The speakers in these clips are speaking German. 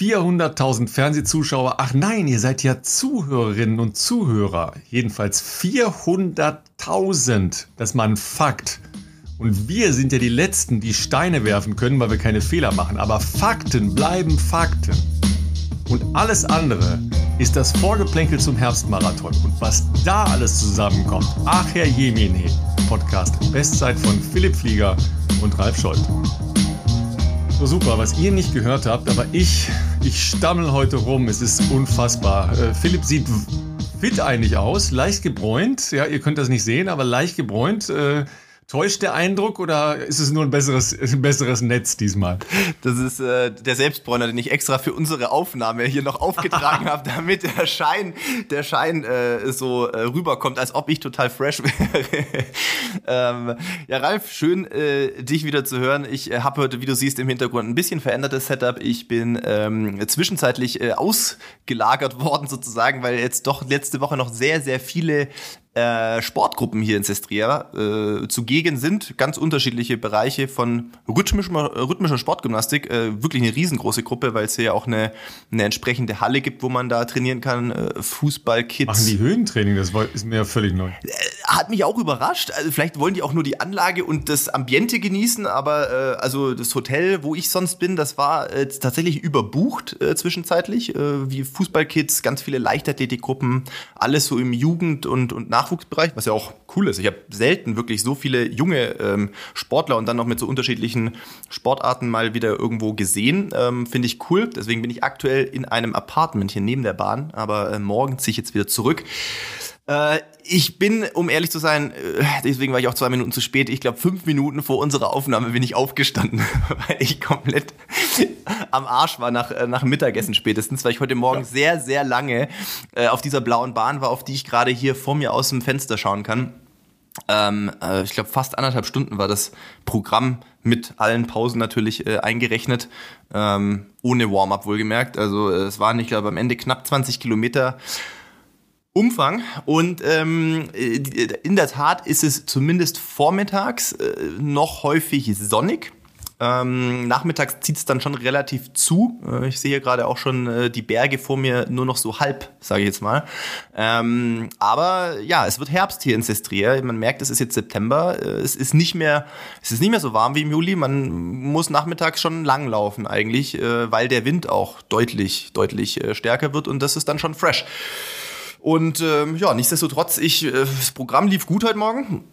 400.000 Fernsehzuschauer. Ach nein, ihr seid ja Zuhörerinnen und Zuhörer. Jedenfalls 400.000. Das ist mal ein Fakt. Und wir sind ja die Letzten, die Steine werfen können, weil wir keine Fehler machen. Aber Fakten bleiben Fakten. Und alles andere ist das Vorgeplänkel zum Herbstmarathon. Und was da alles zusammenkommt, ach Herr Jemine, Podcast Bestzeit von Philipp Flieger und Ralf Scholz. So super, was ihr nicht gehört habt, aber ich, ich stammel heute rum. Es ist unfassbar. Äh, Philipp sieht fit eigentlich aus, leicht gebräunt. Ja, ihr könnt das nicht sehen, aber leicht gebräunt. Äh, Täuscht der Eindruck oder ist es nur ein besseres, ein besseres Netz diesmal? Das ist äh, der Selbstbräuner, den ich extra für unsere Aufnahme hier noch aufgetragen habe, damit der Schein, der Schein äh, so äh, rüberkommt, als ob ich total fresh wäre. ähm, ja, Ralf, schön, äh, dich wieder zu hören. Ich äh, habe heute, wie du siehst, im Hintergrund ein bisschen verändertes Setup. Ich bin ähm, zwischenzeitlich äh, ausgelagert worden sozusagen, weil jetzt doch letzte Woche noch sehr, sehr viele äh, Sportgruppen hier in Sestria äh, zugegen sind. Ganz unterschiedliche Bereiche von rhythmischer, rhythmischer Sportgymnastik. Äh, wirklich eine riesengroße Gruppe, weil es hier ja auch eine, eine entsprechende Halle gibt, wo man da trainieren kann. Äh, Fußball, Kids. Machen die Höhentraining? Das ist mir ja völlig neu. Äh, hat mich auch überrascht. Also vielleicht wollen die auch nur die Anlage und das Ambiente genießen, aber äh, also das Hotel, wo ich sonst bin, das war äh, tatsächlich überbucht äh, zwischenzeitlich. Äh, wie Fußballkids, ganz viele Leichtathletikgruppen, alles so im Jugend- und, und Nachwuchsbereich, was ja auch cool ist. Ich habe selten wirklich so viele junge ähm, Sportler und dann noch mit so unterschiedlichen Sportarten mal wieder irgendwo gesehen. Ähm, Finde ich cool. Deswegen bin ich aktuell in einem Apartment hier neben der Bahn, aber äh, morgen ziehe ich jetzt wieder zurück. Äh, ich bin, um ehrlich zu sein, äh, deswegen war ich auch zwei Minuten zu spät. Ich glaube, fünf Minuten vor unserer Aufnahme bin ich aufgestanden, weil ich komplett am Arsch war nach, äh, nach Mittagessen spätestens, weil ich heute Morgen ja. sehr, sehr lange äh, auf dieser blauen Bahn war, auf die ich gerade hier vor mir aus dem Fenster schauen kann. Ähm, äh, ich glaube, fast anderthalb Stunden war das Programm mit allen Pausen natürlich äh, eingerechnet, ähm, ohne Warm-up wohlgemerkt. Also es waren, ich glaube, am Ende knapp 20 Kilometer Umfang. Und ähm, in der Tat ist es zumindest vormittags äh, noch häufig sonnig. Ähm, nachmittags zieht es dann schon relativ zu. Äh, ich sehe hier gerade auch schon äh, die Berge vor mir nur noch so halb, sage ich jetzt mal. Ähm, aber ja, es wird Herbst hier in Sestria. Man merkt, es ist jetzt September. Äh, es ist nicht mehr, es ist nicht mehr so warm wie im Juli. Man muss nachmittags schon langlaufen eigentlich, äh, weil der Wind auch deutlich, deutlich äh, stärker wird und das ist dann schon fresh. Und ähm, ja, nichtsdestotrotz, ich, äh, das Programm lief gut heute Morgen.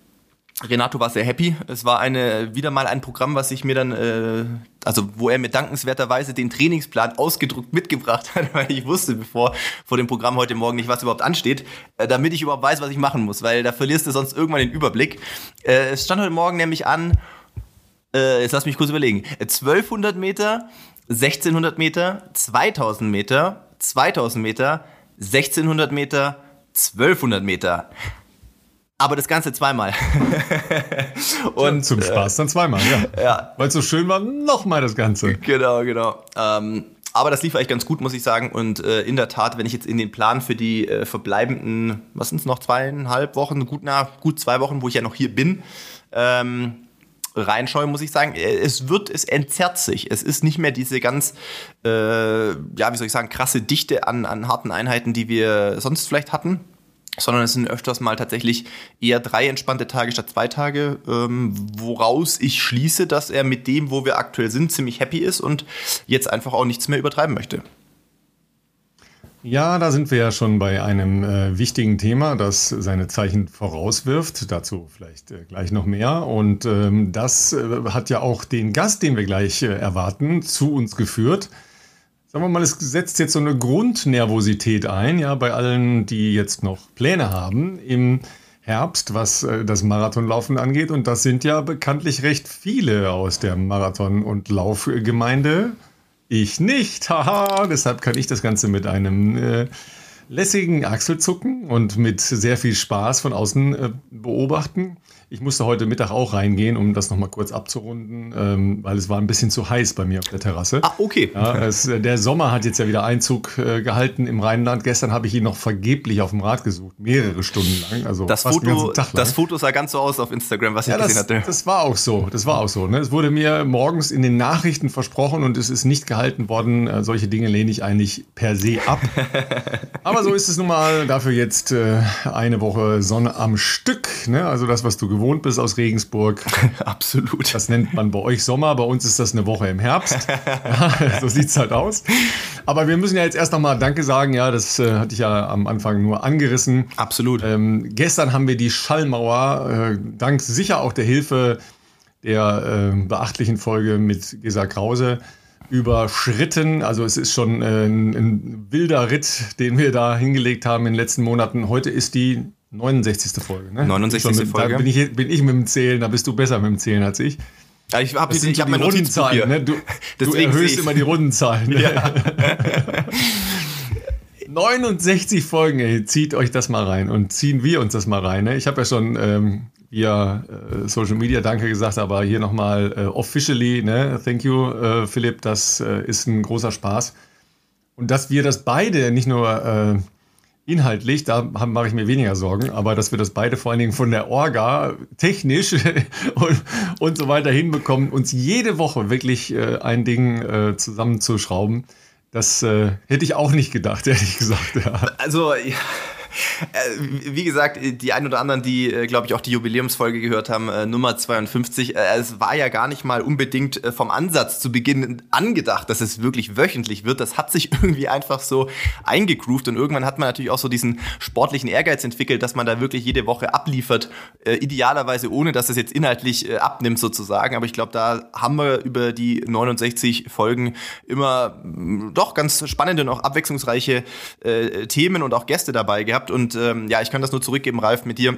Renato war sehr happy. Es war eine wieder mal ein Programm, was ich mir dann, äh, also wo er mir dankenswerterweise den Trainingsplan ausgedruckt mitgebracht hat, weil ich wusste, bevor vor dem Programm heute Morgen nicht was überhaupt ansteht, äh, damit ich überhaupt weiß, was ich machen muss, weil da verlierst du sonst irgendwann den Überblick. Äh, es stand heute Morgen nämlich an, äh, jetzt lass mich kurz überlegen, 1200 Meter, 1600 Meter, 2000 Meter, 2000 Meter, 1600 Meter, 1200 Meter. Aber das Ganze zweimal. und zum Spaß dann zweimal, ja. ja. Weil es so schön war, nochmal das Ganze. Genau, genau. Ähm, aber das lief eigentlich ganz gut, muss ich sagen. Und äh, in der Tat, wenn ich jetzt in den Plan für die äh, verbleibenden, was sind es noch, zweieinhalb Wochen, gut nach, gut zwei Wochen, wo ich ja noch hier bin, ähm, reinschaue, muss ich sagen, äh, es wird, es entzerrt sich. Es ist nicht mehr diese ganz, äh, ja, wie soll ich sagen, krasse Dichte an, an harten Einheiten, die wir sonst vielleicht hatten sondern es sind öfters mal tatsächlich eher drei entspannte Tage statt zwei Tage, ähm, woraus ich schließe, dass er mit dem, wo wir aktuell sind, ziemlich happy ist und jetzt einfach auch nichts mehr übertreiben möchte. Ja, da sind wir ja schon bei einem äh, wichtigen Thema, das seine Zeichen vorauswirft. Dazu vielleicht äh, gleich noch mehr. Und ähm, das äh, hat ja auch den Gast, den wir gleich äh, erwarten, zu uns geführt. Sagen wir mal, es setzt jetzt so eine Grundnervosität ein, ja, bei allen, die jetzt noch Pläne haben im Herbst, was äh, das Marathonlaufen angeht. Und das sind ja bekanntlich recht viele aus der Marathon- und Laufgemeinde. Ich nicht, haha. Deshalb kann ich das Ganze mit einem äh, lässigen Achselzucken und mit sehr viel Spaß von außen äh, beobachten. Ich musste heute Mittag auch reingehen, um das nochmal kurz abzurunden, ähm, weil es war ein bisschen zu heiß bei mir auf der Terrasse. Ah, okay. Ja, es, äh, der Sommer hat jetzt ja wieder Einzug äh, gehalten im Rheinland. Gestern habe ich ihn noch vergeblich auf dem Rad gesucht, mehrere Stunden lang. Also das, Foto, das Foto sah ganz so aus auf Instagram, was ich ja, gesehen das, hatte. Das war auch so. Das war auch so. Ne? Es wurde mir morgens in den Nachrichten versprochen und es ist nicht gehalten worden. Äh, solche Dinge lehne ich eigentlich per se ab. Aber so ist es nun mal. Dafür jetzt äh, eine Woche Sonne am Stück. Ne? Also das, was du gewohnt bist aus Regensburg. Absolut. Das nennt man bei euch Sommer, bei uns ist das eine Woche im Herbst. Ja, so sieht es halt aus. Aber wir müssen ja jetzt erst nochmal Danke sagen. Ja, das äh, hatte ich ja am Anfang nur angerissen. Absolut. Ähm, gestern haben wir die Schallmauer, äh, dank sicher auch der Hilfe der äh, beachtlichen Folge mit Gesa Krause, überschritten. Also es ist schon äh, ein, ein wilder Ritt, den wir da hingelegt haben in den letzten Monaten. Heute ist die 69. Folge, ne? 69. Mit, Folge. Da bin ich, bin ich mit dem Zählen, da bist du besser mit dem Zählen als ich. Ja, ich habe hab meine Rundenzahlen, ne? Du, du erhöhst immer die Rundenzahlen. Ja. 69 Folgen, ey, zieht euch das mal rein und ziehen wir uns das mal rein. Ne? Ich habe ja schon ähm, via äh, Social Media Danke gesagt, aber hier nochmal äh, officially, ne? Thank you, äh, Philipp, das äh, ist ein großer Spaß. Und dass wir das beide nicht nur äh, Inhaltlich, da mache ich mir weniger Sorgen, aber dass wir das beide vor allen Dingen von der Orga technisch und, und so weiter hinbekommen, uns jede Woche wirklich äh, ein Ding äh, zusammenzuschrauben, das äh, hätte ich auch nicht gedacht, ehrlich gesagt. Ja. Also, ja. Äh, wie gesagt, die ein oder anderen, die, äh, glaube ich, auch die Jubiläumsfolge gehört haben, äh, Nummer 52, es war ja gar nicht mal unbedingt vom Ansatz zu Beginn angedacht, dass es wirklich wöchentlich wird. Das hat sich irgendwie einfach so eingegroovt und irgendwann hat man natürlich auch so diesen sportlichen Ehrgeiz entwickelt, dass man da wirklich jede Woche abliefert, idealerweise ohne, dass es jetzt inhaltlich abnimmt sozusagen. Aber ich glaube, da haben wir über die 69 Folgen immer mm, doch ganz spannende und auch abwechslungsreiche Themen und auch Gäste dabei gehabt gehabt und ähm, ja, ich kann das nur zurückgeben, Ralf, mit dir.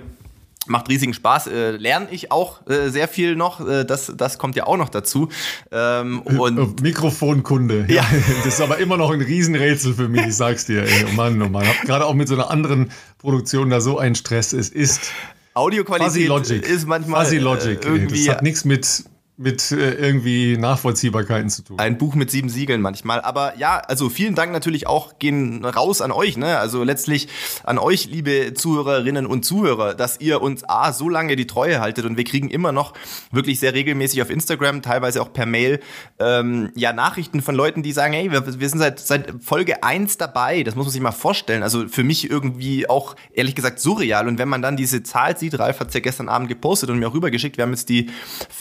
Macht riesigen Spaß, äh, lerne ich auch äh, sehr viel noch. Äh, das, das kommt ja auch noch dazu. Ähm, und Mikrofonkunde. Ja. Das ist aber immer noch ein Riesenrätsel für mich, ich sag's dir. Ey. Oh Mann, oh Mann. Gerade auch mit so einer anderen Produktion da so ein Stress. Es ist. Audioqualität ist manchmal. Fuzzy Logic. Äh, irgendwie. Das hat nichts mit mit äh, irgendwie Nachvollziehbarkeiten zu tun. Ein Buch mit sieben Siegeln manchmal. Aber ja, also vielen Dank natürlich auch gehen raus an euch, ne? Also letztlich an euch, liebe Zuhörerinnen und Zuhörer, dass ihr uns A, so lange die Treue haltet und wir kriegen immer noch wirklich sehr regelmäßig auf Instagram, teilweise auch per Mail, ähm, ja, Nachrichten von Leuten, die sagen, hey, wir, wir sind seit, seit Folge eins dabei. Das muss man sich mal vorstellen. Also für mich irgendwie auch, ehrlich gesagt, surreal. Und wenn man dann diese Zahl sieht, Ralf hat's ja gestern Abend gepostet und mir auch rübergeschickt, wir haben jetzt die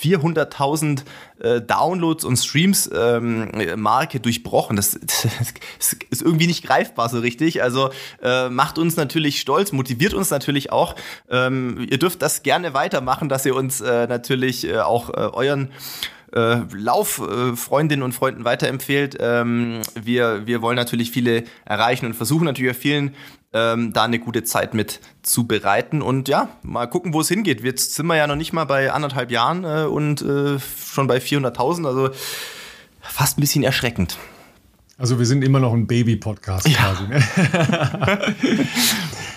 400.000 1000 äh, Downloads und Streams ähm, Marke durchbrochen. Das, das, ist irgendwie nicht greifbar so richtig. Also äh, macht uns natürlich stolz, motiviert uns natürlich auch. Ähm, ihr dürft das gerne weitermachen, dass ihr uns äh, natürlich äh, auch äh, euren äh, Lauffreundinnen äh, und Freunden weiterempfehlt. Ähm, wir, wir wollen natürlich viele erreichen und versuchen natürlich vielen ähm, da eine gute Zeit mit zu bereiten und ja, mal gucken, wo es hingeht. Jetzt sind wir ja noch nicht mal bei anderthalb Jahren äh, und äh, schon bei 400.000, also fast ein bisschen erschreckend. Also wir sind immer noch ein Baby-Podcast ja. quasi. Ne?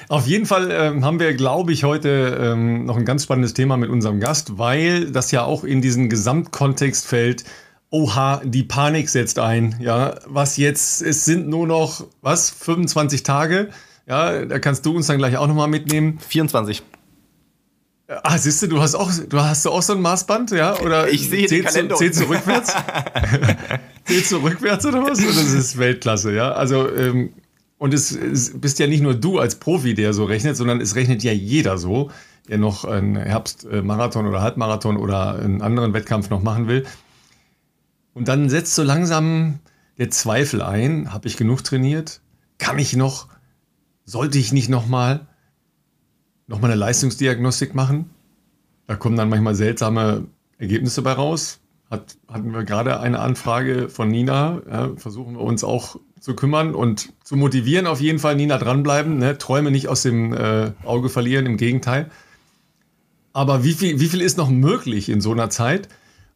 Auf jeden Fall ähm, haben wir, glaube ich, heute ähm, noch ein ganz spannendes Thema mit unserem Gast, weil das ja auch in diesen Gesamtkontext fällt. Oha, die Panik setzt ein. Ja, was jetzt? Es sind nur noch was 25 Tage. Ja, da kannst du uns dann gleich auch nochmal mitnehmen. 24. Ah, siehst du, du hast auch, du hast auch so ein Maßband, ja? Oder ich sehe den Kalender. Zählst du rückwärts? zählst du rückwärts oder was? Das ist Weltklasse, ja? Also, ähm, und es, es bist ja nicht nur du als Profi, der so rechnet, sondern es rechnet ja jeder so, der noch einen Herbstmarathon oder Halbmarathon oder einen anderen Wettkampf noch machen will. Und dann setzt so langsam der Zweifel ein, habe ich genug trainiert? Kann ich noch? Sollte ich nicht nochmal noch mal eine Leistungsdiagnostik machen? Da kommen dann manchmal seltsame Ergebnisse bei raus. Hat, hatten wir gerade eine Anfrage von Nina. Ja, versuchen wir uns auch zu kümmern und zu motivieren. Auf jeden Fall, Nina, dranbleiben. Ne? Träume nicht aus dem äh, Auge verlieren, im Gegenteil. Aber wie viel, wie viel ist noch möglich in so einer Zeit?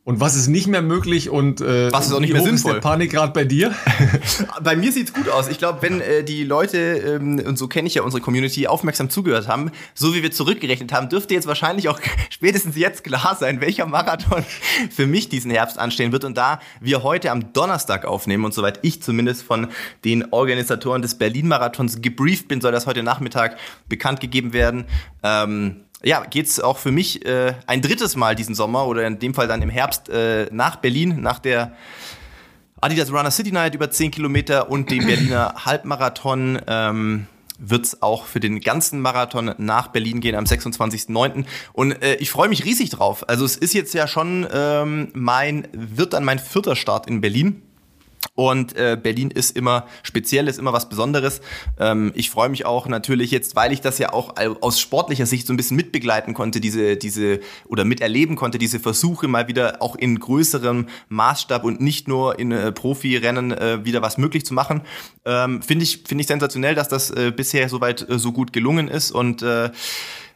Und was ist nicht mehr möglich und äh, was ist auch nicht mehr sinnvoll? ist der Panikgrad bei dir? bei mir sieht's gut aus. Ich glaube, wenn äh, die Leute, ähm, und so kenne ich ja unsere Community, aufmerksam zugehört haben, so wie wir zurückgerechnet haben, dürfte jetzt wahrscheinlich auch spätestens jetzt klar sein, welcher Marathon für mich diesen Herbst anstehen wird. Und da wir heute am Donnerstag aufnehmen und soweit ich zumindest von den Organisatoren des Berlin-Marathons gebrieft bin, soll das heute Nachmittag bekannt gegeben werden. Ähm, ja, geht's auch für mich äh, ein drittes Mal diesen Sommer oder in dem Fall dann im Herbst äh, nach Berlin, nach der Adidas Runner City Night über 10 Kilometer und dem Berliner Halbmarathon. Ähm, wird es auch für den ganzen Marathon nach Berlin gehen am 26.09. Und äh, ich freue mich riesig drauf. Also es ist jetzt ja schon ähm, mein, wird dann mein vierter Start in Berlin. Und äh, Berlin ist immer speziell, ist immer was Besonderes. Ähm, ich freue mich auch natürlich jetzt, weil ich das ja auch aus sportlicher Sicht so ein bisschen mitbegleiten konnte, diese, diese oder miterleben konnte, diese Versuche mal wieder auch in größerem Maßstab und nicht nur in äh, Profirennen äh, wieder was möglich zu machen. Ähm, Finde ich, finde ich sensationell, dass das äh, bisher soweit äh, so gut gelungen ist und äh,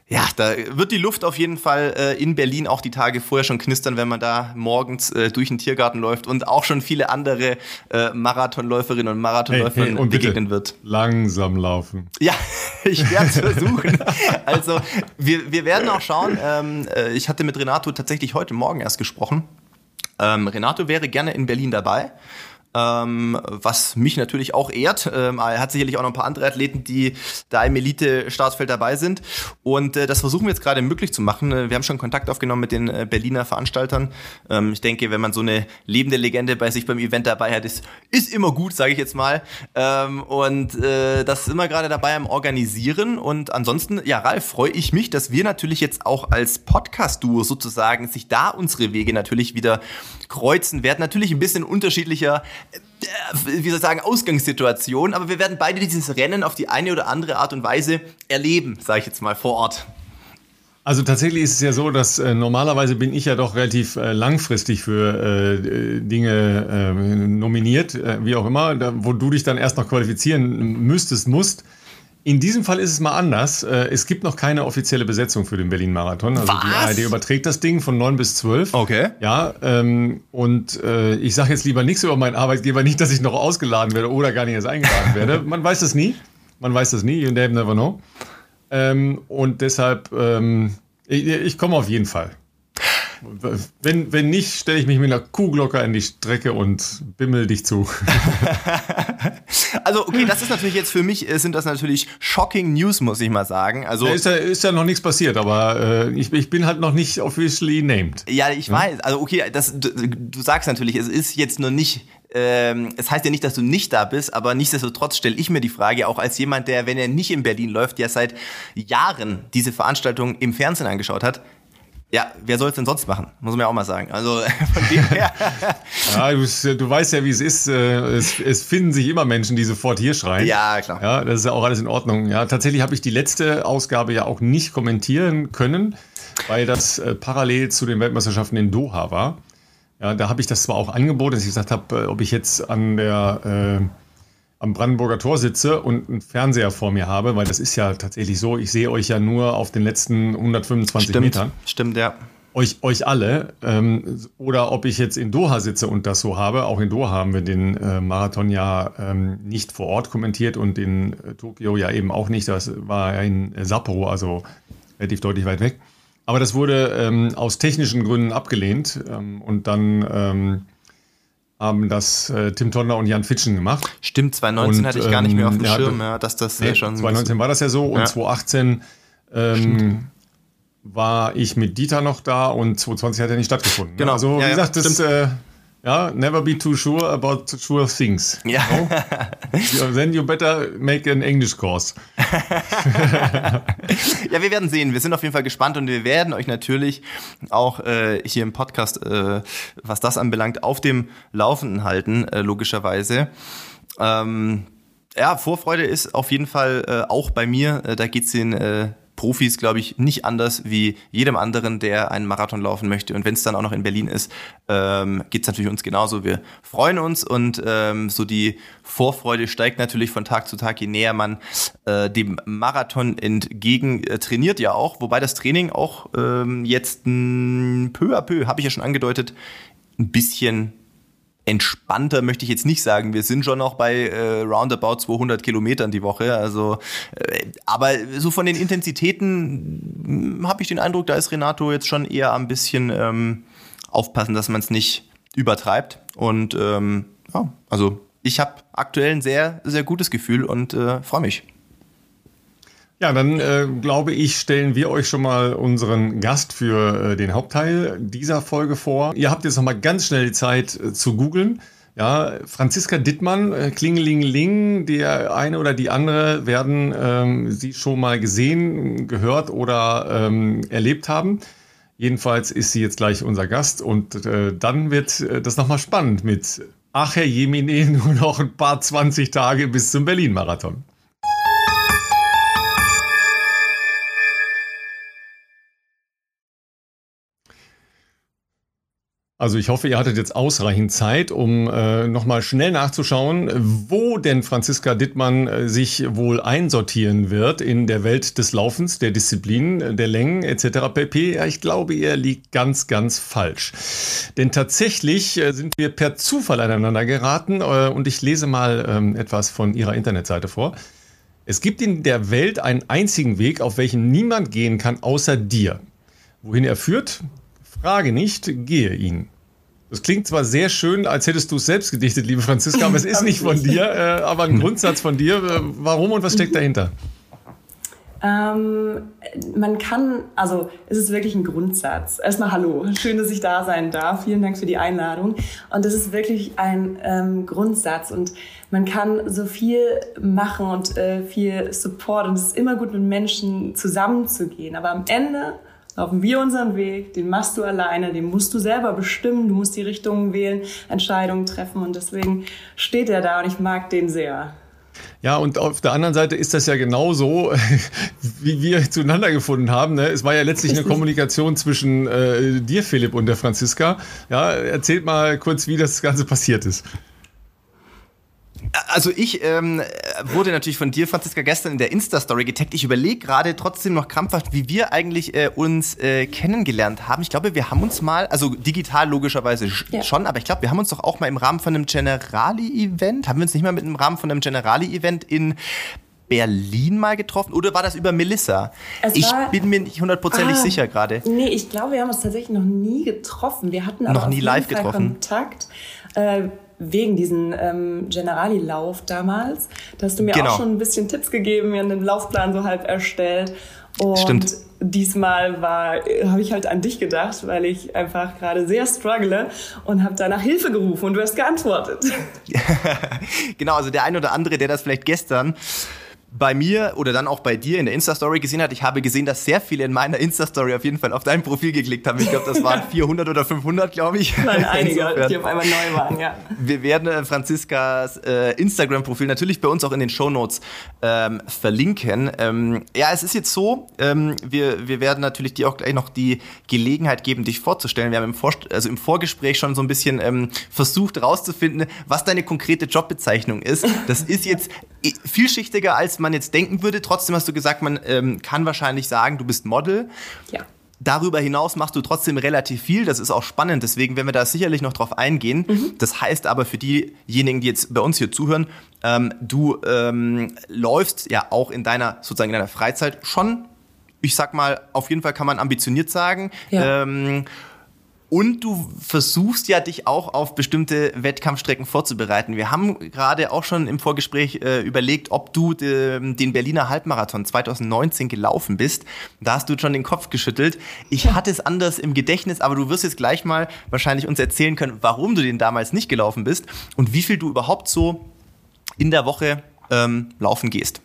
ja, da wird die Luft auf jeden Fall äh, in Berlin auch die Tage vorher schon knistern, wenn man da morgens äh, durch den Tiergarten läuft und auch schon viele andere äh, Marathonläuferinnen und Marathonläufer hey, hey, begegnen wird. Langsam laufen. Ja, ich werde es versuchen. also wir, wir werden auch schauen. Ähm, äh, ich hatte mit Renato tatsächlich heute Morgen erst gesprochen. Ähm, Renato wäre gerne in Berlin dabei ähm, was mich natürlich auch ehrt. Ähm, er hat sicherlich auch noch ein paar andere Athleten, die da im Elite-Startfeld dabei sind. Und äh, das versuchen wir jetzt gerade möglich zu machen. Äh, wir haben schon Kontakt aufgenommen mit den äh, Berliner Veranstaltern. Ähm, ich denke, wenn man so eine lebende Legende bei sich beim Event dabei hat, ist, ist immer gut, sage ich jetzt mal. Ähm, und äh, das sind wir gerade dabei am Organisieren. Und ansonsten, ja, Ralf, freue ich mich, dass wir natürlich jetzt auch als Podcast-Duo sozusagen sich da unsere Wege natürlich wieder kreuzen werden. Natürlich ein bisschen unterschiedlicher äh, wie soll ich sagen, Ausgangssituation, aber wir werden beide dieses Rennen auf die eine oder andere Art und Weise erleben, sage ich jetzt mal vor Ort. Also tatsächlich ist es ja so, dass äh, normalerweise bin ich ja doch relativ äh, langfristig für äh, Dinge ähm, nominiert, äh, wie auch immer, da, wo du dich dann erst noch qualifizieren müsstest, musst. In diesem Fall ist es mal anders. Äh, es gibt noch keine offizielle Besetzung für den Berlin-Marathon. Also Was? die ARD überträgt das Ding von 9 bis 12. Okay. Ja, ähm, und äh, ich sage jetzt lieber nichts über meinen Arbeitgeber, nicht, dass ich noch ausgeladen werde oder gar nicht erst eingeladen werde. Man weiß das nie. Man weiß das nie. You never know. Ähm, und deshalb, ähm, ich, ich komme auf jeden Fall. Wenn, wenn nicht, stelle ich mich mit einer Kuhglocke an die Strecke und bimmel dich zu. also, okay, das ist natürlich jetzt für mich, äh, sind das natürlich shocking News, muss ich mal sagen. Also, ja, ist, ja, ist ja noch nichts passiert, aber äh, ich, ich bin halt noch nicht officially named. Ja, ich hm? weiß. Also, okay, das, du, du sagst natürlich, es ist jetzt nur nicht ähm, es heißt ja nicht, dass du nicht da bist, aber nichtsdestotrotz stelle ich mir die Frage, auch als jemand, der, wenn er nicht in Berlin läuft, ja seit Jahren diese Veranstaltung im Fernsehen angeschaut hat, ja, wer soll es denn sonst machen? Muss man ja auch mal sagen. Also von dem her. ja, du, du, weißt ja, wie es ist. Äh, es, es, finden sich immer Menschen, die sofort hier schreien. Ja, klar. Ja, das ist ja auch alles in Ordnung. Ja, tatsächlich habe ich die letzte Ausgabe ja auch nicht kommentieren können, weil das äh, parallel zu den Weltmeisterschaften in Doha war. Ja, da habe ich das zwar auch angeboten, dass ich gesagt habe, äh, ob ich jetzt an der äh, am Brandenburger Tor sitze und einen Fernseher vor mir habe, weil das ist ja tatsächlich so, ich sehe euch ja nur auf den letzten 125 stimmt, Metern. Stimmt, ja. Euch, euch alle. Ähm, oder ob ich jetzt in Doha sitze und das so habe. Auch in Doha haben wir den äh, Marathon ja ähm, nicht vor Ort kommentiert und in äh, Tokio ja eben auch nicht. Das war ja in Sapporo, also relativ deutlich weit weg. Aber das wurde ähm, aus technischen Gründen abgelehnt ähm, und dann ähm, haben das äh, Tim Tonner und Jan Fitschen gemacht. Stimmt, 2019 und, hatte ich gar nicht mehr auf dem ja, Schirm, ja, dass das nee, schon. 2019 war das ja so und ja. 2018 ähm, war ich mit Dieter noch da und 2020 hat er nicht stattgefunden. Ne? Genau. Also, wie gesagt, das, äh, ja, never be too sure about sure things. Ja. You Then you better make an English course. ja, wir werden sehen. Wir sind auf jeden Fall gespannt und wir werden euch natürlich auch äh, hier im Podcast, äh, was das anbelangt, auf dem Laufenden halten, äh, logischerweise. Ähm, ja, Vorfreude ist auf jeden Fall äh, auch bei mir. Äh, da geht's den äh, Profis, glaube ich, nicht anders wie jedem anderen, der einen Marathon laufen möchte. Und wenn es dann auch noch in Berlin ist, ähm, geht es natürlich uns genauso. Wir freuen uns und ähm, so die Vorfreude steigt natürlich von Tag zu Tag, je näher man äh, dem Marathon entgegen äh, trainiert ja auch. Wobei das Training auch ähm, jetzt mh, peu à peu, habe ich ja schon angedeutet, ein bisschen entspannter möchte ich jetzt nicht sagen. Wir sind schon noch bei äh, roundabout 200 Kilometern die Woche. Also, äh, aber so von den Intensitäten hm, habe ich den Eindruck, da ist Renato jetzt schon eher ein bisschen ähm, aufpassen, dass man es nicht übertreibt. Und ähm, ja, also ich habe aktuell ein sehr, sehr gutes Gefühl und äh, freue mich. Ja, dann äh, glaube ich, stellen wir euch schon mal unseren Gast für äh, den Hauptteil dieser Folge vor. Ihr habt jetzt noch mal ganz schnell die Zeit äh, zu googeln. Ja, Franziska Dittmann, äh, Klingelingeling, der eine oder die andere werden ähm, sie schon mal gesehen, gehört oder ähm, erlebt haben. Jedenfalls ist sie jetzt gleich unser Gast und äh, dann wird äh, das nochmal spannend mit Ach Herr Jemine, nur noch ein paar 20 Tage bis zum Berlin-Marathon. Also ich hoffe, ihr hattet jetzt ausreichend Zeit, um äh, nochmal schnell nachzuschauen, wo denn Franziska Dittmann äh, sich wohl einsortieren wird in der Welt des Laufens, der Disziplinen, der Längen etc. pp. Ja, ich glaube, ihr liegt ganz, ganz falsch. Denn tatsächlich äh, sind wir per Zufall aneinander geraten äh, und ich lese mal ähm, etwas von ihrer Internetseite vor. Es gibt in der Welt einen einzigen Weg, auf welchen niemand gehen kann, außer dir. Wohin er führt, Frage nicht, gehe ihn. Das klingt zwar sehr schön, als hättest du es selbst gedichtet, liebe Franziska, aber es ist nicht von dir, äh, aber ein Grundsatz von dir. Äh, warum und was steckt dahinter? Ähm, man kann, also es ist wirklich ein Grundsatz. Erstmal Hallo, schön, dass ich da sein darf. Vielen Dank für die Einladung. Und es ist wirklich ein ähm, Grundsatz und man kann so viel machen und äh, viel Support und es ist immer gut, mit Menschen zusammenzugehen. Aber am Ende laufen wir unseren Weg, den machst du alleine, den musst du selber bestimmen, du musst die Richtungen wählen, Entscheidungen treffen und deswegen steht er da und ich mag den sehr. Ja, und auf der anderen Seite ist das ja genauso, wie wir zueinander gefunden haben. Ne? Es war ja letztlich eine Kommunikation zwischen äh, dir, Philipp, und der Franziska. Ja, erzählt mal kurz, wie das Ganze passiert ist. Also ich ähm, wurde natürlich von dir, Franziska, gestern in der Insta-Story getaggt. Ich überlege gerade trotzdem noch krampfhaft, wie wir eigentlich äh, uns äh, kennengelernt haben. Ich glaube, wir haben uns mal, also digital logischerweise ja. schon, aber ich glaube, wir haben uns doch auch mal im Rahmen von einem Generali-Event, haben wir uns nicht mal mit im Rahmen von einem Generali-Event in Berlin mal getroffen oder war das über Melissa? Es ich bin mir nicht hundertprozentig ah, sicher gerade. Nee, ich glaube, wir haben uns tatsächlich noch nie getroffen. Wir hatten aber noch nie live getroffen. Kontakt. Äh, wegen diesen ähm, Generali-Lauf damals. Da hast du mir genau. auch schon ein bisschen Tipps gegeben, mir einen Laufplan so halb erstellt. Und Stimmt. diesmal war, habe ich halt an dich gedacht, weil ich einfach gerade sehr struggle und habe da nach Hilfe gerufen und du hast geantwortet. genau, also der ein oder andere, der das vielleicht gestern bei mir oder dann auch bei dir in der Insta-Story gesehen hat. Ich habe gesehen, dass sehr viele in meiner Insta-Story auf jeden Fall auf dein Profil geklickt haben. Ich glaube, das waren 400 oder 500, glaube ich. Nein, einige, die auf einmal neu waren, ja. Wir werden äh, Franziskas äh, Instagram-Profil natürlich bei uns auch in den Show Notes ähm, verlinken. Ähm, ja, es ist jetzt so, ähm, wir, wir werden natürlich dir auch gleich noch die Gelegenheit geben, dich vorzustellen. Wir haben im, Vor also im Vorgespräch schon so ein bisschen ähm, versucht herauszufinden, was deine konkrete Jobbezeichnung ist. Das ist jetzt vielschichtiger als man jetzt denken würde. Trotzdem hast du gesagt, man ähm, kann wahrscheinlich sagen, du bist Model. Ja. Darüber hinaus machst du trotzdem relativ viel. Das ist auch spannend. Deswegen werden wir da sicherlich noch drauf eingehen. Mhm. Das heißt aber für diejenigen, die jetzt bei uns hier zuhören, ähm, du ähm, läufst ja auch in deiner sozusagen in deiner Freizeit schon. Ich sag mal, auf jeden Fall kann man ambitioniert sagen. Ja. Ähm, und du versuchst ja, dich auch auf bestimmte Wettkampfstrecken vorzubereiten. Wir haben gerade auch schon im Vorgespräch äh, überlegt, ob du de, den Berliner Halbmarathon 2019 gelaufen bist. Da hast du schon den Kopf geschüttelt. Ich ja. hatte es anders im Gedächtnis, aber du wirst jetzt gleich mal wahrscheinlich uns erzählen können, warum du den damals nicht gelaufen bist und wie viel du überhaupt so in der Woche ähm, laufen gehst.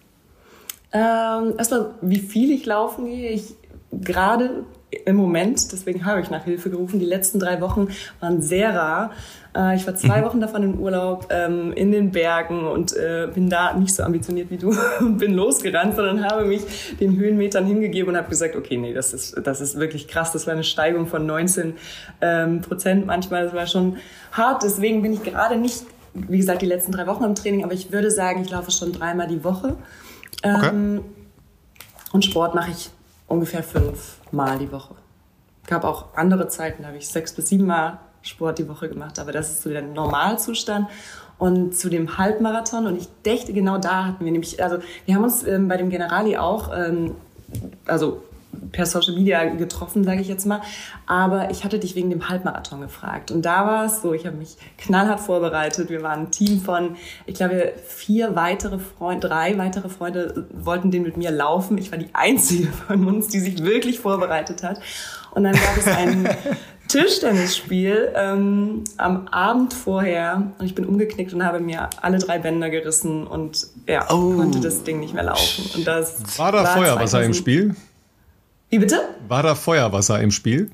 Ähm, erstmal, wie viel ich laufen gehe. Ich gerade im Moment, deswegen habe ich nach Hilfe gerufen. Die letzten drei Wochen waren sehr rar. Äh, ich war zwei mhm. Wochen davon in Urlaub ähm, in den Bergen und äh, bin da nicht so ambitioniert wie du und bin losgerannt, sondern habe mich den Höhenmetern hingegeben und habe gesagt, okay, nee, das ist, das ist wirklich krass. Das war eine Steigung von 19 ähm, Prozent manchmal. Das war schon hart. Deswegen bin ich gerade nicht, wie gesagt, die letzten drei Wochen im Training, aber ich würde sagen, ich laufe schon dreimal die Woche. Okay. Ähm, und Sport mache ich ungefähr fünfmal die Woche. Ich habe auch andere Zeiten, da habe ich sechs bis sieben Mal Sport die Woche gemacht, aber das ist so der Normalzustand. Und zu dem Halbmarathon, und ich dächte, genau da hatten wir nämlich, also wir haben uns ähm, bei dem Generali auch, ähm, also per Social Media getroffen, sage ich jetzt mal. Aber ich hatte dich wegen dem Halbmarathon gefragt. Und da war es so, ich habe mich knallhart vorbereitet. Wir waren ein Team von, ich glaube, vier weitere Freunde, drei weitere Freunde wollten den mit mir laufen. Ich war die einzige von uns, die sich wirklich vorbereitet hat. Und dann gab es ein Tischtennisspiel ähm, am Abend vorher und ich bin umgeknickt und habe mir alle drei Bänder gerissen und ja, oh. konnte das Ding nicht mehr laufen. Und das war da war Feuerwasser im Spiel? Wie bitte? War da Feuerwasser im Spiel?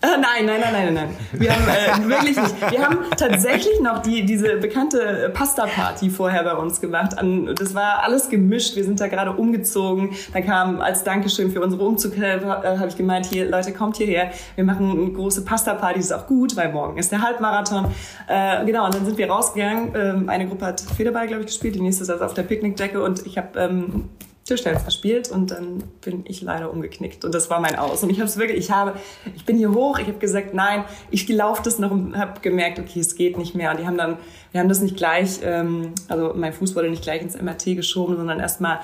Äh, nein, nein, nein, nein, nein. Wir haben äh, wirklich nicht. Wir haben tatsächlich noch die, diese bekannte Pasta-Party vorher bei uns gemacht. An, das war alles gemischt. Wir sind da gerade umgezogen. Da kam als Dankeschön für unsere Umzug, äh, habe ich gemeint, hier, Leute, kommt hierher. Wir machen eine große Pasta-Party. Das ist auch gut, weil morgen ist der Halbmarathon. Äh, genau, und dann sind wir rausgegangen. Ähm, eine Gruppe hat Federball, glaube ich, gespielt. Die nächste saß auf der Picknickdecke und ich habe ähm, Tischtennis verspielt und dann bin ich leider umgeknickt und das war mein Aus. Und ich habe es wirklich, ich habe, ich bin hier hoch, ich habe gesagt, nein, ich laufe das noch und habe gemerkt, okay, es geht nicht mehr. Und die haben dann, wir haben das nicht gleich, ähm, also mein Fuß wurde nicht gleich ins MRT geschoben, sondern erstmal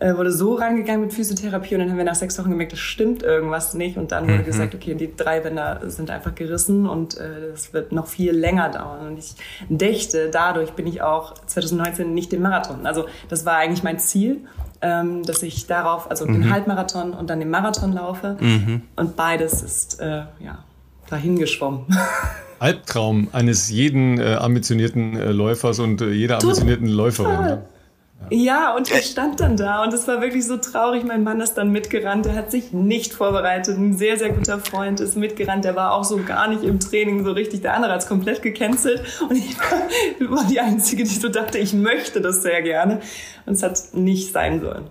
äh, wurde so rangegangen mit Physiotherapie und dann haben wir nach sechs Wochen gemerkt, es stimmt irgendwas nicht und dann wurde mhm. gesagt, okay, die drei Bänder sind einfach gerissen und es äh, wird noch viel länger dauern und ich dächte, dadurch bin ich auch 2019 nicht den Marathon. Also das war eigentlich mein Ziel ähm, dass ich darauf, also mhm. den Halbmarathon und dann den Marathon laufe. Mhm. Und beides ist äh, ja dahin geschwommen. Albtraum eines jeden äh, ambitionierten äh, Läufers und äh, jeder ambitionierten Läuferin. Ja, und ich stand dann da und es war wirklich so traurig. Mein Mann ist dann mitgerannt. Der hat sich nicht vorbereitet. Ein sehr, sehr guter Freund ist mitgerannt. Der war auch so gar nicht im Training so richtig. Der andere hat es komplett gecancelt. Und ich war, war die Einzige, die so dachte, ich möchte das sehr gerne. Und es hat nicht sein sollen.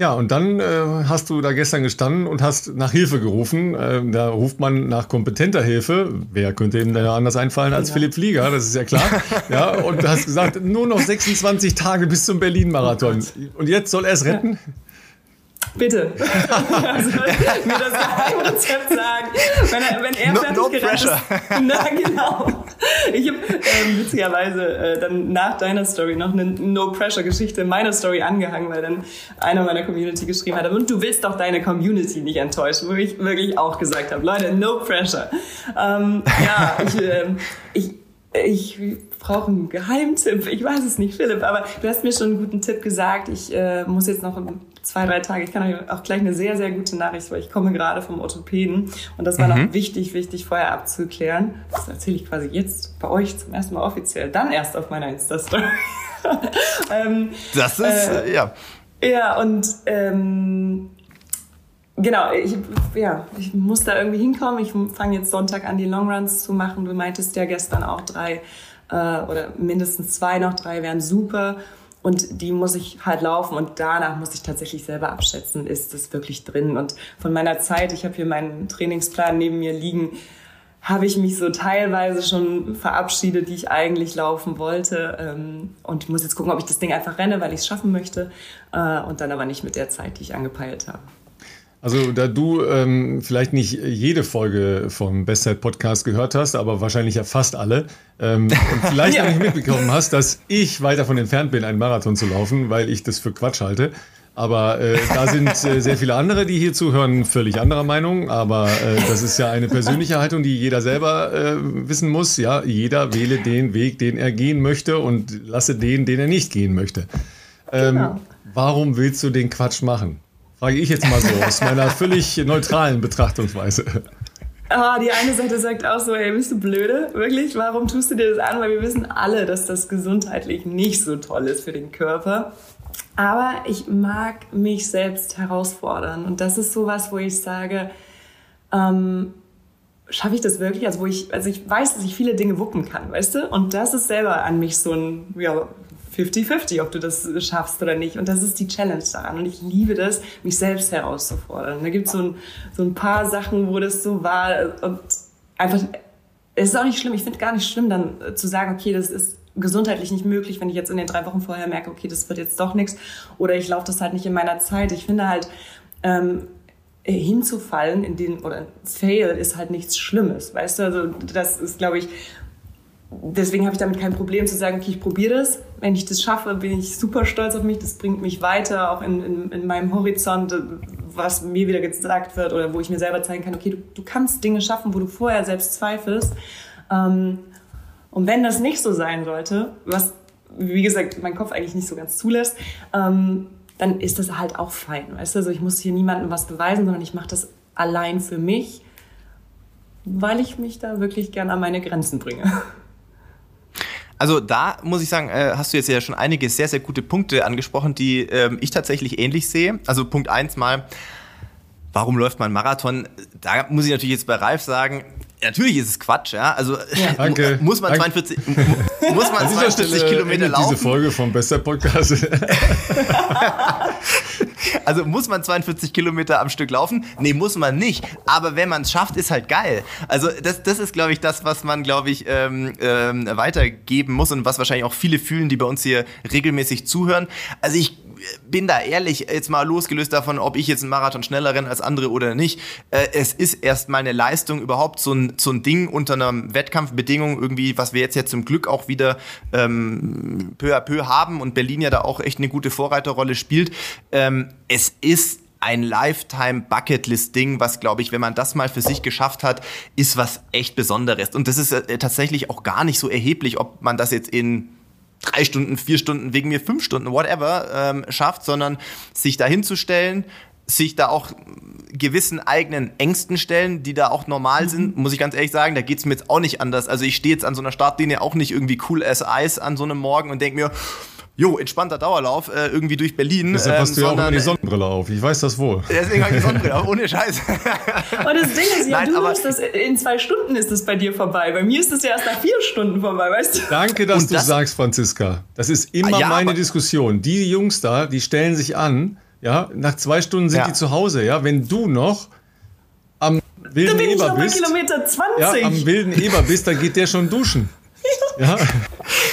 Ja, und dann äh, hast du da gestern gestanden und hast nach Hilfe gerufen. Äh, da ruft man nach kompetenter Hilfe. Wer könnte ihm da anders einfallen als genau. Philipp Flieger, das ist ja klar. ja, und du hast gesagt, nur noch 26 Tage bis zum Berlin-Marathon. Oh und jetzt soll er es retten? Ja. Bitte. also, mir das Geheimrezept sagen. Wenn er, wenn er no, fertig no pressure. ist. Na, genau. Ich habe ähm, witzigerweise äh, dann nach deiner Story noch eine No-Pressure-Geschichte in meiner Story angehangen, weil dann einer meiner Community geschrieben hat, und du willst doch deine Community nicht enttäuschen, wo ich wirklich auch gesagt habe, Leute, no pressure. Ähm, ja, ich, äh, ich, ich brauche einen Geheimtipp. Ich weiß es nicht, Philipp, aber du hast mir schon einen guten Tipp gesagt. Ich äh, muss jetzt noch zwei, drei Tage. Ich kann euch auch gleich eine sehr, sehr gute Nachricht, weil ich komme gerade vom Orthopäden und das war mhm. noch wichtig, wichtig vorher abzuklären. Das erzähle ich quasi jetzt bei euch zum ersten Mal offiziell, dann erst auf meiner Insta-Story. ähm, das ist, äh, ja. Ja, und ähm, genau, ich, ja, ich muss da irgendwie hinkommen. Ich fange jetzt Sonntag an, die Longruns zu machen. Du meintest ja gestern auch drei äh, oder mindestens zwei noch, drei wären super. Und die muss ich halt laufen und danach muss ich tatsächlich selber abschätzen, ist das wirklich drin. Und von meiner Zeit, ich habe hier meinen Trainingsplan neben mir liegen, habe ich mich so teilweise schon verabschiedet, die ich eigentlich laufen wollte. Ähm, und muss jetzt gucken, ob ich das Ding einfach renne, weil ich es schaffen möchte. Äh, und dann aber nicht mit der Zeit, die ich angepeilt habe. Also da du ähm, vielleicht nicht jede Folge vom Bestzeit Podcast gehört hast, aber wahrscheinlich ja fast alle ähm, und vielleicht ja. auch nicht mitbekommen hast, dass ich weit davon entfernt bin, einen Marathon zu laufen, weil ich das für Quatsch halte. Aber äh, da sind äh, sehr viele andere, die hier zuhören, völlig anderer Meinung. Aber äh, das ist ja eine persönliche Haltung, die jeder selber äh, wissen muss. Ja, jeder wähle den Weg, den er gehen möchte und lasse den, den er nicht gehen möchte. Ähm, genau. Warum willst du den Quatsch machen? Frage ich jetzt mal so aus meiner völlig neutralen Betrachtungsweise. Ah, die eine Seite sagt auch so, hey, bist du blöde? Wirklich? Warum tust du dir das an? Weil wir wissen alle, dass das gesundheitlich nicht so toll ist für den Körper. Aber ich mag mich selbst herausfordern. Und das ist sowas, wo ich sage, ähm, schaffe ich das wirklich? Also wo ich, also ich weiß, dass ich viele Dinge wuppen kann, weißt du? Und das ist selber an mich so ein, ja, 50-50, ob du das schaffst oder nicht. Und das ist die Challenge daran. Und ich liebe das, mich selbst herauszufordern. Da gibt so es ein, so ein paar Sachen, wo das so war. Und einfach, es ist auch nicht schlimm. Ich finde gar nicht schlimm, dann zu sagen, okay, das ist gesundheitlich nicht möglich, wenn ich jetzt in den drei Wochen vorher merke, okay, das wird jetzt doch nichts. Oder ich laufe das halt nicht in meiner Zeit. Ich finde halt, ähm, hinzufallen in den, oder Fail ist halt nichts Schlimmes, weißt du? Also das ist, glaube ich, deswegen habe ich damit kein Problem zu sagen, okay, ich probiere das. Wenn ich das schaffe, bin ich super stolz auf mich. Das bringt mich weiter, auch in, in, in meinem Horizont, was mir wieder gesagt wird oder wo ich mir selber zeigen kann, okay, du, du kannst Dinge schaffen, wo du vorher selbst zweifelst. Ähm, und wenn das nicht so sein sollte, was, wie gesagt, mein Kopf eigentlich nicht so ganz zulässt, ähm, dann ist das halt auch fein. Weißt du? Also ich muss hier niemandem was beweisen, sondern ich mache das allein für mich, weil ich mich da wirklich gern an meine Grenzen bringe. Also da muss ich sagen, äh, hast du jetzt ja schon einige sehr, sehr gute Punkte angesprochen, die ähm, ich tatsächlich ähnlich sehe. Also Punkt eins mal, warum läuft man Marathon? Da muss ich natürlich jetzt bei Ralf sagen, Natürlich ist es Quatsch, ja. Also ja. Danke. muss man Danke. 42, muss man 42 Kilometer laufen. Diese Folge vom Bester Podcast. also muss man 42 Kilometer am Stück laufen? Nee, muss man nicht. Aber wenn man es schafft, ist halt geil. Also das, das ist, glaube ich, das, was man, glaube ich, ähm, ähm, weitergeben muss und was wahrscheinlich auch viele fühlen, die bei uns hier regelmäßig zuhören. Also ich bin da ehrlich, jetzt mal losgelöst davon, ob ich jetzt einen Marathon schneller renne als andere oder nicht. Äh, es ist erst mal eine Leistung, überhaupt so ein, so ein Ding unter einer Wettkampfbedingung irgendwie, was wir jetzt ja zum Glück auch wieder ähm, peu à peu haben und Berlin ja da auch echt eine gute Vorreiterrolle spielt. Ähm, es ist ein Lifetime Bucketlist Ding, was glaube ich, wenn man das mal für sich geschafft hat, ist was echt Besonderes. Und das ist äh, tatsächlich auch gar nicht so erheblich, ob man das jetzt in drei Stunden, vier Stunden, wegen mir fünf Stunden, whatever, ähm, schafft, sondern sich da hinzustellen, sich da auch gewissen eigenen Ängsten stellen, die da auch normal sind, mhm. muss ich ganz ehrlich sagen, da geht's mir jetzt auch nicht anders. Also ich stehe jetzt an so einer Startlinie auch nicht irgendwie cool as Eis an so einem Morgen und denke mir, jo, entspannter Dauerlauf äh, irgendwie durch Berlin. Deshalb ähm, hast du ja auch immer die Sonnenbrille auf. Ich weiß das wohl. Deswegen habe ich die Sonnenbrille auf, ohne Scheiß. Und das Ding ist, ja, Nein, du musst das, in zwei Stunden ist es bei dir vorbei. Bei mir ist es ja erst nach vier Stunden vorbei, weißt du? Danke, dass Und du das sagst, Franziska. Das ist immer ja, meine Diskussion. Die Jungs da, die stellen sich an, ja, nach zwei Stunden sind ja. die zu Hause, ja. Wenn du noch am wilden da bin Eber bist, Kilometer 20. Ja, am wilden Eber bist, dann geht der schon duschen. Ja.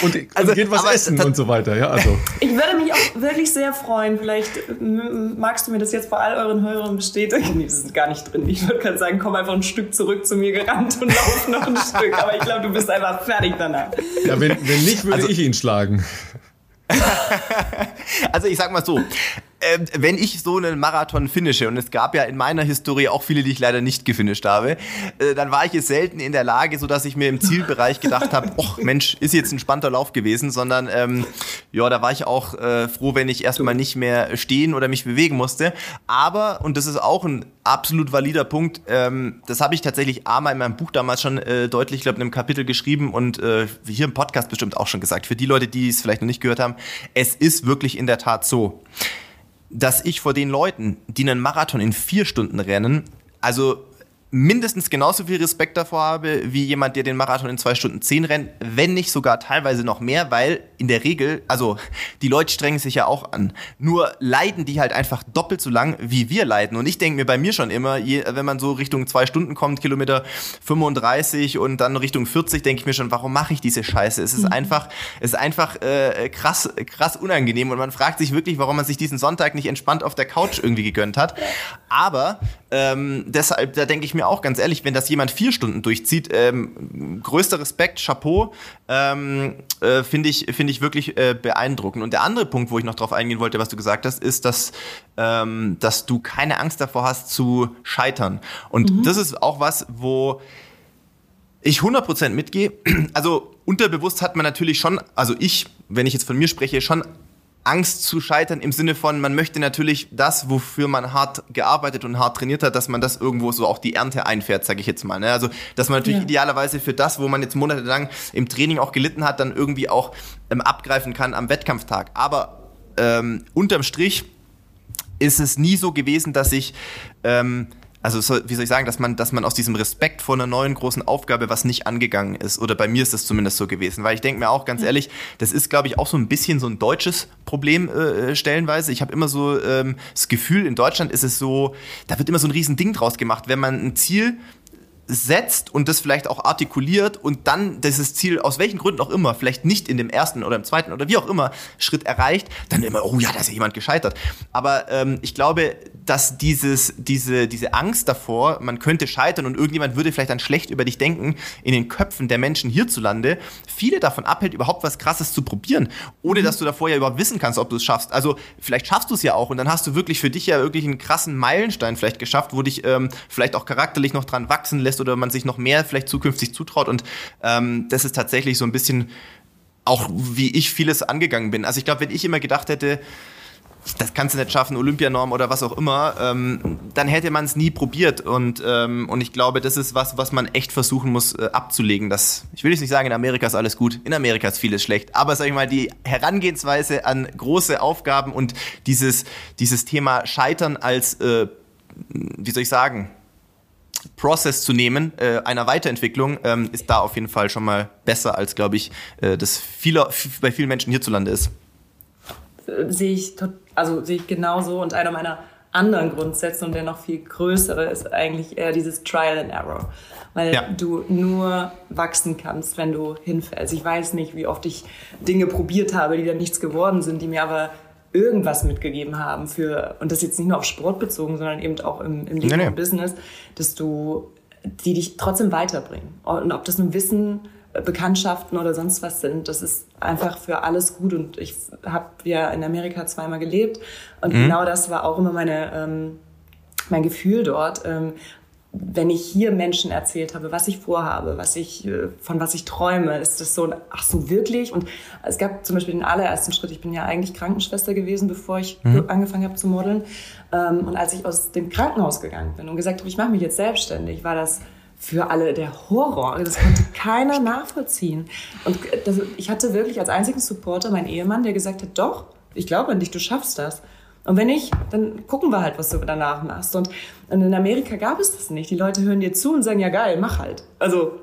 Und, also, und geht was essen und so weiter. Ja, also. Ich würde mich auch wirklich sehr freuen. Vielleicht magst du mir das jetzt bei all euren Hörern bestätigen. Nee, das ist gar nicht drin. Ich würde gerade sagen, komm einfach ein Stück zurück zu mir gerannt und lauf noch ein Stück. Aber ich glaube, du bist einfach fertig danach. Ja, wenn, wenn nicht, würde also, ich ihn schlagen. also ich sag mal so, äh, wenn ich so einen Marathon finische, und es gab ja in meiner Historie auch viele, die ich leider nicht gefinisht habe, äh, dann war ich es selten in der Lage, so dass ich mir im Zielbereich gedacht habe, ach Mensch, ist jetzt ein spannender Lauf gewesen, sondern ähm, ja, da war ich auch äh, froh, wenn ich erstmal nicht mehr stehen oder mich bewegen musste. Aber, und das ist auch ein absolut valider Punkt, ähm, das habe ich tatsächlich einmal in meinem Buch damals schon äh, deutlich, glaube in einem Kapitel geschrieben und äh, hier im Podcast bestimmt auch schon gesagt. Für die Leute, die es vielleicht noch nicht gehört haben, es ist wirklich in der Tat so dass ich vor den Leuten, die einen Marathon in vier Stunden rennen, also mindestens genauso viel Respekt davor habe, wie jemand, der den Marathon in zwei Stunden zehn rennt, wenn nicht sogar teilweise noch mehr, weil in der Regel, also die Leute strengen sich ja auch an. Nur leiden die halt einfach doppelt so lang, wie wir leiden. Und ich denke mir bei mir schon immer, je, wenn man so Richtung zwei Stunden kommt, Kilometer 35 und dann Richtung 40, denke ich mir schon, warum mache ich diese Scheiße? Es ist mhm. einfach, es ist einfach äh, krass, krass unangenehm und man fragt sich wirklich, warum man sich diesen Sonntag nicht entspannt auf der Couch irgendwie gegönnt hat. Aber ähm, deshalb, da denke ich mir auch ganz ehrlich, wenn das jemand vier Stunden durchzieht, ähm, größter Respekt, Chapeau, ähm, äh, finde ich, finde ich wirklich äh, beeindruckend. Und der andere Punkt, wo ich noch drauf eingehen wollte, was du gesagt hast, ist, dass, ähm, dass du keine Angst davor hast zu scheitern. Und mhm. das ist auch was, wo ich 100% mitgehe. Also unterbewusst hat man natürlich schon, also ich, wenn ich jetzt von mir spreche, schon Angst zu scheitern im Sinne von, man möchte natürlich das, wofür man hart gearbeitet und hart trainiert hat, dass man das irgendwo so auch die Ernte einfährt, sage ich jetzt mal. Ne? Also, dass man natürlich ja. idealerweise für das, wo man jetzt monatelang im Training auch gelitten hat, dann irgendwie auch ähm, abgreifen kann am Wettkampftag. Aber ähm, unterm Strich ist es nie so gewesen, dass ich ähm, also so, wie soll ich sagen, dass man, dass man aus diesem Respekt vor einer neuen großen Aufgabe was nicht angegangen ist. Oder bei mir ist das zumindest so gewesen. Weil ich denke mir auch ganz ehrlich, das ist, glaube ich, auch so ein bisschen so ein deutsches Problem äh, stellenweise. Ich habe immer so ähm, das Gefühl, in Deutschland ist es so, da wird immer so ein riesen Ding draus gemacht. Wenn man ein Ziel setzt und das vielleicht auch artikuliert und dann dieses Ziel aus welchen Gründen auch immer, vielleicht nicht in dem ersten oder im zweiten oder wie auch immer Schritt erreicht, dann immer, oh ja, da ist ja jemand gescheitert. Aber ähm, ich glaube, dass dieses, diese, diese Angst davor, man könnte scheitern und irgendjemand würde vielleicht dann schlecht über dich denken, in den Köpfen der Menschen hierzulande, viele davon abhält, überhaupt was Krasses zu probieren, ohne dass du davor ja überhaupt wissen kannst, ob du es schaffst. Also vielleicht schaffst du es ja auch und dann hast du wirklich für dich ja wirklich einen krassen Meilenstein vielleicht geschafft, wo dich ähm, vielleicht auch charakterlich noch dran wachsen lässt oder man sich noch mehr vielleicht zukünftig zutraut. Und ähm, das ist tatsächlich so ein bisschen auch, wie ich vieles angegangen bin. Also ich glaube, wenn ich immer gedacht hätte, das kannst du nicht schaffen, Olympianorm oder was auch immer, ähm, dann hätte man es nie probiert. Und, ähm, und ich glaube, das ist was, was man echt versuchen muss äh, abzulegen. Das, ich will jetzt nicht sagen, in Amerika ist alles gut, in Amerika ist vieles schlecht. Aber sag ich mal, die Herangehensweise an große Aufgaben und dieses, dieses Thema Scheitern als, äh, wie soll ich sagen, Process zu nehmen, äh, einer Weiterentwicklung, ähm, ist da auf jeden Fall schon mal besser, als, glaube ich, äh, das vieler, bei vielen Menschen hierzulande ist. Sehe ich, also sehe ich genauso und einer meiner anderen Grundsätze und der noch viel größere ist eigentlich eher dieses Trial and Error. Weil ja. du nur wachsen kannst, wenn du hinfällst. Ich weiß nicht, wie oft ich Dinge probiert habe, die dann nichts geworden sind, die mir aber irgendwas mitgegeben haben für, und das jetzt nicht nur auf Sport bezogen, sondern eben auch im, im Leben nee, nee. Business, dass du, die dich trotzdem weiterbringen. Und ob das nun Wissen, äh, Bekanntschaften oder sonst was sind, das ist einfach für alles gut. Und ich habe ja in Amerika zweimal gelebt und mhm. genau das war auch immer meine, ähm, mein Gefühl dort. Ähm, wenn ich hier Menschen erzählt habe, was ich vorhabe, was ich, äh, von was ich träume, ist das so, ach so wirklich? Und es gab zum Beispiel den allerersten Schritt, ich bin ja eigentlich Krankenschwester gewesen, bevor ich mhm. angefangen habe zu modeln. Ähm, und als ich aus dem Krankenhaus gegangen bin und gesagt habe, ich mache mich jetzt selbstständig, war das für alle der Horror. Das konnte keiner nachvollziehen. Und das, ich hatte wirklich als einzigen Supporter meinen Ehemann, der gesagt hat, doch, ich glaube an dich, du schaffst das. Und wenn nicht, dann gucken wir halt, was du danach machst. Und, und in Amerika gab es das nicht. Die Leute hören dir zu und sagen, ja geil, mach halt. Also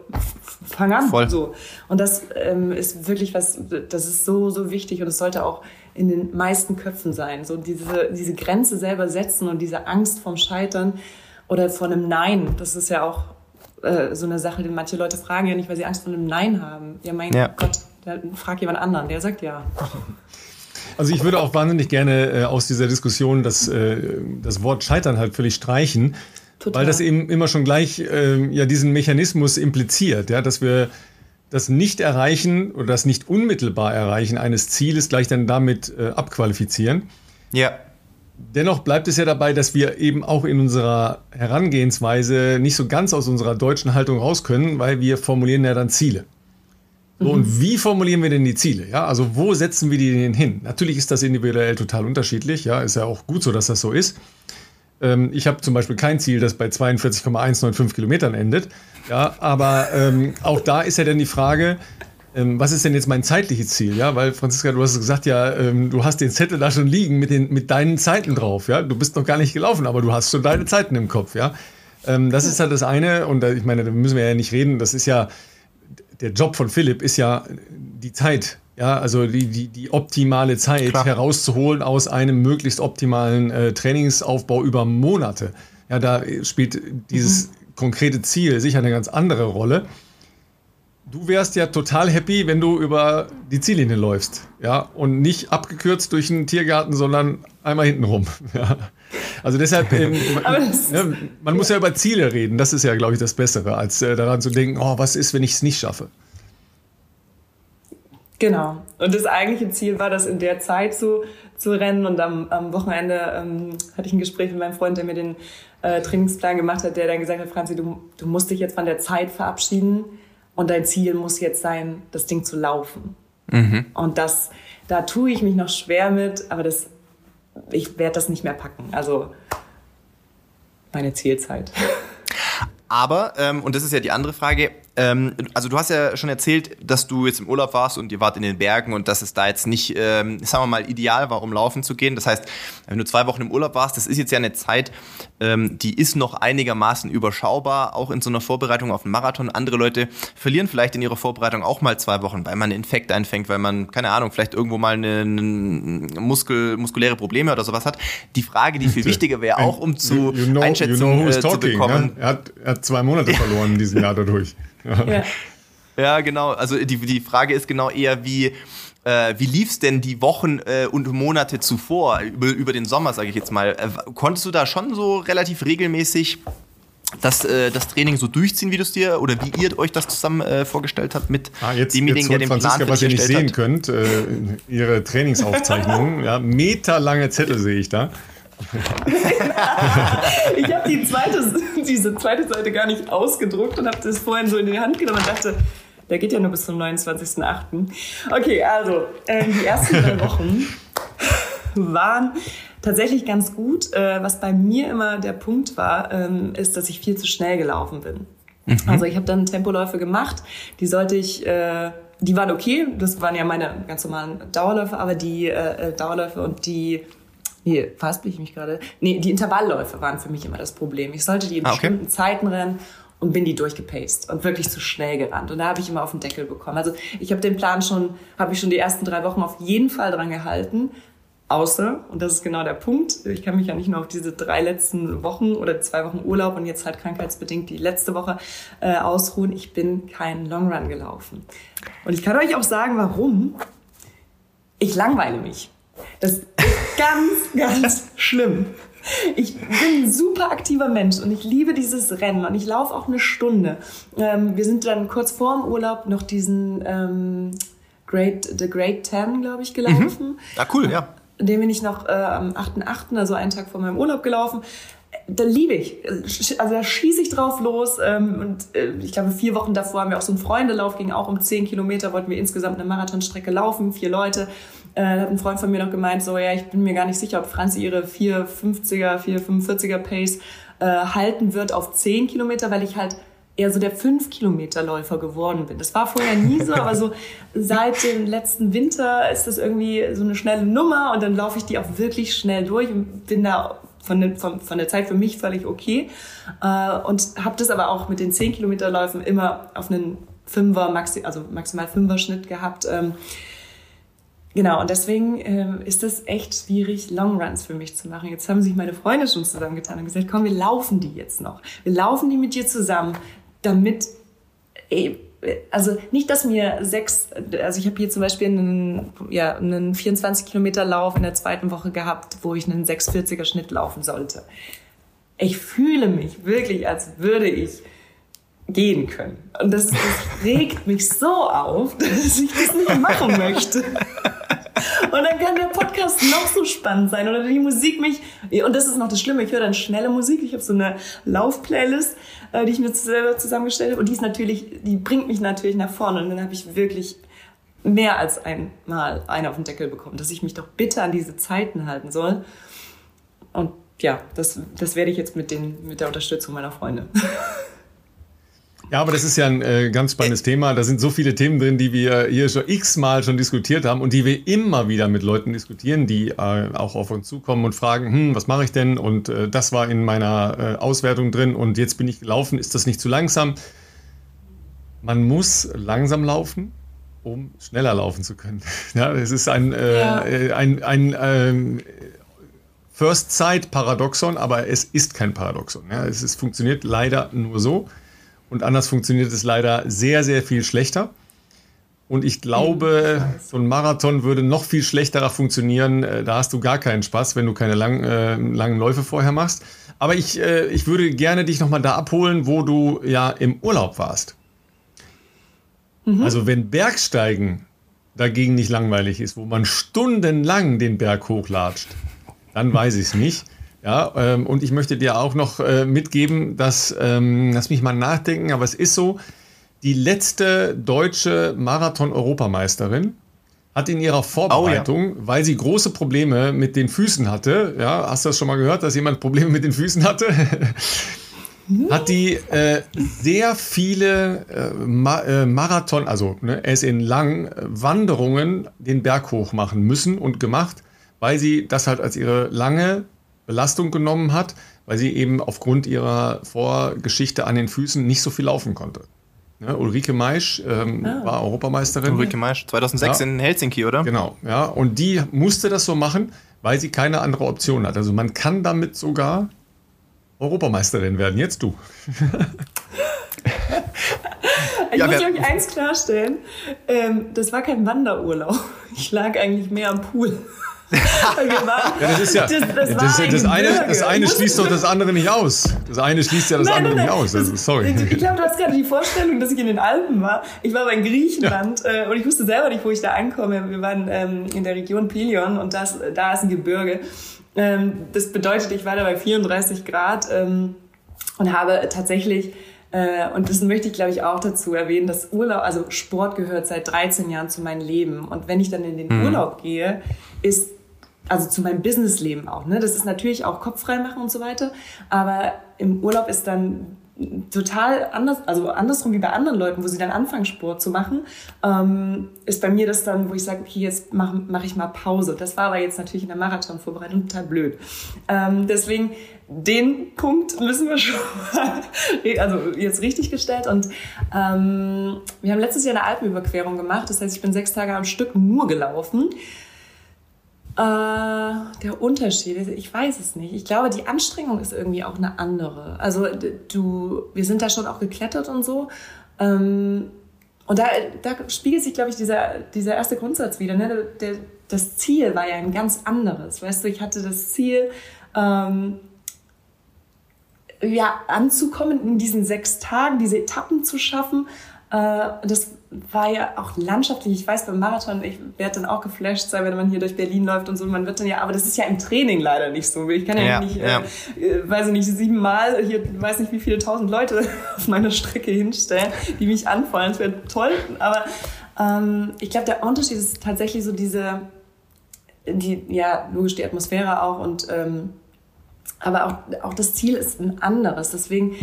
fang an. Voll. So. Und das ähm, ist wirklich was, das ist so, so wichtig und es sollte auch in den meisten Köpfen sein. So diese, diese Grenze selber setzen und diese Angst vom Scheitern oder vor einem Nein. Das ist ja auch äh, so eine Sache, die manche Leute fragen ja nicht, weil sie Angst vor einem Nein haben. Ja, mein ja. Gott, frag jemand anderen, der sagt ja. Also ich würde auch wahnsinnig gerne äh, aus dieser Diskussion das, äh, das Wort Scheitern halt völlig streichen, Total. weil das eben immer schon gleich äh, ja diesen Mechanismus impliziert, ja, dass wir das Nicht-Erreichen oder das nicht unmittelbar Erreichen eines Zieles gleich dann damit äh, abqualifizieren. Ja. Dennoch bleibt es ja dabei, dass wir eben auch in unserer Herangehensweise nicht so ganz aus unserer deutschen Haltung raus können, weil wir formulieren ja dann Ziele. So, und mhm. wie formulieren wir denn die Ziele? Ja, also wo setzen wir die denn hin? Natürlich ist das individuell total unterschiedlich. Ja, ist ja auch gut so, dass das so ist. Ähm, ich habe zum Beispiel kein Ziel, das bei 42,195 Kilometern endet. Ja, aber ähm, auch da ist ja dann die Frage, ähm, was ist denn jetzt mein zeitliches Ziel? Ja, weil Franziska, du hast gesagt, ja, ähm, du hast den Zettel da schon liegen mit, den, mit deinen Zeiten drauf. Ja, du bist noch gar nicht gelaufen, aber du hast schon deine Zeiten im Kopf. Ja, ähm, das ist halt das eine. Und ich meine, da müssen wir ja nicht reden. Das ist ja der Job von Philipp ist ja die Zeit, ja, also die, die, die optimale Zeit Klar. herauszuholen aus einem möglichst optimalen äh, Trainingsaufbau über Monate. Ja, da spielt dieses mhm. konkrete Ziel sicher eine ganz andere Rolle. Du wärst ja total happy, wenn du über die Ziellinie läufst, ja, und nicht abgekürzt durch einen Tiergarten, sondern einmal hintenrum. Ja. Also deshalb, ähm, ne, man muss ja über Ziele reden. Das ist ja, glaube ich, das Bessere, als äh, daran zu denken, oh, was ist, wenn ich es nicht schaffe. Genau. Und das eigentliche Ziel war, das in der Zeit zu, zu rennen. Und am, am Wochenende ähm, hatte ich ein Gespräch mit meinem Freund, der mir den äh, Trainingsplan gemacht hat, der dann gesagt hat, Franzi, du, du musst dich jetzt von der Zeit verabschieden und dein Ziel muss jetzt sein, das Ding zu laufen. Mhm. Und das, da tue ich mich noch schwer mit, aber das ich werde das nicht mehr packen. Also meine Zielzeit. Aber, ähm, und das ist ja die andere Frage, Ähm, also du hast ja schon erzählt, dass du jetzt im Urlaub warst und ihr wart in den Bergen und dass es da jetzt nicht, ähm, sagen wir mal, ideal war, um laufen zu gehen. Das heißt, wenn du zwei Wochen im Urlaub warst, das ist jetzt ja eine Zeit, ähm, die ist noch einigermaßen überschaubar, auch in so einer Vorbereitung auf einen Marathon. Andere Leute verlieren vielleicht in ihrer Vorbereitung auch mal zwei Wochen, weil man einen Infekt einfängt, weil man, keine Ahnung, vielleicht irgendwo mal eine, Muskel, muskuläre Probleme oder sowas hat. Die Frage, die viel wichtiger wäre, auch um zu you know, Einschätzung you know äh, zu bekommen. Ne? Er, hat, er hat zwei Monate verloren in diesem Jahr dadurch. Ja. ja, genau. Also die, die Frage ist genau eher, wie, äh, wie lief es denn die Wochen äh, und Monate zuvor, über, über den Sommer, sage ich jetzt mal? Äh, konntest du da schon so relativ regelmäßig das, äh, das Training so durchziehen, wie du es dir oder wie ihr euch das zusammen äh, vorgestellt habt mit ah, jetzt, demjenigen, der den Franziska, Plan was ihr nicht sehen hat. könnt, äh, ihre Trainingsaufzeichnungen, ja, meterlange Zettel sehe ich da. ich habe die zweite, diese zweite Seite gar nicht ausgedruckt und habe das vorhin so in die Hand genommen und dachte, der geht ja nur bis zum 29.08. Okay, also äh, die ersten drei Wochen waren tatsächlich ganz gut. Äh, was bei mir immer der Punkt war, ähm, ist, dass ich viel zu schnell gelaufen bin. Mhm. Also ich habe dann Tempoläufe gemacht, die sollte ich... Äh, die waren okay, das waren ja meine ganz normalen Dauerläufe, aber die äh, äh Dauerläufe und die Nee, verhaspel ich mich gerade. Nee, die Intervallläufe waren für mich immer das Problem. Ich sollte die in ah, okay. bestimmten Zeiten rennen und bin die durchgepaced und wirklich zu schnell gerannt. Und da habe ich immer auf den Deckel bekommen. Also ich habe den Plan schon, habe ich schon die ersten drei Wochen auf jeden Fall dran gehalten. Außer, und das ist genau der Punkt, ich kann mich ja nicht nur auf diese drei letzten Wochen oder zwei Wochen Urlaub und jetzt halt krankheitsbedingt die letzte Woche äh, ausruhen. Ich bin keinen Longrun gelaufen. Und ich kann euch auch sagen, warum. Ich langweile mich. Das ist ganz, ganz schlimm. Ich bin ein super aktiver Mensch und ich liebe dieses Rennen und ich laufe auch eine Stunde. Ähm, wir sind dann kurz vor dem Urlaub noch diesen ähm, Great, The Great Ten, glaube ich, gelaufen. Mhm. Ah, cool, ja. Den bin ich noch äh, am 8.8., also einen Tag vor meinem Urlaub gelaufen da liebe ich. Also da schieße ich drauf los. Ähm, und äh, ich glaube, vier Wochen davor haben wir auch so einen Freundelauf, ging auch um zehn Kilometer, wollten wir insgesamt eine Marathonstrecke laufen, vier Leute. Äh, hat ein Freund von mir noch gemeint, so, ja, ich bin mir gar nicht sicher, ob Franzi ihre 450er, 445er Pace äh, halten wird auf zehn Kilometer, weil ich halt eher so der 5-Kilometer-Läufer geworden bin. Das war vorher nie so, aber so seit dem letzten Winter ist das irgendwie so eine schnelle Nummer und dann laufe ich die auch wirklich schnell durch und bin da von, von, von der Zeit für mich völlig okay. Äh, und habe das aber auch mit den 10 Kilometer Läufen immer auf einen Fünfer, maxi, also maximal Fünfer Schnitt gehabt. Ähm, Genau, und deswegen ähm, ist es echt schwierig, Longruns für mich zu machen. Jetzt haben sich meine Freunde schon zusammengetan und gesagt, komm, wir laufen die jetzt noch. Wir laufen die mit dir zusammen, damit, ey, also nicht, dass mir sechs, also ich habe hier zum Beispiel einen, ja, einen 24 Kilometer Lauf in der zweiten Woche gehabt, wo ich einen 640er Schnitt laufen sollte. Ich fühle mich wirklich, als würde ich gehen können. Und das, das regt mich so auf, dass ich das nicht machen möchte. Und dann kann der Podcast noch so spannend sein oder die Musik mich. Und das ist noch das Schlimme, ich höre dann schnelle Musik. Ich habe so eine Laufplaylist, äh, die ich mir selber zusammengestellt habe. Und die ist natürlich, die bringt mich natürlich nach vorne. Und dann habe ich wirklich mehr als einmal einen auf den Deckel bekommen, dass ich mich doch bitte an diese Zeiten halten soll. Und ja, das, das werde ich jetzt mit, den, mit der Unterstützung meiner Freunde. Ja, aber das ist ja ein äh, ganz spannendes Thema. Da sind so viele Themen drin, die wir hier schon x-mal schon diskutiert haben und die wir immer wieder mit Leuten diskutieren, die äh, auch auf uns zukommen und fragen, hm, was mache ich denn? Und äh, das war in meiner äh, Auswertung drin und jetzt bin ich gelaufen. Ist das nicht zu langsam? Man muss langsam laufen, um schneller laufen zu können. ja, es ist ein, äh, ja. Äh, ein, ein ähm, First-Sight-Paradoxon, aber es ist kein Paradoxon. Ja, es ist, funktioniert leider nur so. Und anders funktioniert es leider sehr, sehr viel schlechter. Und ich glaube, so ein Marathon würde noch viel schlechterer funktionieren. Äh, da hast du gar keinen Spaß, wenn du keine lang, äh, langen Läufe vorher machst. Aber ich, äh, ich würde gerne dich nochmal da abholen, wo du ja im Urlaub warst. Mhm. Also wenn Bergsteigen dagegen nicht langweilig ist, wo man stundenlang den Berg hochlatscht, dann weiß ich es nicht. Ja, ähm, und ich möchte dir auch noch äh, mitgeben, dass, ähm, lass mich mal nachdenken, aber es ist so, die letzte deutsche Marathon-Europameisterin hat in ihrer Vorbereitung, oh, ja. weil sie große Probleme mit den Füßen hatte, ja, hast du das schon mal gehört, dass jemand Probleme mit den Füßen hatte? hat die äh, sehr viele äh, Ma äh, Marathon, also ne, ist in langen äh, Wanderungen den Berg hoch machen müssen und gemacht, weil sie das halt als ihre lange Belastung genommen hat, weil sie eben aufgrund ihrer Vorgeschichte an den Füßen nicht so viel laufen konnte. Ja, Ulrike Maisch ähm, ah. war Europameisterin. Ulrike Maisch, 2006 ja. in Helsinki, oder? Genau, ja. Und die musste das so machen, weil sie keine andere Option hat. Also man kann damit sogar Europameisterin werden. Jetzt du. ich ja, muss euch eins klarstellen. Ähm, das war kein Wanderurlaub. Ich lag eigentlich mehr am Pool. Ja, das ist ja. Das, das, das, das eine, das eine schließt doch das andere nicht aus. Das eine schließt ja das nein, andere nein, nein. nicht aus. Also, sorry. Ich glaube, du hast gerade die Vorstellung, dass ich in den Alpen war. Ich war aber in Griechenland ja. äh, und ich wusste selber nicht, wo ich da ankomme. Wir waren ähm, in der Region Pelion und das, da ist ein Gebirge. Ähm, das bedeutet, ich war da bei 34 Grad ähm, und habe tatsächlich äh, und das möchte ich, glaube ich, auch dazu erwähnen, dass Urlaub, also Sport gehört seit 13 Jahren zu meinem Leben. Und wenn ich dann in den mhm. Urlaub gehe, ist also zu meinem Businessleben auch. Ne? Das ist natürlich auch Kopf frei machen und so weiter. Aber im Urlaub ist dann total anders, also andersrum wie bei anderen Leuten, wo sie dann anfangen, Sport zu machen, ähm, ist bei mir das dann, wo ich sage, okay, jetzt mache mach ich mal Pause. Das war aber jetzt natürlich in der Marathonvorbereitung total blöd. Ähm, deswegen, den Punkt müssen wir schon also jetzt richtig gestellt. Und ähm, wir haben letztes Jahr eine Alpenüberquerung gemacht. Das heißt, ich bin sechs Tage am Stück nur gelaufen. Äh, der Unterschied, ich weiß es nicht. Ich glaube, die Anstrengung ist irgendwie auch eine andere. Also du, wir sind da schon auch geklettert und so. Ähm, und da, da spiegelt sich, glaube ich, dieser, dieser erste Grundsatz wieder. Ne? Der, das Ziel war ja ein ganz anderes. Weißt du, ich hatte das Ziel, ähm, ja, anzukommen in diesen sechs Tagen, diese Etappen zu schaffen. Äh, das war ja auch landschaftlich. Ich weiß beim Marathon, ich werde dann auch geflasht sein, wenn man hier durch Berlin läuft und so. Man wird dann ja, aber das ist ja im Training leider nicht so. Ich kann ja, ja nicht, ja. Äh, weiß ich nicht, siebenmal hier, weiß nicht wie viele tausend Leute auf meiner Strecke hinstellen, die mich anfallen. Das wäre toll. Aber ähm, ich glaube, der Unterschied ist tatsächlich so diese, die, ja, logisch die Atmosphäre auch und ähm, aber auch, auch das Ziel ist ein anderes. Deswegen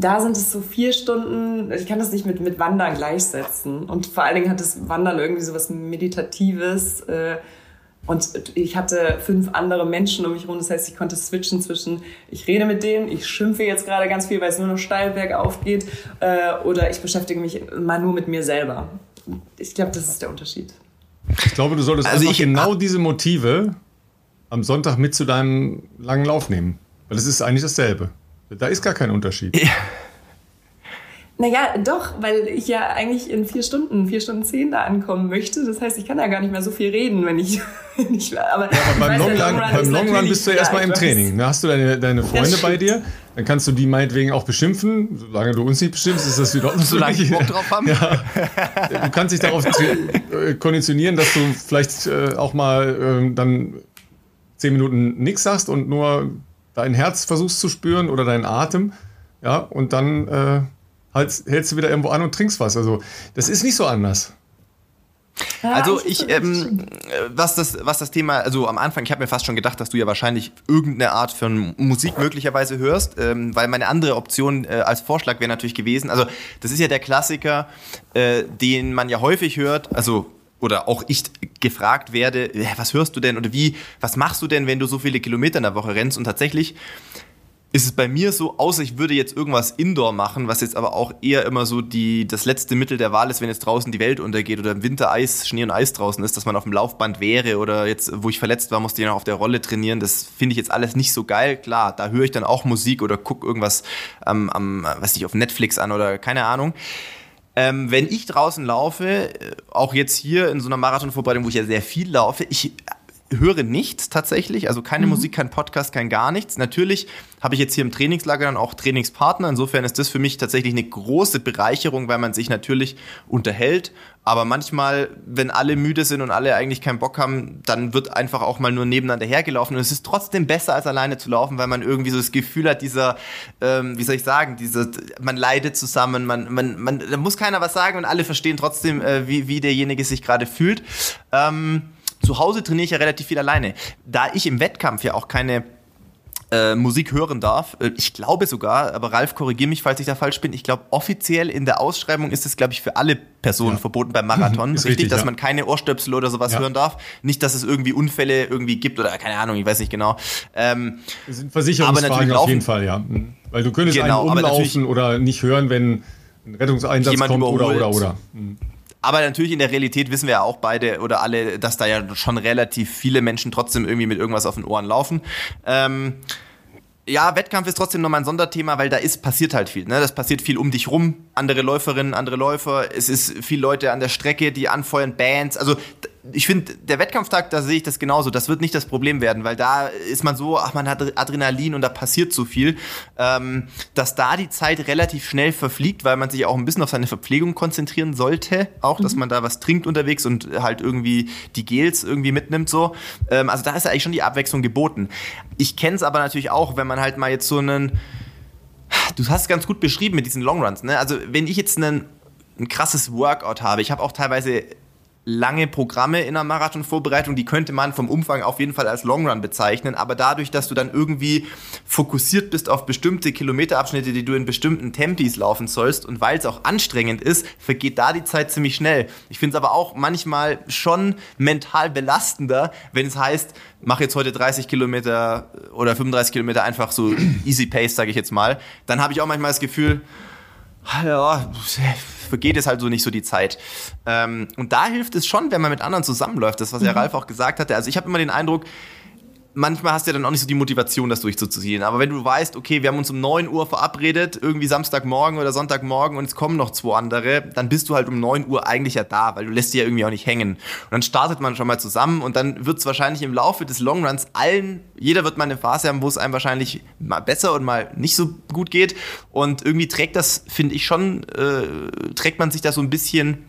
da sind es so vier Stunden, ich kann das nicht mit, mit Wandern gleichsetzen. Und vor allen Dingen hat das Wandern irgendwie so was Meditatives. Äh, und ich hatte fünf andere Menschen um mich herum. Das heißt, ich konnte switchen zwischen, ich rede mit denen, ich schimpfe jetzt gerade ganz viel, weil es nur noch steil bergauf geht, äh, oder ich beschäftige mich mal nur mit mir selber. Ich glaube, das ist der Unterschied. Ich glaube, du solltest also einfach genau diese Motive am Sonntag mit zu deinem langen Lauf nehmen. Weil es ist eigentlich dasselbe. Da ist gar kein Unterschied. Ja. Naja, doch, weil ich ja eigentlich in vier Stunden, vier Stunden zehn da ankommen möchte. Das heißt, ich kann ja gar nicht mehr so viel reden, wenn ich. Wenn ich aber, ja, aber beim, Long, Long Run, beim Long Run bist du ja erstmal im Training. Da hast du deine, deine Freunde bei dir. Dann kannst du die meinetwegen auch beschimpfen. Solange du uns nicht bestimmst, ist das wieder Solange ich Bock drauf haben. Ja. Du kannst dich darauf äh, konditionieren, dass du vielleicht äh, auch mal äh, dann zehn Minuten nichts sagst und nur dein Herz versuchst zu spüren oder deinen Atem, ja, und dann äh, halt, hältst du wieder irgendwo an und trinkst was. Also, das ist nicht so anders. also ich, ähm, was das, was das Thema, also am Anfang, ich habe mir fast schon gedacht, dass du ja wahrscheinlich irgendeine Art von Musik möglicherweise hörst, ähm, weil meine andere Option äh, als Vorschlag wäre natürlich gewesen. Also das ist ja der Klassiker, äh, den man ja häufig hört. Also oder auch ich gefragt werde, was hörst du denn oder wie, was machst du denn, wenn du so viele Kilometer in der Woche rennst? Und tatsächlich ist es bei mir so, außer ich würde jetzt irgendwas Indoor machen, was jetzt aber auch eher immer so die, das letzte Mittel der Wahl ist, wenn jetzt draußen die Welt untergeht oder im Winter Eis, Schnee und Eis draußen ist, dass man auf dem Laufband wäre oder jetzt, wo ich verletzt war, musste ich noch auf der Rolle trainieren. Das finde ich jetzt alles nicht so geil. Klar, da höre ich dann auch Musik oder gucke irgendwas am, am, was ich auf Netflix an oder keine Ahnung. Ähm, wenn ich draußen laufe, äh, auch jetzt hier in so einer Marathonvorbereitung, wo ich ja sehr viel laufe, ich höre nichts tatsächlich, also keine mhm. Musik, kein Podcast, kein gar nichts. Natürlich habe ich jetzt hier im Trainingslager dann auch Trainingspartner. Insofern ist das für mich tatsächlich eine große Bereicherung, weil man sich natürlich unterhält. Aber manchmal, wenn alle müde sind und alle eigentlich keinen Bock haben, dann wird einfach auch mal nur nebeneinander hergelaufen. Und es ist trotzdem besser, als alleine zu laufen, weil man irgendwie so das Gefühl hat, dieser, ähm, wie soll ich sagen, dieser, man leidet zusammen, man, man, man, da muss keiner was sagen und alle verstehen trotzdem, äh, wie, wie derjenige sich gerade fühlt. Ähm, zu Hause trainiere ich ja relativ viel alleine. Da ich im Wettkampf ja auch keine äh, Musik hören darf. Äh, ich glaube sogar, aber Ralf, korrigiere mich, falls ich da falsch bin. Ich glaube, offiziell in der Ausschreibung ist es, glaube ich, für alle Personen ja. verboten beim Marathon. richtig, richtig, dass ja. man keine Ohrstöpsel oder sowas ja. hören darf. Nicht, dass es irgendwie Unfälle irgendwie gibt oder keine Ahnung, ich weiß nicht genau. Ähm, das sind Versicherungsfragen auf jeden Fall, ja. Mhm. Weil du könntest genau, einen umlaufen oder nicht hören, wenn ein Rettungseinsatz kommt überholt. oder oder oder. Mhm. Aber natürlich in der Realität wissen wir ja auch beide oder alle, dass da ja schon relativ viele Menschen trotzdem irgendwie mit irgendwas auf den Ohren laufen. Ähm, ja, Wettkampf ist trotzdem nochmal ein Sonderthema, weil da ist, passiert halt viel. Ne? Das passiert viel um dich rum. Andere Läuferinnen, andere Läufer. Es ist viel Leute an der Strecke, die anfeuern, Bands. Also ich finde, der Wettkampftag, da sehe ich das genauso. Das wird nicht das Problem werden, weil da ist man so, ach, man hat Adrenalin und da passiert so viel, ähm, dass da die Zeit relativ schnell verfliegt, weil man sich auch ein bisschen auf seine Verpflegung konzentrieren sollte. Auch, dass mhm. man da was trinkt unterwegs und halt irgendwie die Gels irgendwie mitnimmt, so. Ähm, also da ist ja eigentlich schon die Abwechslung geboten. Ich kenne es aber natürlich auch, wenn man halt mal jetzt so einen, du hast es ganz gut beschrieben mit diesen Longruns, ne? Also wenn ich jetzt einen ein krasses Workout habe. Ich habe auch teilweise lange Programme in der Marathonvorbereitung, die könnte man vom Umfang auf jeden Fall als Longrun bezeichnen, aber dadurch, dass du dann irgendwie fokussiert bist auf bestimmte Kilometerabschnitte, die du in bestimmten Tempis laufen sollst und weil es auch anstrengend ist, vergeht da die Zeit ziemlich schnell. Ich finde es aber auch manchmal schon mental belastender, wenn es heißt, mach jetzt heute 30 Kilometer oder 35 Kilometer einfach so easy pace, sage ich jetzt mal. Dann habe ich auch manchmal das Gefühl, ja, vergeht es halt so nicht so die Zeit. Ähm, und da hilft es schon, wenn man mit anderen zusammenläuft. Das, was ja mhm. Ralf auch gesagt hatte. Also ich habe immer den Eindruck, manchmal hast du ja dann auch nicht so die Motivation, das durchzuziehen. Aber wenn du weißt, okay, wir haben uns um 9 Uhr verabredet, irgendwie Samstagmorgen oder Sonntagmorgen und es kommen noch zwei andere, dann bist du halt um 9 Uhr eigentlich ja da, weil du lässt dich ja irgendwie auch nicht hängen. Und dann startet man schon mal zusammen und dann wird es wahrscheinlich im Laufe des Longruns allen, jeder wird mal eine Phase haben, wo es einem wahrscheinlich mal besser und mal nicht so gut geht. Und irgendwie trägt das, finde ich schon, äh, trägt man sich da so ein bisschen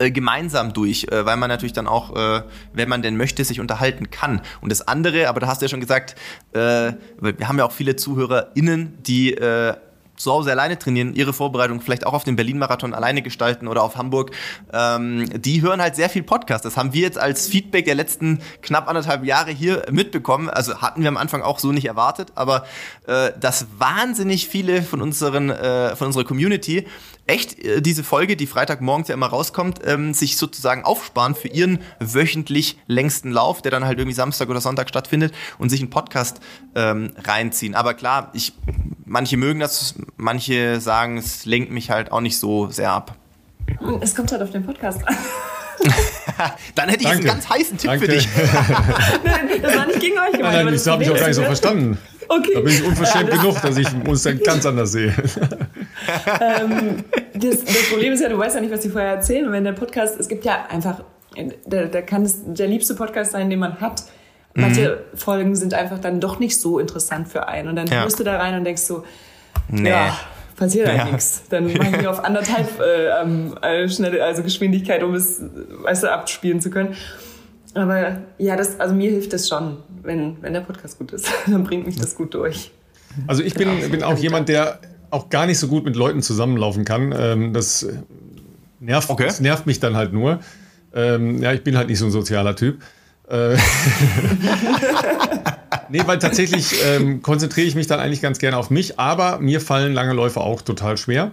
äh, gemeinsam durch, äh, weil man natürlich dann auch, äh, wenn man denn möchte, sich unterhalten kann. Und das andere, aber da hast du ja schon gesagt, äh, wir haben ja auch viele ZuhörerInnen, die äh, zu Hause alleine trainieren, ihre Vorbereitung vielleicht auch auf den Berlin-Marathon alleine gestalten oder auf Hamburg, ähm, die hören halt sehr viel Podcast. Das haben wir jetzt als Feedback der letzten knapp anderthalb Jahre hier mitbekommen. Also hatten wir am Anfang auch so nicht erwartet, aber äh, dass wahnsinnig viele von unseren äh, von unserer Community echt äh, diese Folge, die Freitagmorgens ja immer rauskommt, ähm, sich sozusagen aufsparen für ihren wöchentlich längsten Lauf, der dann halt irgendwie Samstag oder Sonntag stattfindet und sich einen Podcast ähm, reinziehen. Aber klar, ich, manche mögen das, manche sagen, es lenkt mich halt auch nicht so sehr ab. Es kommt halt auf den Podcast an. Dann hätte ich Danke. einen ganz heißen Tipp Danke. für dich. das war nicht gegen euch gemeint. Nein, nein, das habe ich auch gar nicht so verstanden. Okay. Da bin ich unverschämt genug, dass ich uns dann ganz anders sehe. ähm, das, das, Problem ist ja, du weißt ja nicht, was die vorher erzählen. Und wenn der Podcast, es gibt ja einfach, da, da kann es der liebste Podcast sein, den man hat. Manche mhm. Folgen sind einfach dann doch nicht so interessant für einen. Und dann ja. hörst du da rein und denkst so, nee. ja, passiert halt ja. nichts. Dann machen wir auf anderthalb äh, ähm, äh, schnelle, also Geschwindigkeit, um es, weißt du, abspielen zu können. Aber ja, das, also mir hilft das schon, wenn, wenn der Podcast gut ist. Dann bringt mich das gut durch. Also ich bin, bin auch jemand, der auch gar nicht so gut mit Leuten zusammenlaufen kann. Ähm, das, nervt, okay. das nervt mich dann halt nur. Ähm, ja, ich bin halt nicht so ein sozialer Typ. Äh, nee, weil tatsächlich ähm, konzentriere ich mich dann eigentlich ganz gerne auf mich, aber mir fallen lange Läufe auch total schwer.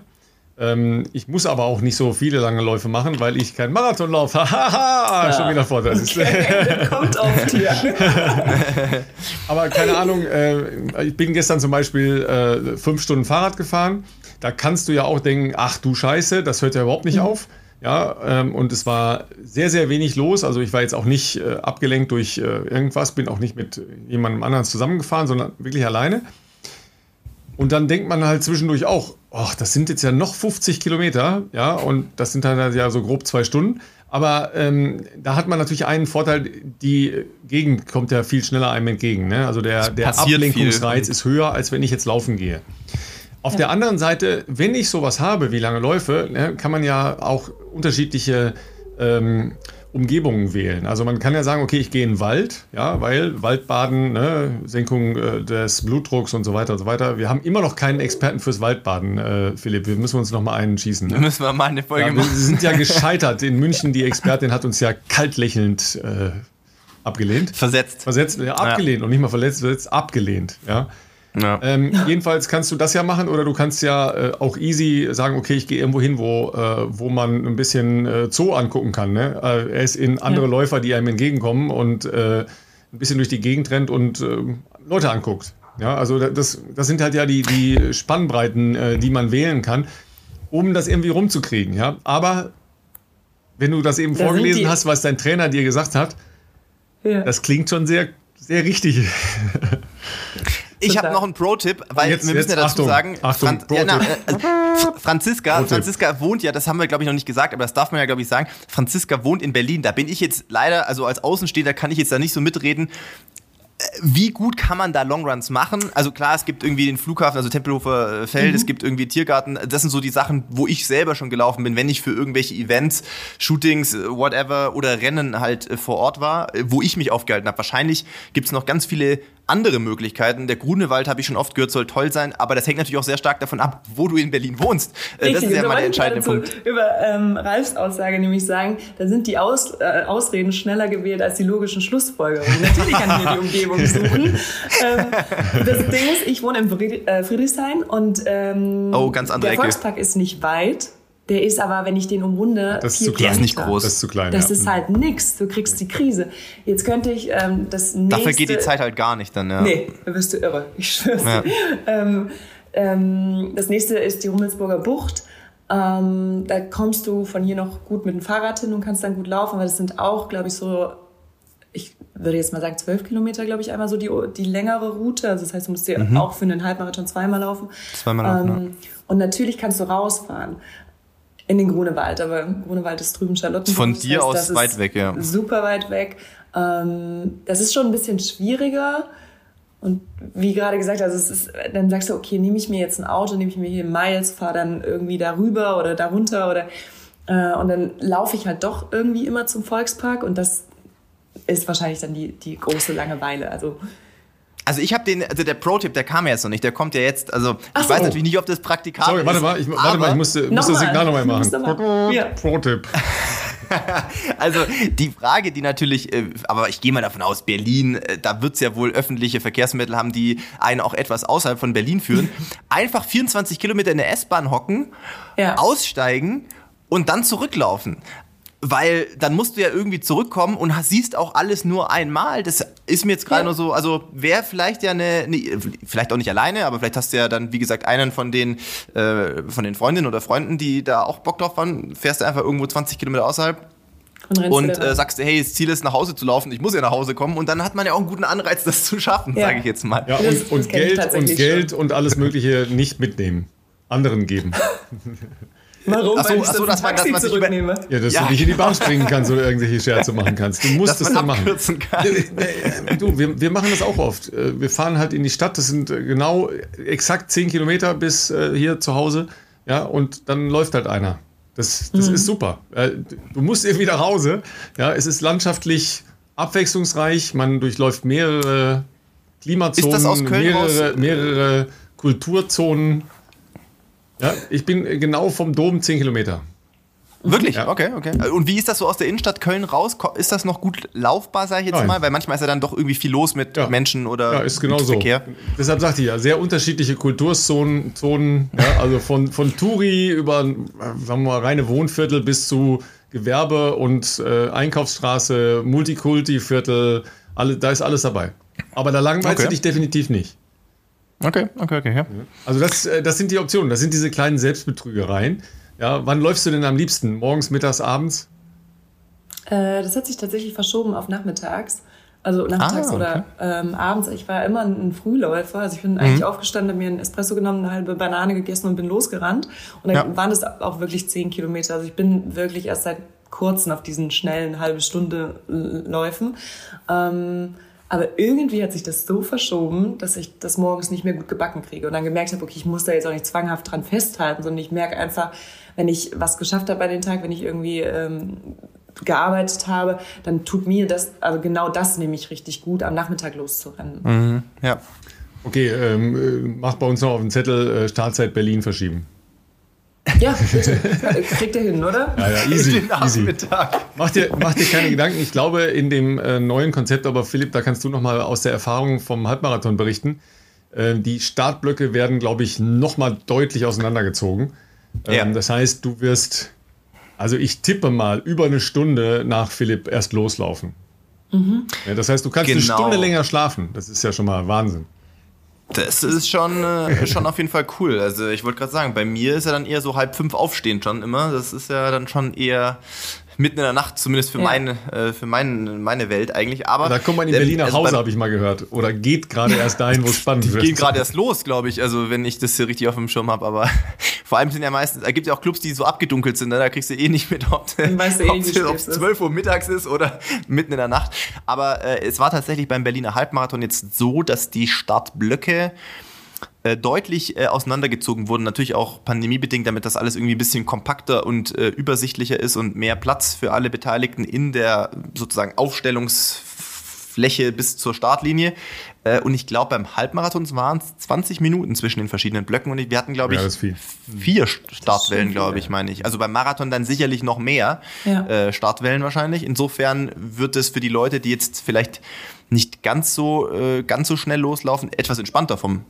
Ähm, ich muss aber auch nicht so viele lange Läufe machen, weil ich keinen Marathon laufe. Haha, ja. schon wieder Vorteil. Okay, kommt oft hier. aber keine Ahnung, äh, ich bin gestern zum Beispiel äh, fünf Stunden Fahrrad gefahren. Da kannst du ja auch denken, ach du Scheiße, das hört ja überhaupt nicht mhm. auf. Ja, ähm, und es war sehr, sehr wenig los. Also ich war jetzt auch nicht äh, abgelenkt durch äh, irgendwas, bin auch nicht mit jemandem anderen zusammengefahren, sondern wirklich alleine. Und dann denkt man halt zwischendurch auch, ach, das sind jetzt ja noch 50 Kilometer, ja, und das sind dann halt ja so grob zwei Stunden. Aber ähm, da hat man natürlich einen Vorteil, die Gegend kommt ja viel schneller einem entgegen. Ne? Also der, der Ablenkungsreiz viel. ist höher, als wenn ich jetzt laufen gehe. Auf ja. der anderen Seite, wenn ich sowas habe wie lange Läufe, ne, kann man ja auch unterschiedliche ähm, Umgebungen wählen. Also man kann ja sagen, okay, ich gehe in den Wald, ja, weil Waldbaden, ne, Senkung äh, des Blutdrucks und so weiter und so weiter. Wir haben immer noch keinen Experten fürs Waldbaden, äh, Philipp. Wir müssen uns noch mal einen schießen. Ne? Müssen wir mal eine Folge ja, machen. Wir sind ja gescheitert. In München, die Expertin hat uns ja kalt lächelnd äh, abgelehnt. Versetzt. Versetzt, ja, abgelehnt ja. und nicht mal verletzt, versetzt, abgelehnt. Ja. Ja. Ähm, jedenfalls kannst du das ja machen oder du kannst ja äh, auch easy sagen, okay, ich gehe irgendwo hin, wo, äh, wo man ein bisschen äh, Zoo angucken kann. Ne? Äh, er ist in andere ja. Läufer, die einem entgegenkommen und äh, ein bisschen durch die Gegend rennt und äh, Leute anguckt. Ja, also das, das sind halt ja die, die Spannbreiten, die man wählen kann, um das irgendwie rumzukriegen. Ja? Aber wenn du das eben da vorgelesen hast, was dein Trainer dir gesagt hat, ja. das klingt schon sehr, sehr richtig. Ich habe noch einen Pro-Tipp, weil jetzt, wir müssen jetzt, ja dazu Achtung, sagen, Achtung, Fran ja, na, äh, Franziska, Franziska wohnt ja, das haben wir glaube ich noch nicht gesagt, aber das darf man ja glaube ich sagen. Franziska wohnt in Berlin. Da bin ich jetzt leider, also als Außenstehender kann ich jetzt da nicht so mitreden wie gut kann man da Longruns machen? Also klar, es gibt irgendwie den Flughafen, also Tempelhofer Feld, mhm. es gibt irgendwie Tiergarten. Das sind so die Sachen, wo ich selber schon gelaufen bin, wenn ich für irgendwelche Events, Shootings, whatever oder Rennen halt äh, vor Ort war, äh, wo ich mich aufgehalten habe. Wahrscheinlich gibt es noch ganz viele andere Möglichkeiten. Der Grunewald, habe ich schon oft gehört, soll toll sein, aber das hängt natürlich auch sehr stark davon ab, wo du in Berlin wohnst. Richtig, das ist ja mal der entscheidende Punkt. Über ähm, Ralfs Aussage nämlich sagen, da sind die Aus, äh, Ausreden schneller gewählt als die logischen Schlussfolgerungen. Natürlich kann ich mir die Umgebung suchen. ähm, das Ding ist, ich wohne in äh, Friedrichshain und ähm, oh, der Volkspark ist nicht weit. Der ist aber, wenn ich den umrunde, das ist zu klein. Der ist nicht groß. Das ist zu klein. Das ja. ist halt nix. Du kriegst die Krise. Jetzt könnte ich ähm, das nächste. Dafür geht die Zeit halt gar nicht dann, ja. Nee, da wirst du irre. Ich schwör's. Ja. ähm, ähm, das nächste ist die Rummelsburger Bucht. Ähm, da kommst du von hier noch gut mit dem Fahrrad hin und kannst dann gut laufen, weil das sind auch, glaube ich, so, ich würde jetzt mal sagen, zwölf Kilometer, glaube ich, einmal so die, die längere Route. Also das heißt, du musst dir mhm. auch für einen Halbmarathon zweimal laufen. Zweimal laufen. Ähm, ja. Und natürlich kannst du rausfahren in den Grunewald, aber Grunewald ist drüben Charlottenburg. Von dir aus weit weg, ja. Super weit weg. Ähm, das ist schon ein bisschen schwieriger. Und wie gerade gesagt, also es ist, dann sagst du, okay, nehme ich mir jetzt ein Auto, nehme ich mir hier Miles, fahre dann irgendwie darüber oder darunter oder äh, und dann laufe ich halt doch irgendwie immer zum Volkspark und das ist wahrscheinlich dann die, die große Langeweile. Also also ich habe den, also der Pro-Tipp, der kam ja jetzt noch nicht, der kommt ja jetzt, also ich so. weiß natürlich nicht, ob das praktikabel Sorry, warte mal, ich, warte mal, ich musste, musste das Signal nochmal machen. Ja. Pro-Tipp. also die Frage, die natürlich, äh, aber ich gehe mal davon aus, Berlin, äh, da wird es ja wohl öffentliche Verkehrsmittel haben, die einen auch etwas außerhalb von Berlin führen. Einfach 24 Kilometer in der S-Bahn hocken, ja. aussteigen und dann zurücklaufen weil dann musst du ja irgendwie zurückkommen und siehst auch alles nur einmal. Das ist mir jetzt gerade ja. nur so, also wäre vielleicht ja eine, eine, vielleicht auch nicht alleine, aber vielleicht hast du ja dann, wie gesagt, einen von den, äh, von den Freundinnen oder Freunden, die da auch Bock drauf waren, fährst du einfach irgendwo 20 Kilometer außerhalb und, und äh, sagst, hey, das Ziel ist, nach Hause zu laufen, ich muss ja nach Hause kommen und dann hat man ja auch einen guten Anreiz, das zu schaffen, ja. sage ich jetzt mal. Ja, und, das, und das Geld, und, Geld und alles Mögliche nicht mitnehmen, anderen geben. Warum? Achso, achso, das, das Taxi das, zurücknehme. Ja, dass ja, du nicht in die Bahn springen kannst oder irgendwelche Scherze machen kannst. Du musst es dann machen. Du, wir, wir machen das auch oft. Äh, wir fahren halt in die Stadt, das sind äh, genau exakt zehn Kilometer bis äh, hier zu Hause. Ja, und dann läuft halt einer. Das, das mhm. ist super. Du musst irgendwie nach Hause. Ja, es ist landschaftlich abwechslungsreich. Man durchläuft mehrere Klimazonen, ist das aus Köln mehrere, mehrere Kulturzonen. Ja, ich bin genau vom Dom 10 Kilometer. Wirklich? Ja. Okay, okay. Und wie ist das so aus der Innenstadt Köln raus? Ist das noch gut laufbar, sage ich jetzt Nein. mal? Weil manchmal ist ja dann doch irgendwie viel los mit ja. Menschen oder ja, ist genau so. Verkehr. Deshalb sagte ich ja, sehr unterschiedliche Kulturzonen, Zonen, ja, also von, von Touri über sagen wir mal, reine Wohnviertel bis zu Gewerbe und äh, Einkaufsstraße, Multikulti-Viertel, alle, da ist alles dabei. Aber da langweilst okay. du dich definitiv nicht. Okay, okay, okay, ja. Also das, äh, das sind die Optionen, das sind diese kleinen Selbstbetrügereien. Ja, wann läufst du denn am liebsten? Morgens, mittags, abends? Äh, das hat sich tatsächlich verschoben auf nachmittags. Also nachmittags ah, okay. oder ähm, abends. Ich war immer ein Frühläufer. Also ich bin mhm. eigentlich aufgestanden, habe mir einen Espresso genommen, eine halbe Banane gegessen und bin losgerannt. Und dann ja. waren das auch wirklich zehn Kilometer. Also ich bin wirklich erst seit kurzem auf diesen schnellen halbe Stunde Läufen. Ähm, aber irgendwie hat sich das so verschoben, dass ich das morgens nicht mehr gut gebacken kriege und dann gemerkt habe, okay, ich muss da jetzt auch nicht zwanghaft dran festhalten, sondern ich merke einfach, wenn ich was geschafft habe bei den Tag, wenn ich irgendwie ähm, gearbeitet habe, dann tut mir das, also genau das nämlich richtig gut, am Nachmittag loszurennen. Mhm, ja. Okay, ähm, äh, mach bei uns noch auf den Zettel äh, Startzeit Berlin verschieben. Ja, bitte. Kriegt ihr hin, oder? Ja, ja, easy. easy. Mach, dir, mach dir keine Gedanken. Ich glaube, in dem äh, neuen Konzept, aber Philipp, da kannst du noch mal aus der Erfahrung vom Halbmarathon berichten. Äh, die Startblöcke werden, glaube ich, noch mal deutlich auseinandergezogen. Ähm, ja. Das heißt, du wirst, also ich tippe mal, über eine Stunde nach Philipp erst loslaufen. Mhm. Ja, das heißt, du kannst genau. eine Stunde länger schlafen. Das ist ja schon mal Wahnsinn. Das ist schon, äh, schon auf jeden Fall cool. Also ich wollte gerade sagen, bei mir ist ja dann eher so halb fünf aufstehen schon immer. Das ist ja dann schon eher mitten in der Nacht, zumindest für, ja. meine, äh, für mein, meine Welt eigentlich. Aber da kommt man in Berlin nach also Hause, habe ich mal gehört. Oder geht gerade erst dahin, wo es spannend die wird. Geht gerade erst los, glaube ich. Also wenn ich das hier richtig auf dem Schirm habe. Aber vor allem sind ja meistens, da gibt es ja auch Clubs, die so abgedunkelt sind. Ne? Da kriegst du eh nicht mit, ob es eh 12 Uhr mittags ist oder mitten in der Nacht. Aber äh, es war tatsächlich beim Berliner Halbmarathon jetzt so, dass die Startblöcke äh, deutlich äh, auseinandergezogen wurden. Natürlich auch pandemiebedingt, damit das alles irgendwie ein bisschen kompakter und äh, übersichtlicher ist und mehr Platz für alle Beteiligten in der sozusagen Aufstellungsfläche bis zur Startlinie. Äh, und ich glaube, beim Halbmarathon waren es 20 Minuten zwischen den verschiedenen Blöcken und wir hatten, glaube ich, ja, vier Startwellen, glaube ich, meine ich. Also beim Marathon dann sicherlich noch mehr ja. Äh, Startwellen wahrscheinlich. Insofern wird es für die Leute, die jetzt vielleicht nicht ganz so, äh, ganz so schnell loslaufen, etwas entspannter vom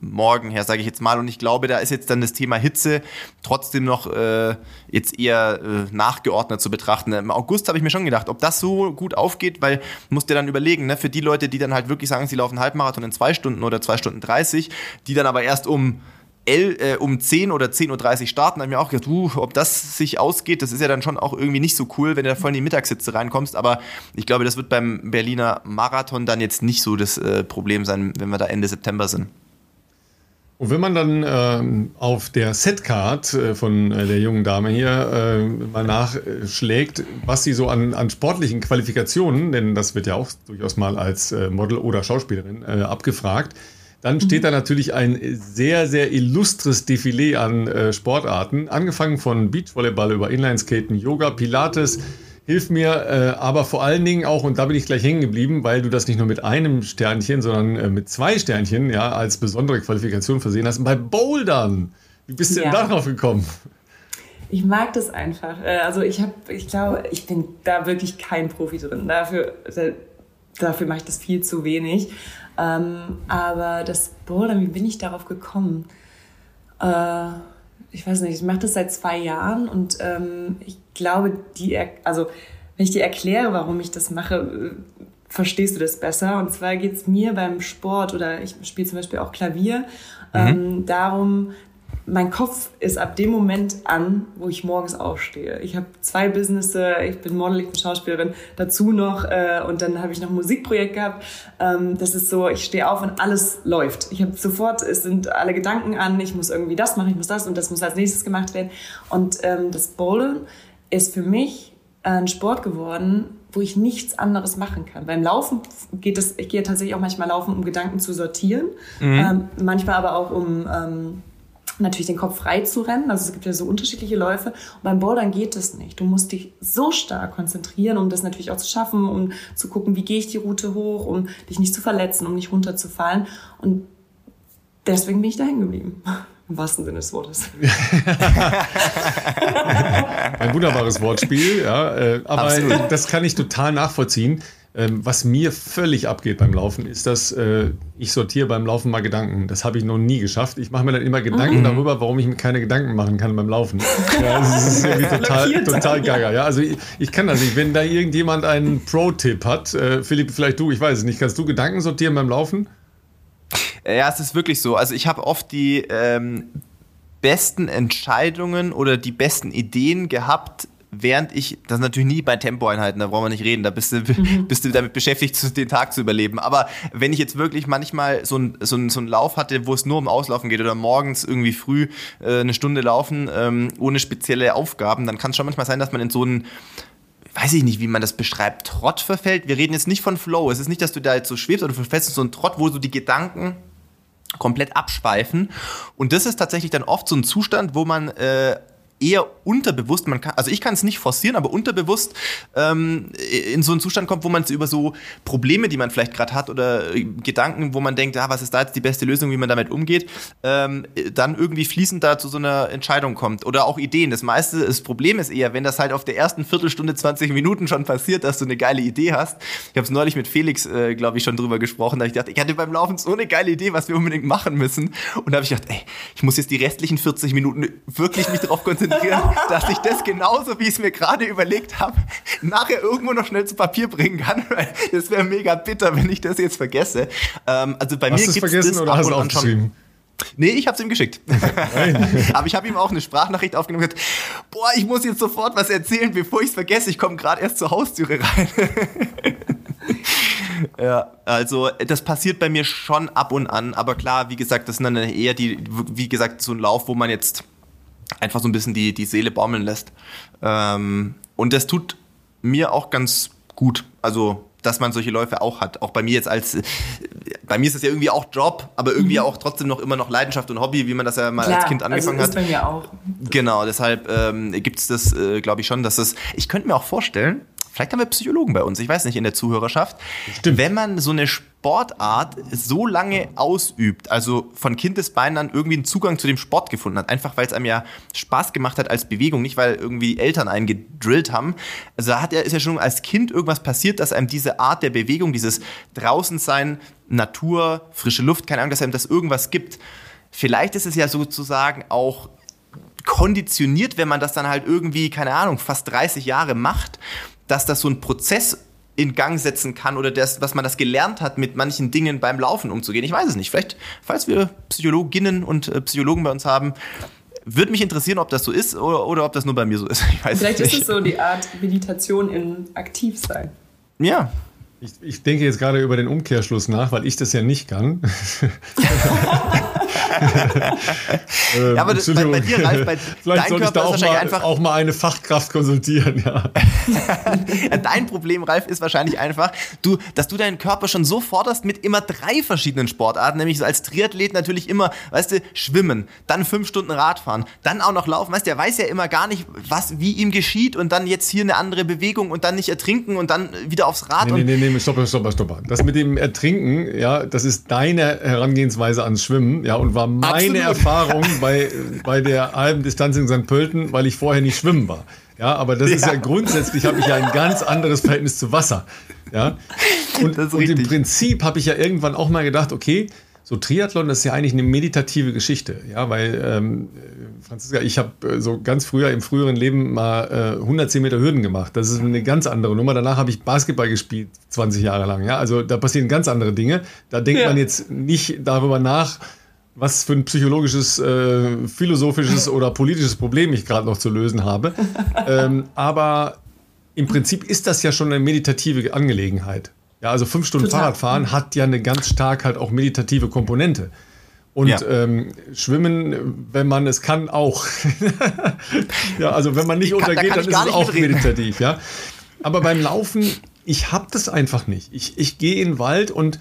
Morgen her, sage ich jetzt mal. Und ich glaube, da ist jetzt dann das Thema Hitze trotzdem noch äh, jetzt eher äh, nachgeordnet zu betrachten. Im August habe ich mir schon gedacht, ob das so gut aufgeht, weil musst dir dann überlegen, ne, für die Leute, die dann halt wirklich sagen, sie laufen Halbmarathon in zwei Stunden oder zwei Stunden 30, die dann aber erst um El, äh, um 10 oder 10.30 Uhr starten, habe ich mir auch gedacht, uh, ob das sich ausgeht, das ist ja dann schon auch irgendwie nicht so cool, wenn du da voll in die Mittagssitze reinkommst. Aber ich glaube, das wird beim Berliner Marathon dann jetzt nicht so das äh, Problem sein, wenn wir da Ende September sind. Und wenn man dann ähm, auf der Setcard äh, von äh, der jungen Dame hier äh, mal nachschlägt, was sie so an, an sportlichen Qualifikationen, denn das wird ja auch durchaus mal als äh, Model oder Schauspielerin äh, abgefragt, dann steht mhm. da natürlich ein sehr, sehr illustres Defilé an äh, Sportarten, angefangen von Beachvolleyball über Inlineskaten, Yoga, Pilates, Hilf mir äh, aber vor allen Dingen auch, und da bin ich gleich hängen geblieben, weil du das nicht nur mit einem Sternchen, sondern äh, mit zwei Sternchen ja, als besondere Qualifikation versehen hast, bei Bouldern. Wie bist du ja. denn darauf gekommen? Ich mag das einfach. Äh, also ich habe, ich glaube, ich bin da wirklich kein Profi drin. Dafür, dafür mache ich das viel zu wenig. Ähm, aber das Bouldern, wie bin ich darauf gekommen? Äh, ich weiß nicht, ich mache das seit zwei Jahren und ähm, ich glaube, die, also wenn ich dir erkläre, warum ich das mache, äh, verstehst du das besser. Und zwar geht es mir beim Sport oder ich spiele zum Beispiel auch Klavier mhm. ähm, darum, mein Kopf ist ab dem Moment an, wo ich morgens aufstehe. Ich habe zwei Businesses, ich bin Model, ich bin Schauspielerin, dazu noch äh, und dann habe ich noch ein Musikprojekt gehabt. Ähm, das ist so, ich stehe auf und alles läuft. Ich habe sofort, es sind alle Gedanken an, ich muss irgendwie das machen, ich muss das und das muss als nächstes gemacht werden. Und ähm, das Bowlen ist für mich ein Sport geworden, wo ich nichts anderes machen kann. Beim Laufen geht es, ich gehe tatsächlich auch manchmal laufen, um Gedanken zu sortieren, mhm. ähm, manchmal aber auch um ähm, natürlich den Kopf frei zu rennen. Also es gibt ja so unterschiedliche Läufe. Und beim Bouldern geht das nicht. Du musst dich so stark konzentrieren, um das natürlich auch zu schaffen, um zu gucken, wie gehe ich die Route hoch, um dich nicht zu verletzen, um nicht runterzufallen. Und deswegen bin ich da hängen geblieben. Im wahrsten Sinne des Wortes. Ein wunderbares Wortspiel, ja. Äh, aber Absolut. das kann ich total nachvollziehen. Ähm, was mir völlig abgeht beim Laufen, ist, dass äh, ich sortiere beim Laufen mal Gedanken. Das habe ich noch nie geschafft. Ich mache mir dann immer Gedanken mhm. darüber, warum ich mir keine Gedanken machen kann beim Laufen. Ja, das ist irgendwie total, total gaga. Ja, also ich, ich, kann das nicht. Wenn da irgendjemand einen Pro-Tipp hat, äh, Philipp, vielleicht du, ich weiß es nicht, kannst du Gedanken sortieren beim Laufen? Ja, es ist wirklich so. Also ich habe oft die ähm, besten Entscheidungen oder die besten Ideen gehabt, während ich, das ist natürlich nie bei Tempoeinheiten, da brauchen wir nicht reden, da bist du, mhm. bist du damit beschäftigt, den Tag zu überleben. Aber wenn ich jetzt wirklich manchmal so einen so so ein Lauf hatte, wo es nur um Auslaufen geht oder morgens irgendwie früh äh, eine Stunde laufen, ähm, ohne spezielle Aufgaben, dann kann es schon manchmal sein, dass man in so einen weiß ich nicht, wie man das beschreibt, Trott verfällt. Wir reden jetzt nicht von Flow. Es ist nicht, dass du da jetzt so schwebst oder verfällst in so einen Trott, wo so die Gedanken komplett abschweifen. Und das ist tatsächlich dann oft so ein Zustand, wo man äh, eher unterbewusst, man kann, also ich kann es nicht forcieren, aber unterbewusst ähm, in so einen Zustand kommt, wo man über so Probleme, die man vielleicht gerade hat oder äh, Gedanken, wo man denkt, ah, was ist da jetzt die beste Lösung, wie man damit umgeht, ähm, dann irgendwie fließend da zu so einer Entscheidung kommt. Oder auch Ideen. Das meiste, das Problem ist eher, wenn das halt auf der ersten Viertelstunde, 20 Minuten schon passiert, dass du eine geile Idee hast. Ich habe es neulich mit Felix, äh, glaube ich, schon drüber gesprochen, da ich dachte, ich hatte beim Laufen so eine geile Idee, was wir unbedingt machen müssen. Und da habe ich gedacht, ey, ich muss jetzt die restlichen 40 Minuten wirklich mich darauf konzentrieren, dass ich das genauso, wie ich es mir gerade überlegt habe, nachher irgendwo noch schnell zu Papier bringen kann. Das wäre mega bitter, wenn ich das jetzt vergesse. Ähm, also bei hast mir gibt es das oder hast du aufgeschrieben? Nee, ich hab's ihm geschickt. Aber ich habe ihm auch eine Sprachnachricht aufgenommen und gesagt, boah, ich muss jetzt sofort was erzählen, bevor ich es vergesse. Ich komme gerade erst zur Haustüre rein. ja, also das passiert bei mir schon ab und an, aber klar, wie gesagt, das sind dann eher die, wie gesagt, so ein Lauf, wo man jetzt einfach so ein bisschen die, die Seele baumeln lässt. Ähm, und das tut mir auch ganz gut. Also dass man solche Läufe auch hat. Auch bei mir jetzt als, bei mir ist es ja irgendwie auch Job, aber irgendwie mhm. auch trotzdem noch immer noch Leidenschaft und Hobby, wie man das ja mal Klar, als Kind also angefangen also ist hat. Bei mir auch. Genau, deshalb ähm, gibt es das, äh, glaube ich schon, dass das, ich könnte mir auch vorstellen, vielleicht haben wir Psychologen bei uns, ich weiß nicht, in der Zuhörerschaft. Stimmt. Wenn man so eine Sportart so lange ausübt, also von Kindesbeinen an irgendwie einen Zugang zu dem Sport gefunden hat, einfach weil es einem ja Spaß gemacht hat als Bewegung, nicht weil irgendwie Eltern einen gedrillt haben. Also da hat ja, ist ja schon als Kind irgendwas passiert, dass einem diese Art der Bewegung, dieses Draußensein, Natur, frische Luft, keine Ahnung, dass einem das irgendwas gibt. Vielleicht ist es ja sozusagen auch konditioniert, wenn man das dann halt irgendwie, keine Ahnung, fast 30 Jahre macht dass das so ein Prozess in Gang setzen kann oder das, was man das gelernt hat, mit manchen Dingen beim Laufen umzugehen. Ich weiß es nicht. Vielleicht, falls wir Psychologinnen und äh, Psychologen bei uns haben, würde mich interessieren, ob das so ist oder, oder ob das nur bei mir so ist. Vielleicht ist es so die Art Meditation in Aktivsein. Ja, ich, ich, denke jetzt gerade über den Umkehrschluss nach, weil ich das ja nicht kann. ja, aber bei, bei, dir, Ralf, bei Vielleicht sollte ich da auch mal, einfach auch mal eine Fachkraft konsultieren. Ja. dein Problem, Ralf, ist wahrscheinlich einfach, du, dass du deinen Körper schon so forderst mit immer drei verschiedenen Sportarten, nämlich so als Triathlet natürlich immer, weißt du, schwimmen, dann fünf Stunden Radfahren, dann auch noch laufen. Weißt du, der weiß ja immer gar nicht, was, wie ihm geschieht und dann jetzt hier eine andere Bewegung und dann nicht ertrinken und dann wieder aufs Rad. Nee, nee, nee, nee, stopp, stopp, stopp. Das mit dem Ertrinken, ja, das ist deine Herangehensweise ans Schwimmen, ja, und war meine Absolut. Erfahrung bei, bei der halben Distanz in St. Pölten, weil ich vorher nicht schwimmen war. Ja, aber das ja. ist ja grundsätzlich, habe ich ja ein ganz anderes Verhältnis zu Wasser. Ja, und, und im Prinzip habe ich ja irgendwann auch mal gedacht, okay, so Triathlon ist ja eigentlich eine meditative Geschichte, ja, weil ähm, Franziska, ich habe äh, so ganz früher im früheren Leben mal äh, 110 Meter Hürden gemacht. Das ist eine ganz andere Nummer. Danach habe ich Basketball gespielt, 20 Jahre lang, ja. Also da passieren ganz andere Dinge. Da denkt ja. man jetzt nicht darüber nach, was für ein psychologisches, äh, philosophisches oder politisches Problem ich gerade noch zu lösen habe. ähm, aber im Prinzip ist das ja schon eine meditative Angelegenheit. Ja, also fünf Stunden Total. Fahrradfahren hat ja eine ganz stark halt auch meditative Komponente. Und ja. ähm, Schwimmen, wenn man es kann, auch. ja, also wenn man nicht kann, untergeht, da dann ist es auch mitreden. meditativ, ja. Aber beim Laufen, ich habe das einfach nicht. Ich, ich gehe in den Wald und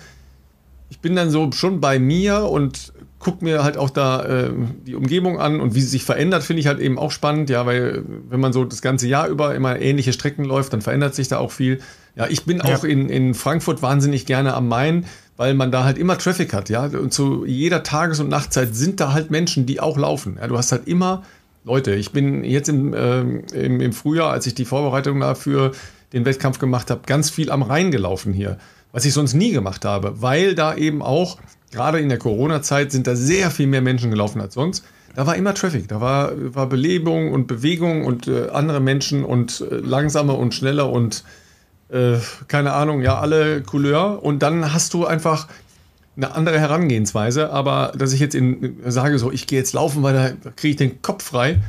ich bin dann so schon bei mir und gucke mir halt auch da äh, die Umgebung an und wie sie sich verändert, finde ich halt eben auch spannend, ja, weil wenn man so das ganze Jahr über immer ähnliche Strecken läuft, dann verändert sich da auch viel. Ja, ich bin ja. auch in, in Frankfurt wahnsinnig gerne am Main, weil man da halt immer Traffic hat, ja. Und zu jeder Tages- und Nachtzeit sind da halt Menschen, die auch laufen. Ja, du hast halt immer Leute. Ich bin jetzt im, äh, im, im Frühjahr, als ich die Vorbereitung dafür den Wettkampf gemacht habe, ganz viel am Rhein gelaufen hier, was ich sonst nie gemacht habe, weil da eben auch, gerade in der Corona-Zeit, sind da sehr viel mehr Menschen gelaufen als sonst. Da war immer Traffic, da war, war Belebung und Bewegung und äh, andere Menschen und äh, langsamer und schneller und äh, keine Ahnung, ja, alle Couleur. Und dann hast du einfach eine andere Herangehensweise. Aber dass ich jetzt in, sage, so, ich gehe jetzt laufen, weil da kriege ich den Kopf frei.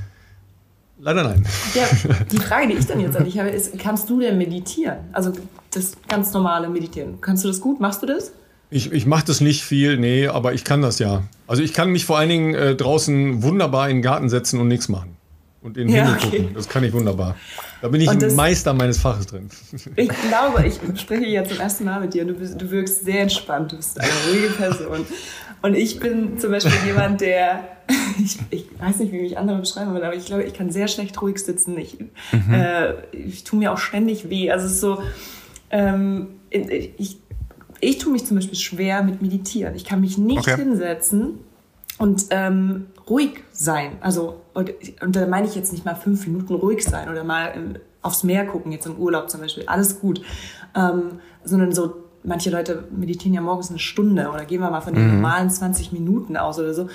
Leider nein. Ja, die Frage, die ich dann jetzt an dich habe, ist, kannst du denn meditieren? Also das ganz normale Meditieren. Kannst du das gut? Machst du das? Ich, ich mache das nicht viel, nee, aber ich kann das ja. Also ich kann mich vor allen Dingen äh, draußen wunderbar in den Garten setzen und nichts machen. und in den ja, Himmel okay. gucken. Das kann ich wunderbar. Da bin ich ein Meister meines Faches drin. Ich glaube, ich spreche jetzt zum ersten Mal mit dir du, bist, du wirkst sehr entspannt. Du bist eine ruhige Person. Und ich bin zum Beispiel jemand, der, ich, ich weiß nicht, wie mich andere beschreiben würden, aber ich glaube, ich kann sehr schlecht ruhig sitzen. Ich, mhm. äh, ich tue mir auch ständig weh. Also es ist so, ähm, ich, ich tue mich zum Beispiel schwer mit Meditieren. Ich kann mich nicht okay. hinsetzen und ähm, ruhig sein. Also, und, und da meine ich jetzt nicht mal fünf Minuten ruhig sein oder mal ähm, aufs Meer gucken, jetzt im Urlaub zum Beispiel, alles gut. Ähm, sondern so, manche Leute meditieren ja morgens eine Stunde oder gehen wir mal von den mhm. normalen 20 Minuten aus oder so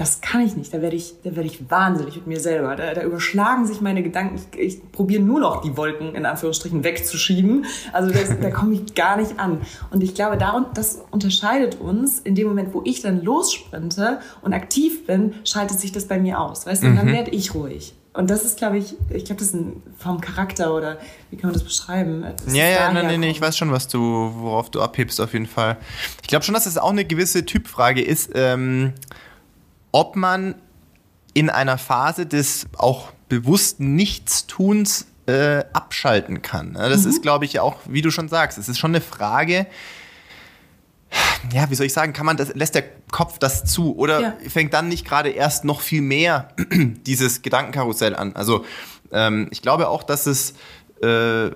das kann ich nicht. Da werde ich, da werde ich wahnsinnig mit mir selber. Da, da überschlagen sich meine Gedanken. Ich, ich probiere nur noch die Wolken in Anführungsstrichen wegzuschieben. Also das, da komme ich gar nicht an. Und ich glaube, darum, das unterscheidet uns. In dem Moment, wo ich dann lossprinte und aktiv bin, schaltet sich das bei mir aus. Weißt du, und dann mhm. werde ich ruhig. Und das ist, glaube ich, ich glaube, das ist ein, vom Charakter oder wie kann man das beschreiben? Das ja, ja, nein, nein, nee, ich weiß schon, was du, worauf du abhebst auf jeden Fall. Ich glaube schon, dass das auch eine gewisse Typfrage ist. Ähm ob man in einer Phase des auch bewussten Nichtstuns äh, abschalten kann. Das mhm. ist, glaube ich, auch, wie du schon sagst, es ist schon eine Frage, ja, wie soll ich sagen, kann man das, lässt der Kopf das zu oder ja. fängt dann nicht gerade erst noch viel mehr dieses Gedankenkarussell an? Also ähm, ich glaube auch, dass es äh,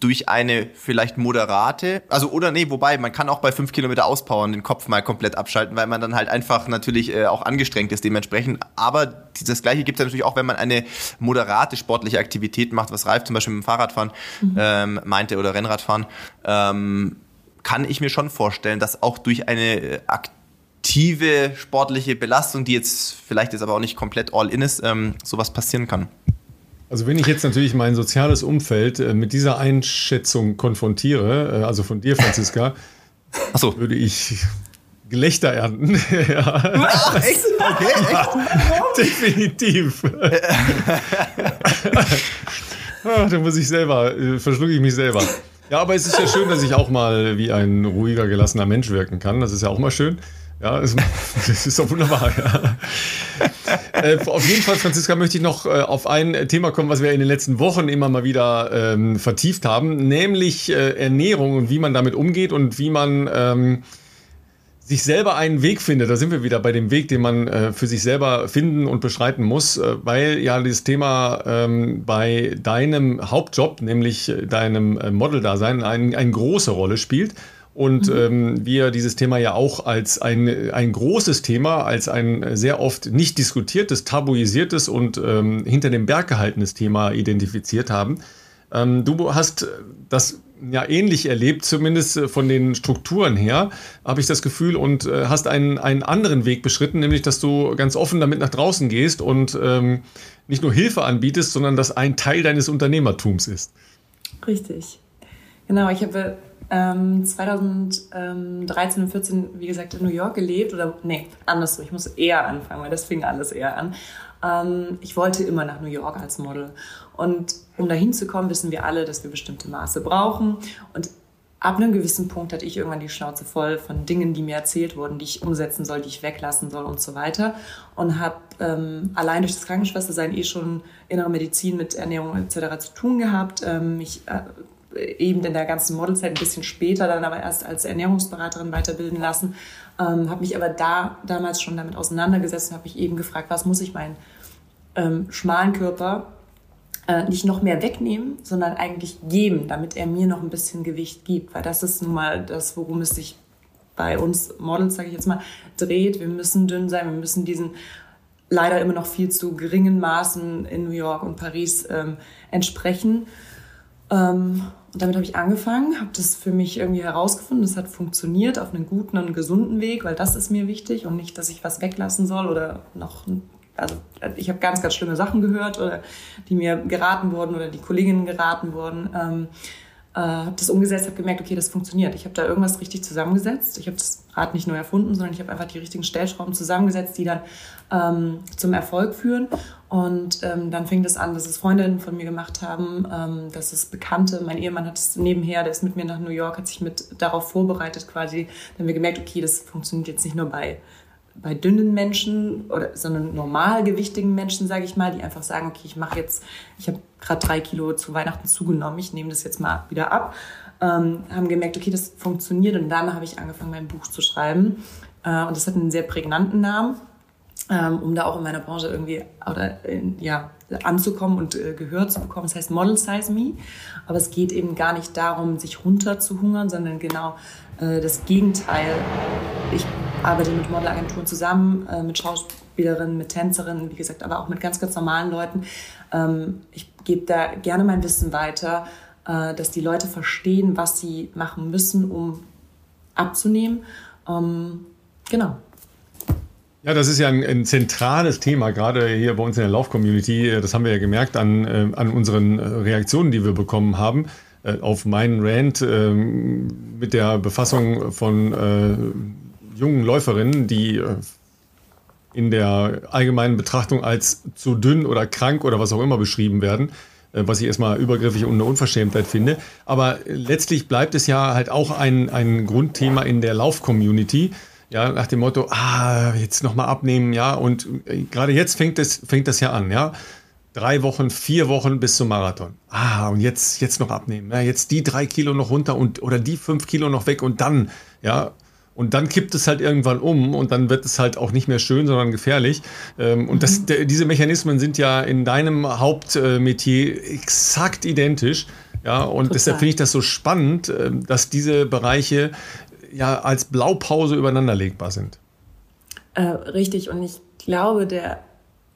durch eine vielleicht moderate, also oder nee, wobei man kann auch bei fünf Kilometer auspowern den Kopf mal komplett abschalten, weil man dann halt einfach natürlich äh, auch angestrengt ist dementsprechend. Aber das gleiche gibt es natürlich auch, wenn man eine moderate sportliche Aktivität macht, was Ralf zum Beispiel mit dem Fahrradfahren mhm. ähm, meinte oder Rennradfahren, ähm, kann ich mir schon vorstellen, dass auch durch eine aktive sportliche Belastung, die jetzt vielleicht jetzt aber auch nicht komplett all in ist, ähm, sowas passieren kann. Also wenn ich jetzt natürlich mein soziales Umfeld äh, mit dieser Einschätzung konfrontiere, äh, also von dir, Franziska, so. würde ich Gelächter ernten. ja. Ach, echt? Okay, echt? Definitiv. Ach, da muss ich selber, äh, verschlucke ich mich selber. Ja, aber es ist ja schön, dass ich auch mal wie ein ruhiger, gelassener Mensch wirken kann. Das ist ja auch mal schön. Ja, das, das ist doch wunderbar. Ja. äh, auf jeden Fall, Franziska, möchte ich noch äh, auf ein Thema kommen, was wir in den letzten Wochen immer mal wieder ähm, vertieft haben, nämlich äh, Ernährung und wie man damit umgeht und wie man ähm, sich selber einen Weg findet. Da sind wir wieder bei dem Weg, den man äh, für sich selber finden und beschreiten muss, äh, weil ja dieses Thema ähm, bei deinem Hauptjob, nämlich äh, deinem Model-Dasein, ein, eine große Rolle spielt. Und mhm. ähm, wir dieses Thema ja auch als ein, ein großes Thema, als ein sehr oft nicht diskutiertes, tabuisiertes und ähm, hinter dem Berg gehaltenes Thema identifiziert haben. Ähm, du hast das ja ähnlich erlebt, zumindest äh, von den Strukturen her, habe ich das Gefühl, und äh, hast einen, einen anderen Weg beschritten, nämlich dass du ganz offen damit nach draußen gehst und ähm, nicht nur Hilfe anbietest, sondern das ein Teil deines Unternehmertums ist. Richtig. Genau, ich habe ähm, 2013 und 14, wie gesagt, in New York gelebt. Oder nee, andersrum. Ich muss eher anfangen, weil das fing alles eher an. Ähm, ich wollte immer nach New York als Model. Und um dahin zu kommen, wissen wir alle, dass wir bestimmte Maße brauchen. Und ab einem gewissen Punkt hatte ich irgendwann die Schnauze voll von Dingen, die mir erzählt wurden, die ich umsetzen soll, die ich weglassen soll und so weiter. Und habe ähm, allein durch das Krankenschwestersein eh schon innere Medizin mit Ernährung etc. zu tun gehabt. Ähm, mich äh, eben in der ganzen Modelzeit ein bisschen später dann aber erst als Ernährungsberaterin weiterbilden lassen. Ähm, habe mich aber da damals schon damit auseinandergesetzt und habe mich eben gefragt, was muss ich meinen ähm, schmalen Körper äh, nicht noch mehr wegnehmen, sondern eigentlich geben, damit er mir noch ein bisschen Gewicht gibt. Weil das ist nun mal das, worum es sich bei uns Models, sage ich jetzt mal, dreht. Wir müssen dünn sein, wir müssen diesen leider immer noch viel zu geringen Maßen in New York und Paris ähm, entsprechen. Ähm, und damit habe ich angefangen, habe das für mich irgendwie herausgefunden. Das hat funktioniert auf einen guten und gesunden Weg, weil das ist mir wichtig und nicht, dass ich was weglassen soll oder noch. Also ich habe ganz, ganz schlimme Sachen gehört oder die mir geraten wurden oder die Kolleginnen geraten wurden. Ähm, äh, habe das umgesetzt, habe gemerkt, okay, das funktioniert. Ich habe da irgendwas richtig zusammengesetzt. Ich habe das Rad nicht neu erfunden, sondern ich habe einfach die richtigen Stellschrauben zusammengesetzt, die dann ähm, zum Erfolg führen. Und ähm, dann fing das an, dass es Freundinnen von mir gemacht haben, ähm, dass es Bekannte, mein Ehemann hat es nebenher, der ist mit mir nach New York, hat sich mit darauf vorbereitet quasi. Dann haben wir gemerkt, okay, das funktioniert jetzt nicht nur bei bei dünnen Menschen oder sondern normalgewichtigen Menschen, sage ich mal, die einfach sagen, okay, ich mache jetzt, ich habe gerade drei Kilo zu Weihnachten zugenommen, ich nehme das jetzt mal wieder ab, ähm, haben gemerkt, okay, das funktioniert und dann habe ich angefangen, mein Buch zu schreiben äh, und das hat einen sehr prägnanten Namen, ähm, um da auch in meiner Branche irgendwie oder in, ja anzukommen und äh, Gehör zu bekommen. Das heißt Model Size Me, aber es geht eben gar nicht darum, sich runter zu hungern, sondern genau äh, das Gegenteil. Ich arbeite mit Modelagenturen zusammen, äh, mit Schauspielerinnen, mit Tänzerinnen, wie gesagt, aber auch mit ganz, ganz normalen Leuten. Ähm, ich gebe da gerne mein Wissen weiter, äh, dass die Leute verstehen, was sie machen müssen, um abzunehmen. Ähm, genau. Ja, das ist ja ein, ein, zentrales Thema, gerade hier bei uns in der Lauf-Community. Das haben wir ja gemerkt an, äh, an unseren Reaktionen, die wir bekommen haben. Äh, auf meinen Rant äh, mit der Befassung von äh, jungen Läuferinnen, die äh, in der allgemeinen Betrachtung als zu dünn oder krank oder was auch immer beschrieben werden, äh, was ich erstmal übergriffig und eine Unverschämtheit finde. Aber letztlich bleibt es ja halt auch ein, ein Grundthema in der Lauf-Community. Ja, nach dem Motto, ah, jetzt nochmal abnehmen, ja, und äh, gerade jetzt fängt es, fängt das ja an, ja drei Wochen, vier Wochen bis zum Marathon. Ah, und jetzt, jetzt noch abnehmen. Ja, jetzt die drei Kilo noch runter und oder die fünf Kilo noch weg und dann, ja. Und dann kippt es halt irgendwann um und dann wird es halt auch nicht mehr schön, sondern gefährlich. Ähm, und das, mhm. diese Mechanismen sind ja in deinem Hauptmetier exakt identisch. Ja, und Total. deshalb finde ich das so spannend, ähm, dass diese Bereiche ja als Blaupause übereinander legbar sind. Äh, richtig. Und ich glaube, der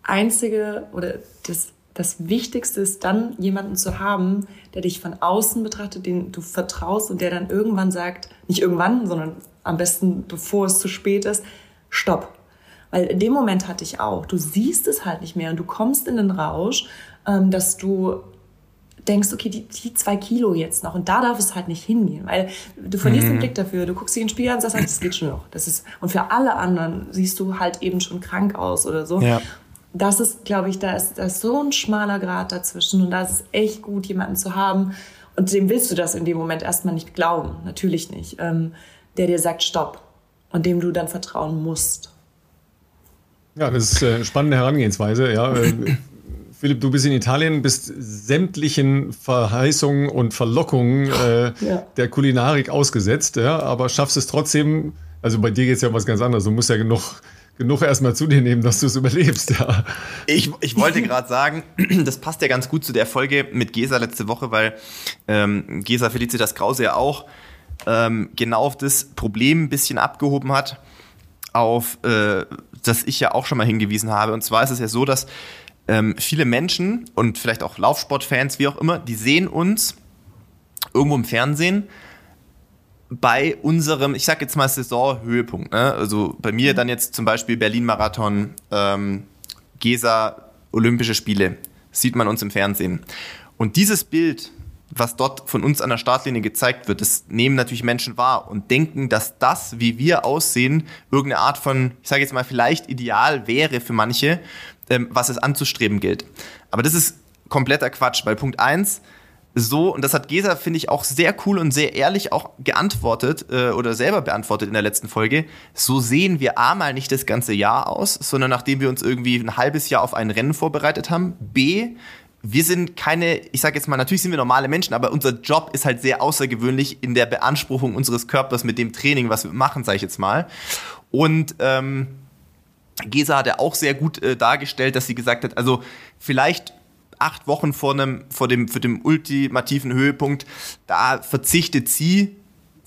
einzige oder das, das Wichtigste ist dann, jemanden zu haben, der dich von außen betrachtet, den du vertraust und der dann irgendwann sagt, nicht irgendwann, sondern am besten bevor es zu spät ist, stopp. Weil in dem Moment hatte ich auch, du siehst es halt nicht mehr und du kommst in den Rausch, ähm, dass du denkst, okay, die, die zwei Kilo jetzt noch und da darf es halt nicht hingehen, weil du verlierst mhm. den Blick dafür, du guckst dich in den Spiegel an und sagst, das geht schon noch. Das ist, und für alle anderen siehst du halt eben schon krank aus oder so. Ja das ist, glaube ich, da ist, da ist so ein schmaler Grad dazwischen und da ist es echt gut, jemanden zu haben. Und dem willst du das in dem Moment erstmal nicht glauben, natürlich nicht, ähm, der dir sagt, stopp und dem du dann vertrauen musst. Ja, das ist eine spannende Herangehensweise. Ja. Äh, Philipp, du bist in Italien, bist sämtlichen Verheißungen und Verlockungen äh, ja. der Kulinarik ausgesetzt, ja, aber schaffst es trotzdem, also bei dir geht es ja um was ganz anderes, du musst ja genug genug erstmal zu dir nehmen, dass du es überlebst, ja. Ich, ich wollte gerade sagen, das passt ja ganz gut zu der Folge mit Gesa letzte Woche, weil ähm, Gesa Felicitas Krause ja auch ähm, genau auf das Problem ein bisschen abgehoben hat, auf äh, das ich ja auch schon mal hingewiesen habe. Und zwar ist es ja so, dass ähm, viele Menschen und vielleicht auch Laufsportfans, wie auch immer, die sehen uns irgendwo im Fernsehen bei unserem, ich sag jetzt mal Saisonhöhepunkt, ne? also bei mir dann jetzt zum Beispiel Berlin-Marathon, ähm, Gesa, Olympische Spiele, sieht man uns im Fernsehen. Und dieses Bild, was dort von uns an der Startlinie gezeigt wird, das nehmen natürlich Menschen wahr und denken, dass das, wie wir aussehen, irgendeine Art von, ich sage jetzt mal, vielleicht ideal wäre für manche, ähm, was es anzustreben gilt. Aber das ist kompletter Quatsch, weil Punkt eins so, und das hat Gesa, finde ich, auch sehr cool und sehr ehrlich auch geantwortet äh, oder selber beantwortet in der letzten Folge. So sehen wir A mal nicht das ganze Jahr aus, sondern nachdem wir uns irgendwie ein halbes Jahr auf ein Rennen vorbereitet haben. B, wir sind keine, ich sage jetzt mal, natürlich sind wir normale Menschen, aber unser Job ist halt sehr außergewöhnlich in der Beanspruchung unseres Körpers mit dem Training, was wir machen, sage ich jetzt mal. Und ähm, Gesa hat ja auch sehr gut äh, dargestellt, dass sie gesagt hat, also vielleicht acht Wochen vor, einem, vor, dem, für dem ultimativen Höhepunkt, da verzichtet sie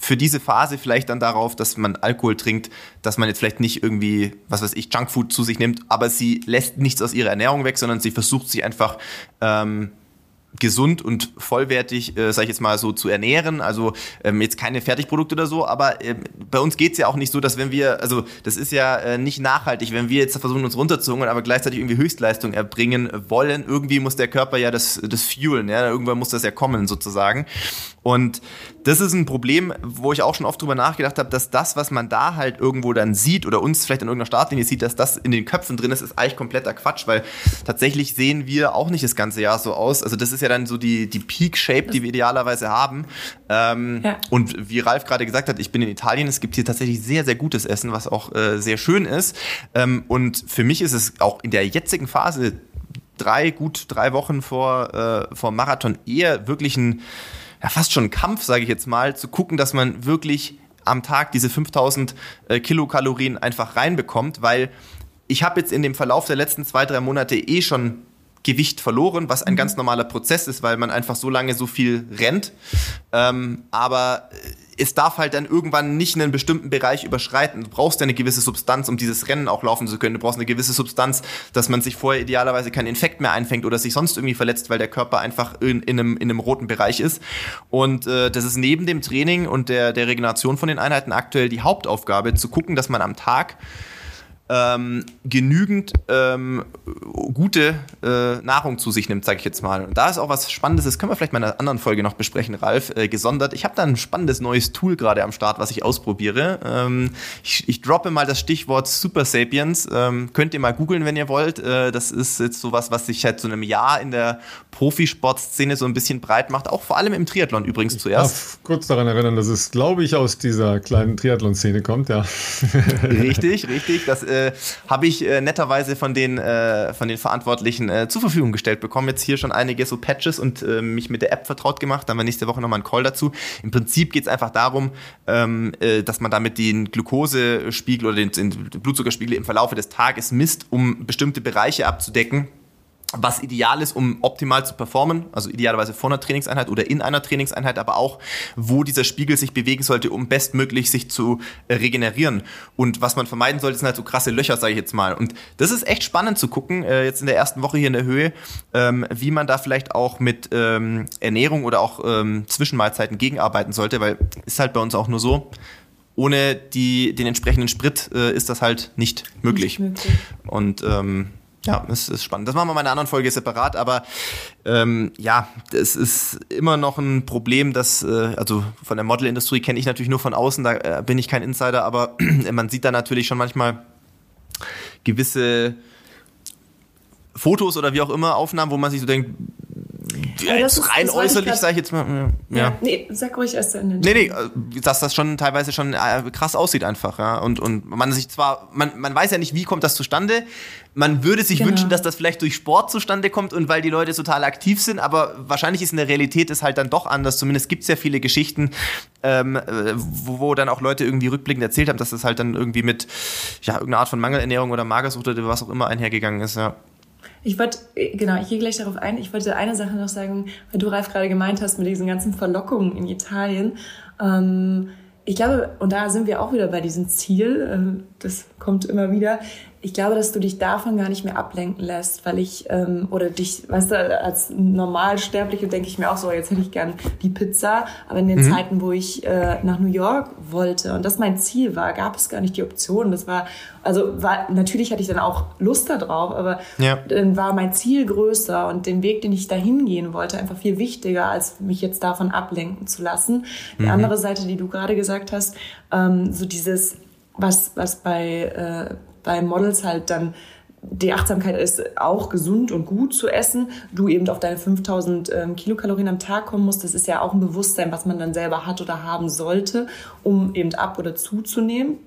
für diese Phase vielleicht dann darauf, dass man Alkohol trinkt, dass man jetzt vielleicht nicht irgendwie, was weiß ich, Junkfood zu sich nimmt, aber sie lässt nichts aus ihrer Ernährung weg, sondern sie versucht sich einfach ähm, gesund und vollwertig, äh, sage ich jetzt mal so, zu ernähren. Also ähm, jetzt keine Fertigprodukte oder so, aber äh, bei uns geht's ja auch nicht so, dass wenn wir, also das ist ja äh, nicht nachhaltig, wenn wir jetzt versuchen, uns runterzuhungern, aber gleichzeitig irgendwie Höchstleistung erbringen wollen, irgendwie muss der Körper ja das, das fuelen, ja, irgendwann muss das ja kommen sozusagen. Und das ist ein Problem, wo ich auch schon oft drüber nachgedacht habe, dass das, was man da halt irgendwo dann sieht oder uns vielleicht in irgendeiner Startlinie sieht, dass das in den Köpfen drin ist, ist eigentlich kompletter Quatsch, weil tatsächlich sehen wir auch nicht das ganze Jahr so aus. Also das ist ja dann so die, die Peak-Shape, die wir idealerweise haben. Ähm, ja. Und wie Ralf gerade gesagt hat, ich bin in Italien, es gibt hier tatsächlich sehr, sehr gutes Essen, was auch äh, sehr schön ist. Ähm, und für mich ist es auch in der jetzigen Phase, drei, gut drei Wochen vor, äh, vor Marathon, eher wirklich ein, ja, fast schon ein Kampf, sage ich jetzt mal, zu gucken, dass man wirklich am Tag diese 5000 äh, Kilokalorien einfach reinbekommt, weil ich habe jetzt in dem Verlauf der letzten zwei, drei Monate eh schon Gewicht verloren, was ein mhm. ganz normaler Prozess ist, weil man einfach so lange so viel rennt. Ähm, aber es darf halt dann irgendwann nicht einen bestimmten Bereich überschreiten. Du brauchst ja eine gewisse Substanz, um dieses Rennen auch laufen zu können. Du brauchst eine gewisse Substanz, dass man sich vorher idealerweise keinen Infekt mehr einfängt oder sich sonst irgendwie verletzt, weil der Körper einfach in, in, einem, in einem roten Bereich ist. Und äh, das ist neben dem Training und der, der Regeneration von den Einheiten aktuell die Hauptaufgabe, zu gucken, dass man am Tag ähm, genügend ähm, gute äh, Nahrung zu sich nimmt, sage ich jetzt mal. Und da ist auch was Spannendes, das können wir vielleicht mal in einer anderen Folge noch besprechen, Ralf, äh, gesondert. Ich habe da ein spannendes neues Tool gerade am Start, was ich ausprobiere. Ähm, ich, ich, droppe mal das Stichwort Super Sapiens. Ähm, könnt ihr mal googeln, wenn ihr wollt. Äh, das ist jetzt sowas, was sich seit so einem Jahr in der Profisportszene so ein bisschen breit macht, auch vor allem im Triathlon übrigens ich zuerst. Ich darf kurz daran erinnern, dass es, glaube ich, aus dieser kleinen Triathlon-Szene kommt, ja. richtig, richtig. Das äh, äh, habe ich äh, netterweise von den, äh, von den Verantwortlichen äh, zur Verfügung gestellt bekommen. Jetzt hier schon einige so Patches und äh, mich mit der App vertraut gemacht. Dann haben wir nächste Woche nochmal einen Call dazu. Im Prinzip geht es einfach darum, ähm, äh, dass man damit den Glukosespiegel oder den, den Blutzuckerspiegel im Verlauf des Tages misst, um bestimmte Bereiche abzudecken was ideal ist, um optimal zu performen, also idealerweise vor einer Trainingseinheit oder in einer Trainingseinheit, aber auch, wo dieser Spiegel sich bewegen sollte, um bestmöglich sich zu regenerieren. Und was man vermeiden sollte, sind halt so krasse Löcher, sage ich jetzt mal. Und das ist echt spannend zu gucken, äh, jetzt in der ersten Woche hier in der Höhe, ähm, wie man da vielleicht auch mit ähm, Ernährung oder auch ähm, Zwischenmahlzeiten gegenarbeiten sollte, weil ist halt bei uns auch nur so, ohne die, den entsprechenden Sprit äh, ist das halt nicht möglich. Nicht möglich. Und ähm, ja, es ist spannend. Das machen wir mal in einer anderen Folge separat, aber ähm, ja, es ist immer noch ein Problem, dass, äh, also von der Modelindustrie kenne ich natürlich nur von außen, da äh, bin ich kein Insider, aber man sieht da natürlich schon manchmal gewisse Fotos oder wie auch immer, Aufnahmen, wo man sich so denkt, ja, ist, rein das äußerlich, sag ich jetzt mal. Ja. ja. Nee, sag ruhig erst zu Ende. Nee, nee, äh, dass das schon teilweise schon äh, krass aussieht einfach, ja. Und, und man sich zwar, man, man weiß ja nicht, wie kommt das zustande. Man würde sich genau. wünschen, dass das vielleicht durch Sport zustande kommt und weil die Leute total aktiv sind, aber wahrscheinlich ist in der Realität es halt dann doch anders. Zumindest gibt es ja viele Geschichten, ähm, äh, wo, wo, dann auch Leute irgendwie rückblickend erzählt haben, dass das halt dann irgendwie mit ja, irgendeiner Art von Mangelernährung oder Magersucht oder was auch immer einhergegangen ist, ja. Ich wollte, genau, ich gehe gleich darauf ein. Ich wollte eine Sache noch sagen, weil du, Ralf, gerade gemeint hast mit diesen ganzen Verlockungen in Italien. Ähm, ich glaube, und da sind wir auch wieder bei diesem Ziel, äh, das kommt immer wieder, ich glaube, dass du dich davon gar nicht mehr ablenken lässt, weil ich, ähm, oder dich, weißt du, als Normalsterbliche denke ich mir auch so, jetzt hätte ich gern die Pizza, aber in den mhm. Zeiten, wo ich äh, nach New York wollte und das mein Ziel war, gab es gar nicht die Option. Das war, also war, natürlich hatte ich dann auch Lust darauf, aber ja. dann war mein Ziel größer und den Weg, den ich dahin gehen wollte, einfach viel wichtiger, als mich jetzt davon ablenken zu lassen. Die mhm. andere Seite, die du gerade gesagt hast, ähm, so dieses, was, was bei, äh, bei Models halt dann die Achtsamkeit ist auch gesund und gut zu essen. Du eben auf deine 5000 ähm, Kilokalorien am Tag kommen musst. Das ist ja auch ein Bewusstsein, was man dann selber hat oder haben sollte, um eben ab oder zuzunehmen.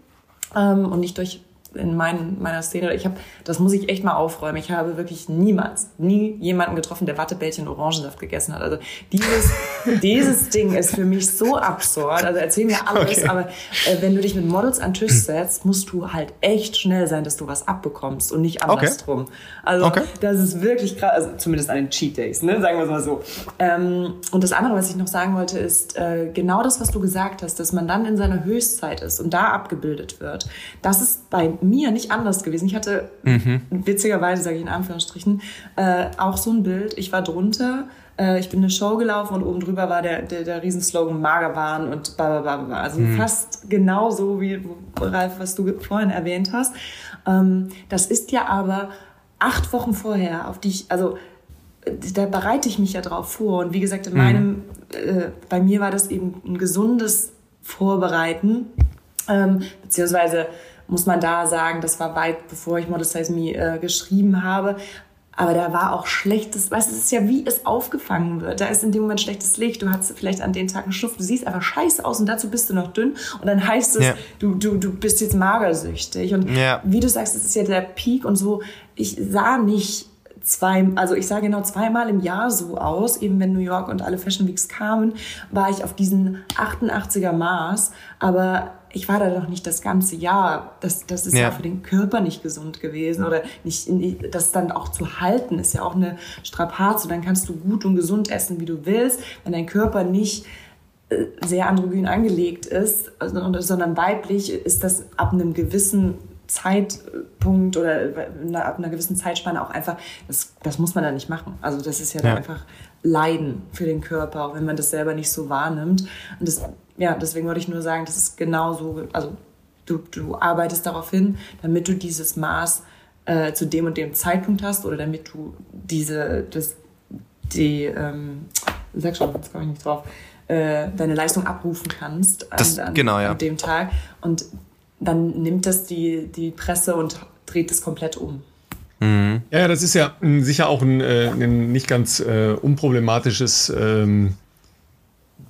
Ähm, und nicht durch in mein, meiner Szene, ich habe, das muss ich echt mal aufräumen. Ich habe wirklich niemals, nie jemanden getroffen, der Wattebällchen Orangensaft gegessen hat. Also dieses, dieses Ding ist für mich so absurd. Also erzähl mir alles, okay. aber äh, wenn du dich mit Models an den Tisch setzt, musst du halt echt schnell sein, dass du was abbekommst und nicht andersrum. Okay. Also okay. das ist wirklich krass, also zumindest an den Cheat Days, ne? sagen wir es mal so. Ähm, und das andere, was ich noch sagen wollte, ist äh, genau das, was du gesagt hast, dass man dann in seiner Höchstzeit ist und da abgebildet wird. Das ist bei mir nicht anders gewesen. Ich hatte mhm. witzigerweise, sage ich in Anführungsstrichen, äh, auch so ein Bild. Ich war drunter, äh, ich bin eine Show gelaufen und oben drüber war der, der, der Riesenslogan Magerwahn und bla bla bla. Also mhm. fast genau so wie Ralf, was du vorhin erwähnt hast. Ähm, das ist ja aber acht Wochen vorher, auf die ich, also da bereite ich mich ja drauf vor. Und wie gesagt, in mhm. meinem, äh, bei mir war das eben ein gesundes Vorbereiten, ähm, beziehungsweise muss man da sagen, das war weit bevor ich Model Size Me äh, geschrieben habe. aber da war auch schlechtes, weißt du, es ist ja wie es aufgefangen wird. Da ist in dem Moment schlechtes Licht, du hast vielleicht an den Tag einen Schnupfen, du siehst einfach scheiße aus und dazu bist du noch dünn und dann heißt es, ja. du, du, du bist jetzt magersüchtig. Und ja. wie du sagst, das ist ja der Peak und so, ich sah nicht zwei, also ich sah genau zweimal im Jahr so aus, eben wenn New York und alle Fashion Weeks kamen, war ich auf diesen 88er Maß, aber ich war da doch nicht das ganze Jahr. Das, das ist ja. ja für den Körper nicht gesund gewesen oder nicht, das dann auch zu halten ist ja auch eine Strapaze. Dann kannst du gut und gesund essen, wie du willst, wenn dein Körper nicht äh, sehr androgyn angelegt ist, sondern weiblich ist das ab einem gewissen Zeitpunkt oder ab einer gewissen Zeitspanne auch einfach, das, das muss man da nicht machen. Also das ist ja, ja. einfach Leiden für den Körper, auch wenn man das selber nicht so wahrnimmt. Und das, ja, deswegen wollte ich nur sagen, das ist genauso, also du, du arbeitest darauf hin, damit du dieses Maß äh, zu dem und dem Zeitpunkt hast oder damit du diese, das, die, ähm, sag schon, jetzt komme ich nicht drauf, äh, deine Leistung abrufen kannst das, an, genau, ja. an dem Tag. Und dann nimmt das die, die Presse und dreht es komplett um. Mhm. Ja, das ist ja sicher auch ein, äh, ein nicht ganz äh, unproblematisches ähm,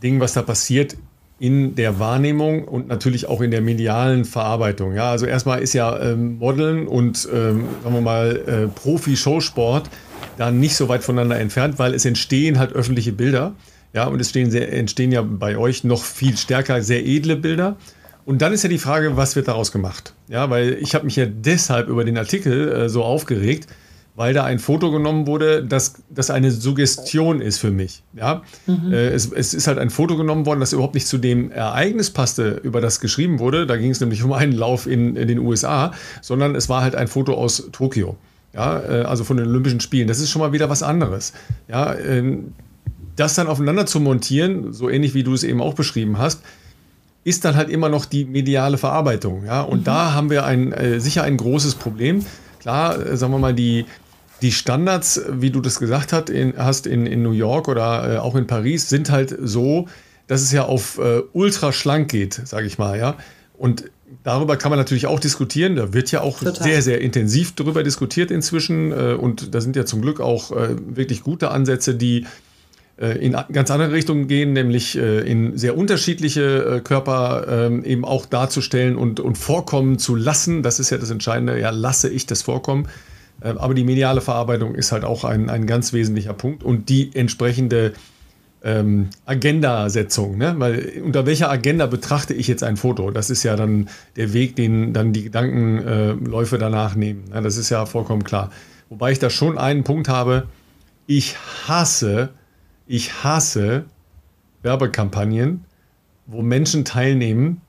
Ding, was da passiert in der Wahrnehmung und natürlich auch in der medialen Verarbeitung. Ja, also erstmal ist ja ähm, Modeln und ähm, sagen wir mal äh, Profi-Showsport da nicht so weit voneinander entfernt, weil es entstehen halt öffentliche Bilder. Ja, und es sehr, entstehen ja bei euch noch viel stärker sehr edle Bilder. Und dann ist ja die Frage, was wird daraus gemacht? Ja, weil ich habe mich ja deshalb über den Artikel äh, so aufgeregt, weil da ein Foto genommen wurde, das, das eine Suggestion ist für mich. Ja? Mhm. Äh, es, es, ist halt ein Foto genommen worden, das überhaupt nicht zu dem Ereignis passte, über das geschrieben wurde. Da ging es nämlich um einen Lauf in, in, den USA, sondern es war halt ein Foto aus Tokio. Ja, äh, also von den Olympischen Spielen. Das ist schon mal wieder was anderes. Ja, äh, das dann aufeinander zu montieren, so ähnlich wie du es eben auch beschrieben hast, ist dann halt immer noch die mediale Verarbeitung. Ja? Und mhm. da haben wir ein, äh, sicher ein großes Problem. Klar, sagen wir mal, die, die Standards, wie du das gesagt hast, in, hast in, in New York oder äh, auch in Paris, sind halt so, dass es ja auf äh, ultra schlank geht, sage ich mal. Ja? Und darüber kann man natürlich auch diskutieren. Da wird ja auch Total. sehr, sehr intensiv darüber diskutiert inzwischen. Äh, und da sind ja zum Glück auch äh, wirklich gute Ansätze, die äh, in ganz andere Richtungen gehen, nämlich äh, in sehr unterschiedliche Körper ähm, eben auch darzustellen und, und vorkommen zu lassen. Das ist ja das Entscheidende, ja, lasse ich das vorkommen. Aber die mediale Verarbeitung ist halt auch ein, ein ganz wesentlicher Punkt und die entsprechende ähm, Agenda-Setzung. Ne? Weil unter welcher Agenda betrachte ich jetzt ein Foto? Das ist ja dann der Weg, den dann die Gedankenläufe danach nehmen. Ne? Das ist ja vollkommen klar. Wobei ich da schon einen Punkt habe. Ich hasse ich hasse Werbekampagnen, wo Menschen teilnehmen,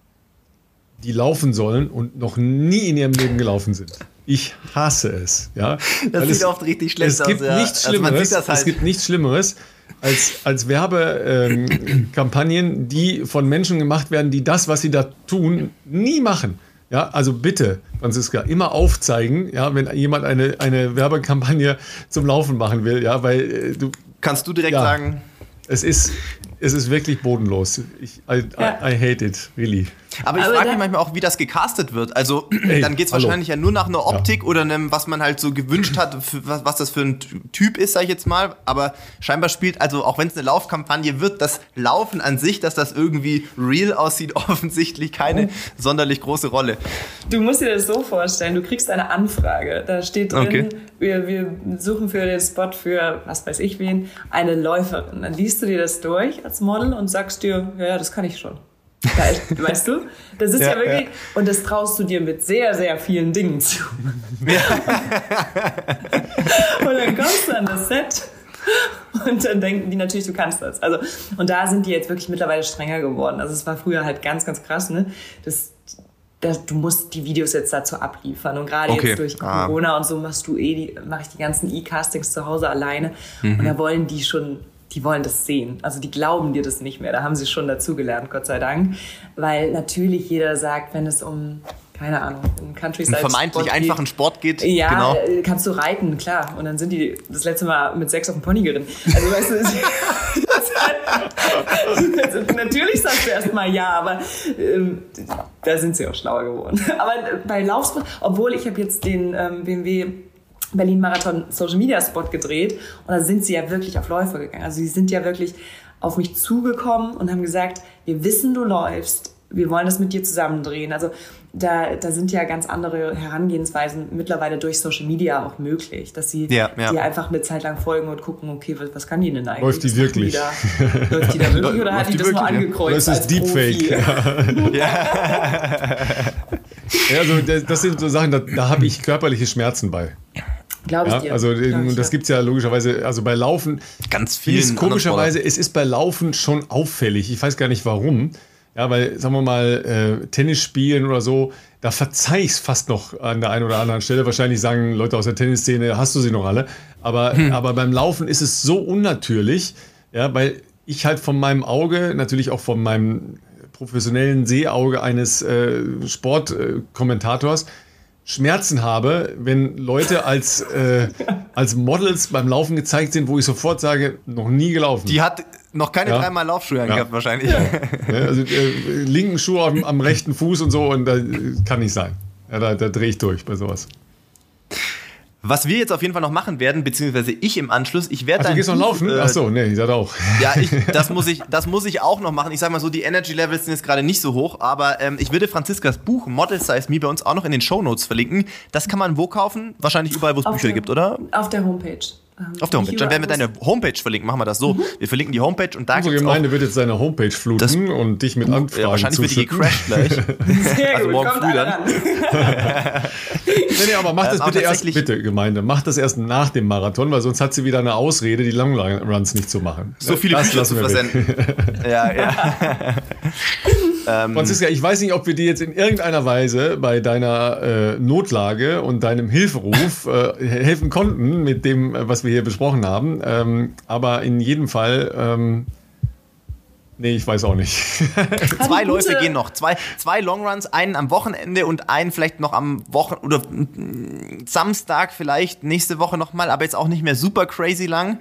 die laufen sollen und noch nie in ihrem Leben gelaufen sind. Ich hasse es. Ja? Das Weil sieht es, oft richtig schlecht es aus. Gibt ja. nichts also Schlimmeres, also halt. Es gibt nichts Schlimmeres als, als Werbekampagnen, ähm, die von Menschen gemacht werden, die das, was sie da tun, nie machen. Ja, also bitte, Franziska, immer aufzeigen, ja, wenn jemand eine, eine Werbekampagne zum Laufen machen will, ja, weil äh, du Kannst du direkt ja, sagen? Es ist, es ist wirklich bodenlos. Ich, I, ja. I, I hate it, really. Aber ich frage mich manchmal auch, wie das gecastet wird. Also Ey, dann geht es wahrscheinlich ja nur nach einer Optik ja. oder einem, was man halt so gewünscht hat, für, was, was das für ein Typ ist, sag ich jetzt mal. Aber scheinbar spielt, also auch wenn es eine Laufkampagne wird, das Laufen an sich, dass das irgendwie real aussieht, offensichtlich keine oh. sonderlich große Rolle. Du musst dir das so vorstellen, du kriegst eine Anfrage. Da steht drin, okay. wir, wir suchen für den Spot für, was weiß ich wen, eine Läuferin. Dann liest du dir das durch als Model und sagst dir, ja, das kann ich schon. Geil, weißt du? Das ist ja, ja wirklich, ja. und das traust du dir mit sehr, sehr vielen Dingen zu. Ja. und dann kommst du an das Set und dann denken die natürlich, du kannst das. Also, und da sind die jetzt wirklich mittlerweile strenger geworden. Also es war früher halt ganz, ganz krass, ne? Das, das, du musst die Videos jetzt dazu abliefern. Und gerade okay. jetzt durch ah. Corona und so machst du eh die, mache ich die ganzen E-Castings zu Hause alleine. Mhm. Und da wollen die schon die wollen das sehen. Also die glauben dir das nicht mehr. Da haben sie schon dazugelernt, Gott sei Dank. Weil natürlich jeder sagt, wenn es um keine Ahnung, im Countryside. Vermeintlich Sport einfachen Sport geht. Ja, genau. Äh, kannst du reiten, klar. Und dann sind die das letzte Mal mit sechs auf dem Pony geritten. Also weißt du, also, natürlich sagst du erstmal ja, aber ähm, da sind sie auch schlauer geworden. Aber bei Laufsport, obwohl ich habe jetzt den ähm, BMW Berlin Marathon Social Media Spot gedreht und da sind sie ja wirklich auf Läufe gegangen. Also sie sind ja wirklich auf mich zugekommen und haben gesagt, wir wissen, du läufst, wir wollen das mit dir zusammen drehen. Also da, da sind ja ganz andere Herangehensweisen mittlerweile durch Social Media auch möglich, dass sie Ja, ja. dir einfach eine Zeit lang folgen und gucken, okay, was, was kann die denn eigentlich? Läuft die wirklich? da? Läuft die da wirklich oder hat die die das nur wirklich, angekreuzt Das ist als Deepfake. Profi? Ja, also das, das sind so Sachen, da, da habe ich körperliche Schmerzen bei. Glaube ich Ja, dir. also Glaub und das dir. gibt's ja logischerweise, also bei Laufen Ganz es komischerweise, es ist bei Laufen schon auffällig. Ich weiß gar nicht warum. Ja, weil, sagen wir mal, äh, Tennis spielen oder so, da verzeih ich es fast noch an der einen oder anderen Stelle. Wahrscheinlich sagen Leute aus der Tennisszene, hast du sie noch alle. Aber, Hm. aber beim Laufen ist es so unnatürlich, ja, weil ich halt von meinem Auge, natürlich auch von meinem professionellen Sehauge eines äh, Sportkommentators, Schmerzen habe, wenn Leute als, äh, als Models beim Laufen gezeigt sind, wo ich sofort sage, noch nie gelaufen. Die hat noch keine Ja. dreimal Laufschuhe Ja. angehabt, wahrscheinlich. Ja, also äh, linken Schuh am, am rechten Fuß und so und da äh, kann nicht sein. Ja, da, da drehe ich durch bei sowas. Was wir jetzt auf jeden Fall noch machen werden, beziehungsweise ich im Anschluss, ich werde Ach, du dein gehst noch laufen? äh, Ach so, nee, ich sag auch. Ja, ich, das, muss ich, das muss ich auch noch machen. Ich sag mal so, die Energy Levels sind jetzt gerade nicht so hoch, aber ähm, ich würde Franziskas Buch Model Size Me bei uns auch noch in den Show Notes verlinken. Das kann man wo kaufen? Wahrscheinlich überall, wo es Bücher der- gibt, oder? Auf der Homepage. Ähm, Auf der Homepage. Dann werden wir deine Homepage verlinken. Machen wir das so. Wir verlinken die Homepage und da Unsere auch Gemeinde wird jetzt seine Homepage fluten Das und dich mit ja, Anfragen wahrscheinlich wird die zuschütten. gecrashed gleich. Sehr also gut, morgen früh dann. Nee, nee, aber mach das aber bitte erst, bitte, Gemeinde, mach das erst nach dem Marathon, weil sonst hat sie wieder eine Ausrede, die Longruns nicht zu machen. So viele das Bücher lassen zu wir weg. versenden. ja, ja. Franziska, ich weiß nicht, ob wir dir jetzt in irgendeiner Weise bei deiner äh, Notlage und deinem Hilferuf äh, helfen konnten mit dem, äh, was wir hier besprochen haben. Ähm, aber in jedem Fall, ähm, nee, ich weiß auch nicht. Zwei Läufe gehen noch. Zwei, zwei Longruns, einen am Wochenende und einen vielleicht noch am Wochen oder mm, Samstag vielleicht nächste Woche nochmal, aber jetzt auch nicht mehr super crazy lang.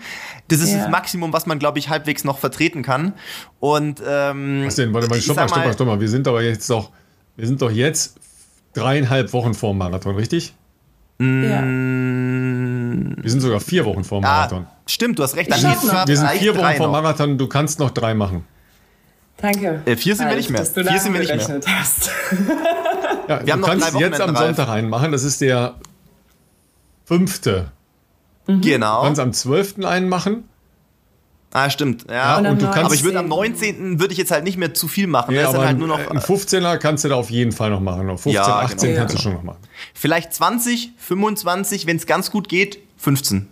Das ist Ja. das Maximum, was man, glaube ich, halbwegs noch vertreten kann. Und ähm, Was denn? Warte mal, stopp mal, stopp mal, stopp mal. Wir sind doch jetzt doch, wir sind doch jetzt dreieinhalb Wochen vor dem Marathon, richtig? Ja. Wir sind sogar vier Wochen vor dem Marathon. Ah, stimmt, du hast recht. Dann. Wir sind vier Wochen vor dem. Marathon, du kannst noch drei machen. Danke. Äh, vier sind wir nicht mehr. Dass du Vier sind wir nicht mehr. hast. Ja, Wir haben du noch kannst drei jetzt am. Sonntag einen machen, das ist der fünfte. Genau. Du kannst am 12. einen machen. Ah, stimmt. Ja. Ja, Und und du kannst, aber ich würde am 19.. 19. würde ich jetzt halt nicht mehr zu viel machen. ja, das ist aber halt ein, nur noch ein 15er kannst du da auf jeden Fall noch machen. Auf 15, Ja, 18 genau. kannst du Ja. schon noch machen. vielleicht 20, 25, wenn es ganz gut geht, 15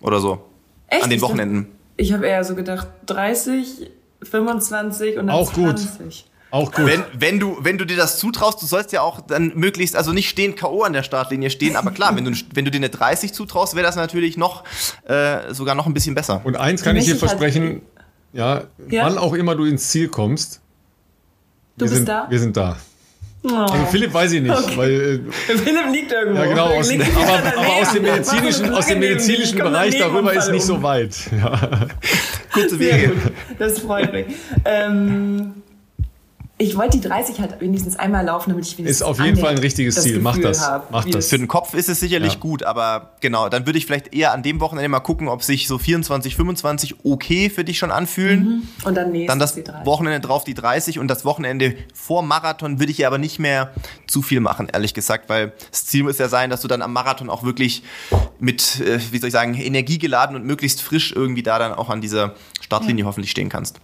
oder so. Echt? An den Wochenenden. Ich habe eher so gedacht 30, 25 und dann Auch gut. 20. Auch gut. Wenn, wenn, du, wenn du dir das zutraust, du sollst ja auch dann möglichst, also nicht stehen K.O. an der Startlinie stehen, aber klar, wenn du, wenn du dir eine 30 zutraust, wäre das natürlich noch, äh, sogar noch ein bisschen besser. Und eins kann ich dir versprechen, ja, Ja. wann auch immer du ins Ziel kommst. Du wir bist sind, da? Wir sind da. Oh. Also Philipp weiß ich nicht, Okay. weil äh, Philipp liegt irgendwo. ja genau, aus, Liegt aber, aber aus dem medizinischen, aus dem medizinischen Bereich darüber ist nicht so um. weit. Ja. Kurze Wege. Das freut mich. Ähm, ich wollte die 30 halt wenigstens einmal laufen, damit ich wenigstens Ist auf jeden Fall ein richtiges Ziel. Mach das. hab, Mach das. Für den Kopf ist es sicherlich Ja. gut, aber genau, dann würde ich vielleicht eher an dem Wochenende mal gucken, ob sich so 24, 25 okay für dich schon anfühlen. Und dann nächstes Dann das die 30. Wochenende drauf die 30 und das Wochenende vor Marathon würde ich ja aber nicht mehr zu viel machen, ehrlich gesagt, weil das Ziel muss ja sein, dass du dann am Marathon auch wirklich mit, äh, wie soll ich sagen, energiegeladen und möglichst frisch irgendwie da dann auch an dieser Startlinie hoffentlich stehen kannst.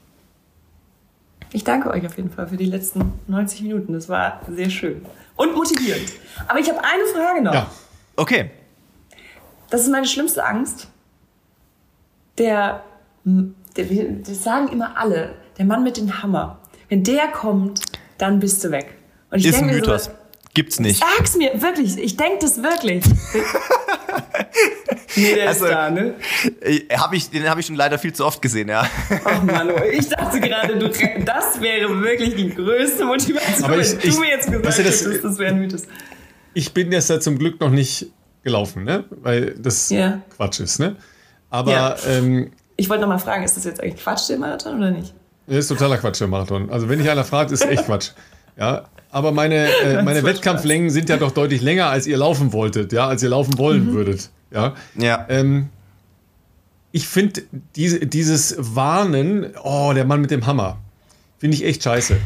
Ich danke euch auf jeden Fall für die letzten 90 Minuten. Das war sehr schön. Und motivierend. Aber ich habe eine Frage noch. Ja. Okay. Das ist meine schlimmste Angst. Der, der, das sagen immer alle, der Mann mit dem Hammer. Wenn der kommt, dann bist du weg. Und ich Ist ein denk mir so, Mythos. Gibt's nicht. Sag's mir, wirklich. Ich denke das wirklich. nee, der Also- ist da, ne? Äh, hab ich, den habe ich schon leider viel zu oft gesehen, ja. Ach Mann, oh, ich dachte gerade, du, das wäre wirklich die größte Motivation. Aber ich- wenn du ich- mir jetzt gesagt du, das- hättest, das wäre ein Mythos. Ich bin jetzt da zum Glück noch nicht gelaufen, ne? Weil das Ja. Quatsch ist, ne? Aber Ja. ähm, Ich wollte noch mal fragen, ist das jetzt eigentlich Quatsch, der Marathon, oder nicht? Das ist totaler Quatsch, der Marathon. Also wenn dich einer fragt, ist echt Quatsch. Ja, aber meine, äh, meine Wettkampflängen sind ja doch deutlich länger, als ihr laufen wolltet, ja, als ihr laufen wollen Mhm. würdet. Ja. Ja. Ähm, ich finde diese, dieses Warnen, oh, der Mann mit dem Hammer, finde ich echt scheiße.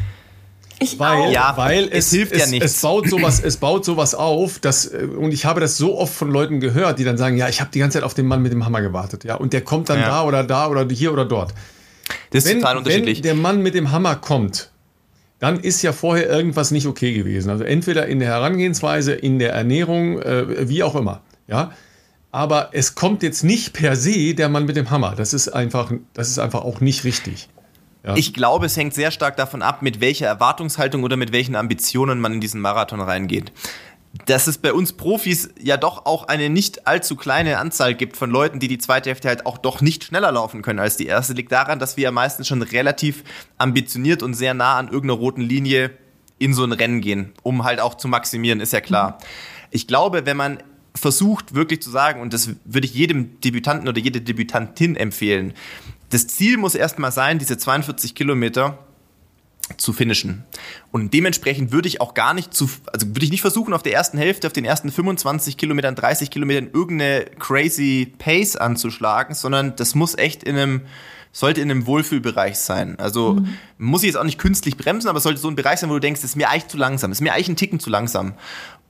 Ich Weil, auch. Ja, weil es es, hilft ja es, nichts. Es baut sowas, es baut sowas auf, dass, äh, und ich habe das so oft von Leuten gehört, die dann sagen, ja, ich habe die ganze Zeit auf den Mann mit dem Hammer gewartet, ja, und der kommt dann Ja. da oder da oder hier oder dort. Das ist Wenn, total wenn unterschiedlich. der Mann mit dem Hammer kommt, dann ist ja vorher irgendwas nicht okay gewesen. Also entweder in der Herangehensweise, in der Ernährung, äh, wie auch immer, ja. Aber es kommt jetzt nicht per se der Mann mit dem Hammer. Das ist einfach, das ist einfach auch nicht richtig. Ja. Ich glaube, es hängt sehr stark davon ab, mit welcher Erwartungshaltung oder mit welchen Ambitionen man in diesen Marathon reingeht. Dass es bei uns Profis ja doch auch eine nicht allzu kleine Anzahl gibt von Leuten, die die zweite Hälfte halt auch doch nicht schneller laufen können als die erste, liegt daran, dass wir ja meistens schon relativ ambitioniert und sehr nah an irgendeiner roten Linie in so ein Rennen gehen, um halt auch zu maximieren, ist ja klar. Ich glaube, wenn man versucht wirklich zu sagen, und das würde ich jedem Debütanten oder jede Debütantin empfehlen, das Ziel muss erstmal sein, diese 42 Kilometer zu finishen. Und dementsprechend würde ich auch gar nicht zu, also würde ich nicht versuchen, auf der ersten Hälfte, auf den ersten 25 Kilometern, 30 Kilometern irgendeine crazy Pace anzuschlagen, sondern das muss echt in einem, sollte in einem Wohlfühlbereich sein. Also muss ich jetzt auch nicht künstlich bremsen, aber es sollte so ein Bereich sein, wo du denkst, das ist mir eigentlich zu langsam, das ist mir eigentlich ein Ticken zu langsam.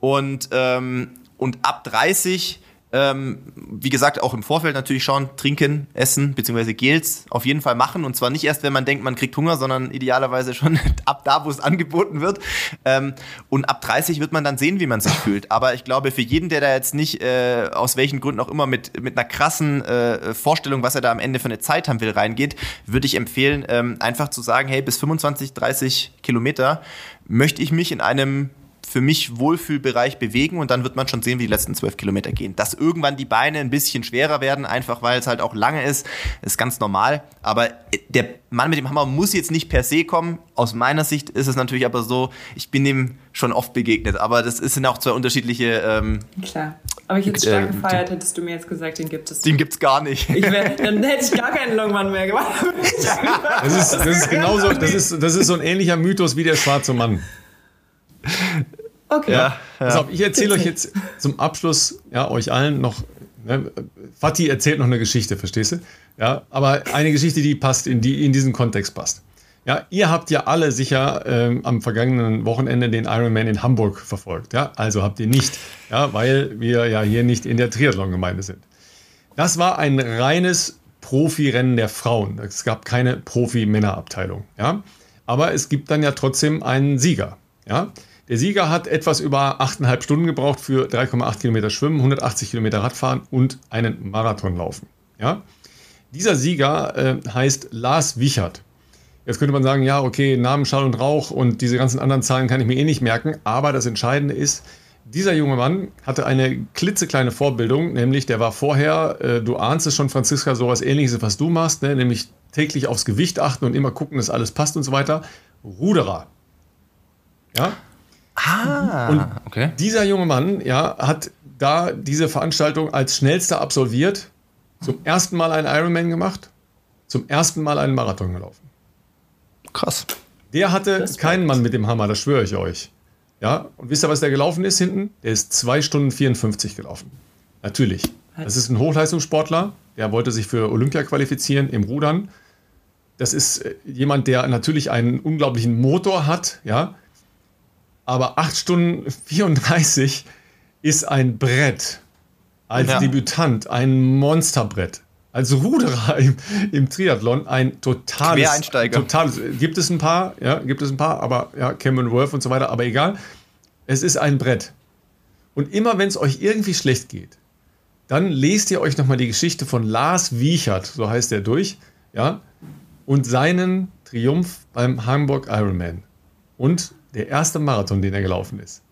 Und, ähm, und ab 30 ähm, wie gesagt, auch im Vorfeld natürlich schauen, trinken, essen, beziehungsweise Gels auf jeden Fall machen. Und zwar nicht erst, wenn man denkt, man kriegt Hunger, sondern idealerweise schon ab da, wo es angeboten wird. Ähm, und ab 30 wird man dann sehen, wie man sich fühlt. Aber ich glaube, für jeden, der da jetzt nicht, äh, aus welchen Gründen auch immer, mit, mit einer krassen äh, Vorstellung, was er da am Ende für eine Zeit haben will, reingeht, würde ich empfehlen, ähm, einfach zu sagen, hey, bis 25, 30 Kilometer möchte ich mich in einem für mich Wohlfühlbereich bewegen und dann wird man schon sehen, wie die letzten zwölf Kilometer gehen. Dass irgendwann die Beine ein bisschen schwerer werden, einfach weil es halt auch lange ist, ist ganz normal. Aber der Mann mit dem Hammer muss jetzt nicht per se kommen. Aus meiner Sicht ist es natürlich aber so, ich bin dem schon oft begegnet. Aber das sind auch zwei unterschiedliche, ähm, Klar. Aber ich hätte es stark Äh, gefeiert, hättest du mir jetzt gesagt, den gibt es. den gibt's gar nicht. Ich wär, dann hätte ich gar keinen Longman mehr gemacht. Das ist, das ist genauso, das ist, das ist so ein ähnlicher Mythos wie der schwarze Mann. Okay. Ja, Pass auf, ich erzähle euch jetzt zum Abschluss, ja, euch allen noch, ne, Fatih erzählt noch eine Geschichte, verstehst du? Ja, aber eine Geschichte, die passt, in, die in diesen Kontext passt. Ja, ihr habt ja alle sicher ähm, am vergangenen Wochenende den Ironman in Hamburg verfolgt, ja? Also habt ihr nicht, ja, weil wir ja hier nicht in der Triathlon-Gemeinde sind. Das war ein reines Profirennen der Frauen. Es gab keine Profi-Männerabteilung, ja? Aber es gibt dann ja trotzdem einen Sieger, ja? Der Sieger hat etwas über 8,5 Stunden gebraucht für 3,8 Kilometer Schwimmen, 180 Kilometer Radfahren und einen Marathon laufen. Ja? Dieser Sieger äh, heißt Lars Wichert. Jetzt könnte man sagen, ja, okay, Namen, Schall und Rauch und diese ganzen anderen Zahlen kann ich mir eh nicht merken. Aber das Entscheidende ist, dieser junge Mann hatte eine klitzekleine Vorbildung, nämlich der war vorher, äh, du ahnst es schon, Franziska, sowas ähnliches, was du machst, ne? nämlich täglich aufs Gewicht achten und immer gucken, dass alles passt und so weiter. Ruderer. Ja, Ah, Und okay. dieser junge Mann ja, hat da diese Veranstaltung als schnellster absolviert, zum ersten Mal einen Ironman gemacht, zum ersten Mal einen Marathon gelaufen. Krass. Der hatte Respekt. keinen Mann mit dem Hammer, das schwöre ich euch. Ja, und wisst ihr, was der gelaufen ist hinten? Der ist 2 Stunden 54 gelaufen. Natürlich. Das ist ein Hochleistungssportler, der wollte sich für Olympia qualifizieren im Rudern. Das ist äh, jemand, der natürlich einen unglaublichen Motor hat, ja. Aber 8 Stunden 34 ist ein Brett. Als Ja. Debütant ein Monsterbrett. Als Ruderer im, im Triathlon ein totales. Quereinsteiger. Totales. Gibt es ein paar, ja, gibt es ein paar, aber ja, Cameron Worth und so weiter, aber egal. Es ist ein Brett. Und immer wenn es euch irgendwie schlecht geht, dann lest ihr euch nochmal die Geschichte von Lars Wiechert, so heißt er durch, ja, und seinen Triumph beim Hamburg Ironman. Und der erste Marathon, den er gelaufen ist.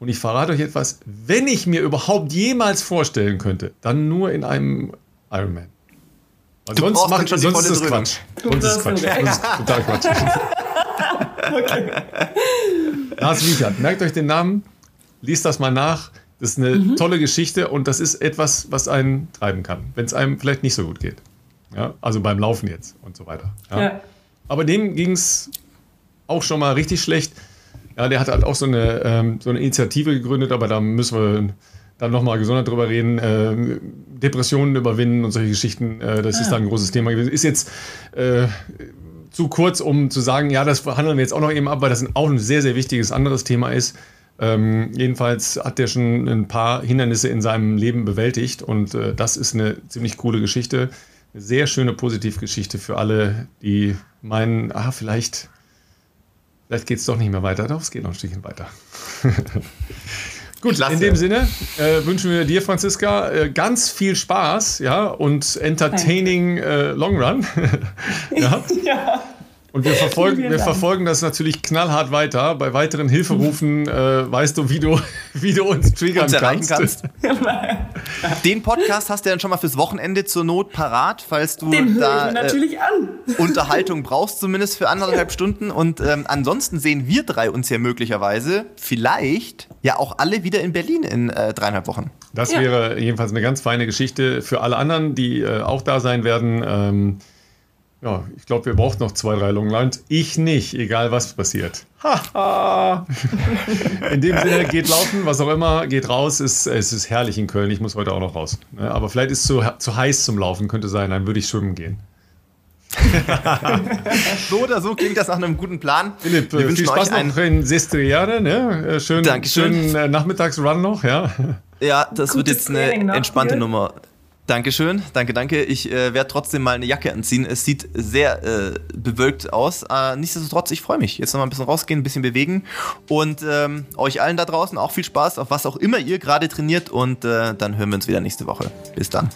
Und ich verrate euch etwas, wenn ich mir überhaupt jemals vorstellen könnte, dann nur in einem Ironman. Weil Du sonst macht schon sonst ist. Quatsch. Sonst ist es Quatsch. Sonst ist total Quatsch. Lars Wiechert, merkt euch den Namen, liest das mal nach. Das ist eine tolle Geschichte und das ist etwas, was einen treiben kann, wenn es einem vielleicht nicht so gut geht. Ja, also beim Laufen jetzt und so weiter. Ja. Ja. Aber dem ging es auch schon mal richtig schlecht. Ja, der hat halt auch so eine, ähm, so eine Initiative gegründet, aber da müssen wir dann nochmal gesondert drüber reden. Äh, Depressionen überwinden und solche Geschichten, äh, das ah. ist dann ein großes Thema gewesen. Ist jetzt äh, zu kurz, um zu sagen, ja, das handeln wir jetzt auch noch eben ab, weil das auch ein sehr, sehr wichtiges anderes Thema ist. Ähm, jedenfalls hat er schon ein paar Hindernisse in seinem Leben bewältigt und äh, das ist eine ziemlich coole Geschichte. Eine sehr schöne Positivgeschichte für alle, die meinen, ah, vielleicht, vielleicht geht es doch nicht mehr weiter. Doch, es geht noch ein Stückchen weiter. Gut, Klasse. in dem Sinne äh, wünschen wir dir, Franziska, äh, ganz viel Spaß ja, und entertaining äh, Long Run. ja. ja. Und wir verfolgen, wir verfolgen das natürlich knallhart weiter. Bei weiteren Hilferufen äh, weißt du, wie du, wie du uns triggern uns kannst. kannst. Den Podcast hast du dann schon mal fürs Wochenende zur Not parat, falls du Den da natürlich äh, an. Unterhaltung brauchst, zumindest für anderthalb Stunden. Und ähm, ansonsten sehen wir drei uns ja möglicherweise vielleicht ja auch alle wieder in Berlin in äh, dreieinhalb Wochen. Das ja. wäre jedenfalls eine ganz feine Geschichte für alle anderen, die äh, auch da sein werden. Ähm, ja, ich glaube, wir brauchen noch zwei, drei Longlines. Ich nicht, egal was passiert. in dem Sinne, geht laufen, was auch immer, geht raus. Es, es ist herrlich in Köln. Ich muss heute auch noch raus. Ne, aber vielleicht ist es zu, zu heiß zum Laufen, könnte sein. Dann würde ich schwimmen gehen. so oder so klingt das nach einem guten Plan. Philipp, wir viel Spaß euch noch in Sestriere. Ne? Äh, schön, Dankeschön. schönen äh, Nachmittagsrun noch. Ja, ja das Gutes wird jetzt eine entspannte Nummer. Dankeschön, danke, danke. Ich äh, werde trotzdem mal eine Jacke anziehen. Es sieht sehr äh, bewölkt aus. Äh, nichtsdestotrotz, ich freue mich. Jetzt noch mal ein bisschen rausgehen, ein bisschen bewegen. Und ähm, euch allen da draußen auch viel Spaß, auf was auch immer ihr gerade trainiert. Und äh, dann hören wir uns wieder nächste Woche. Bis dann.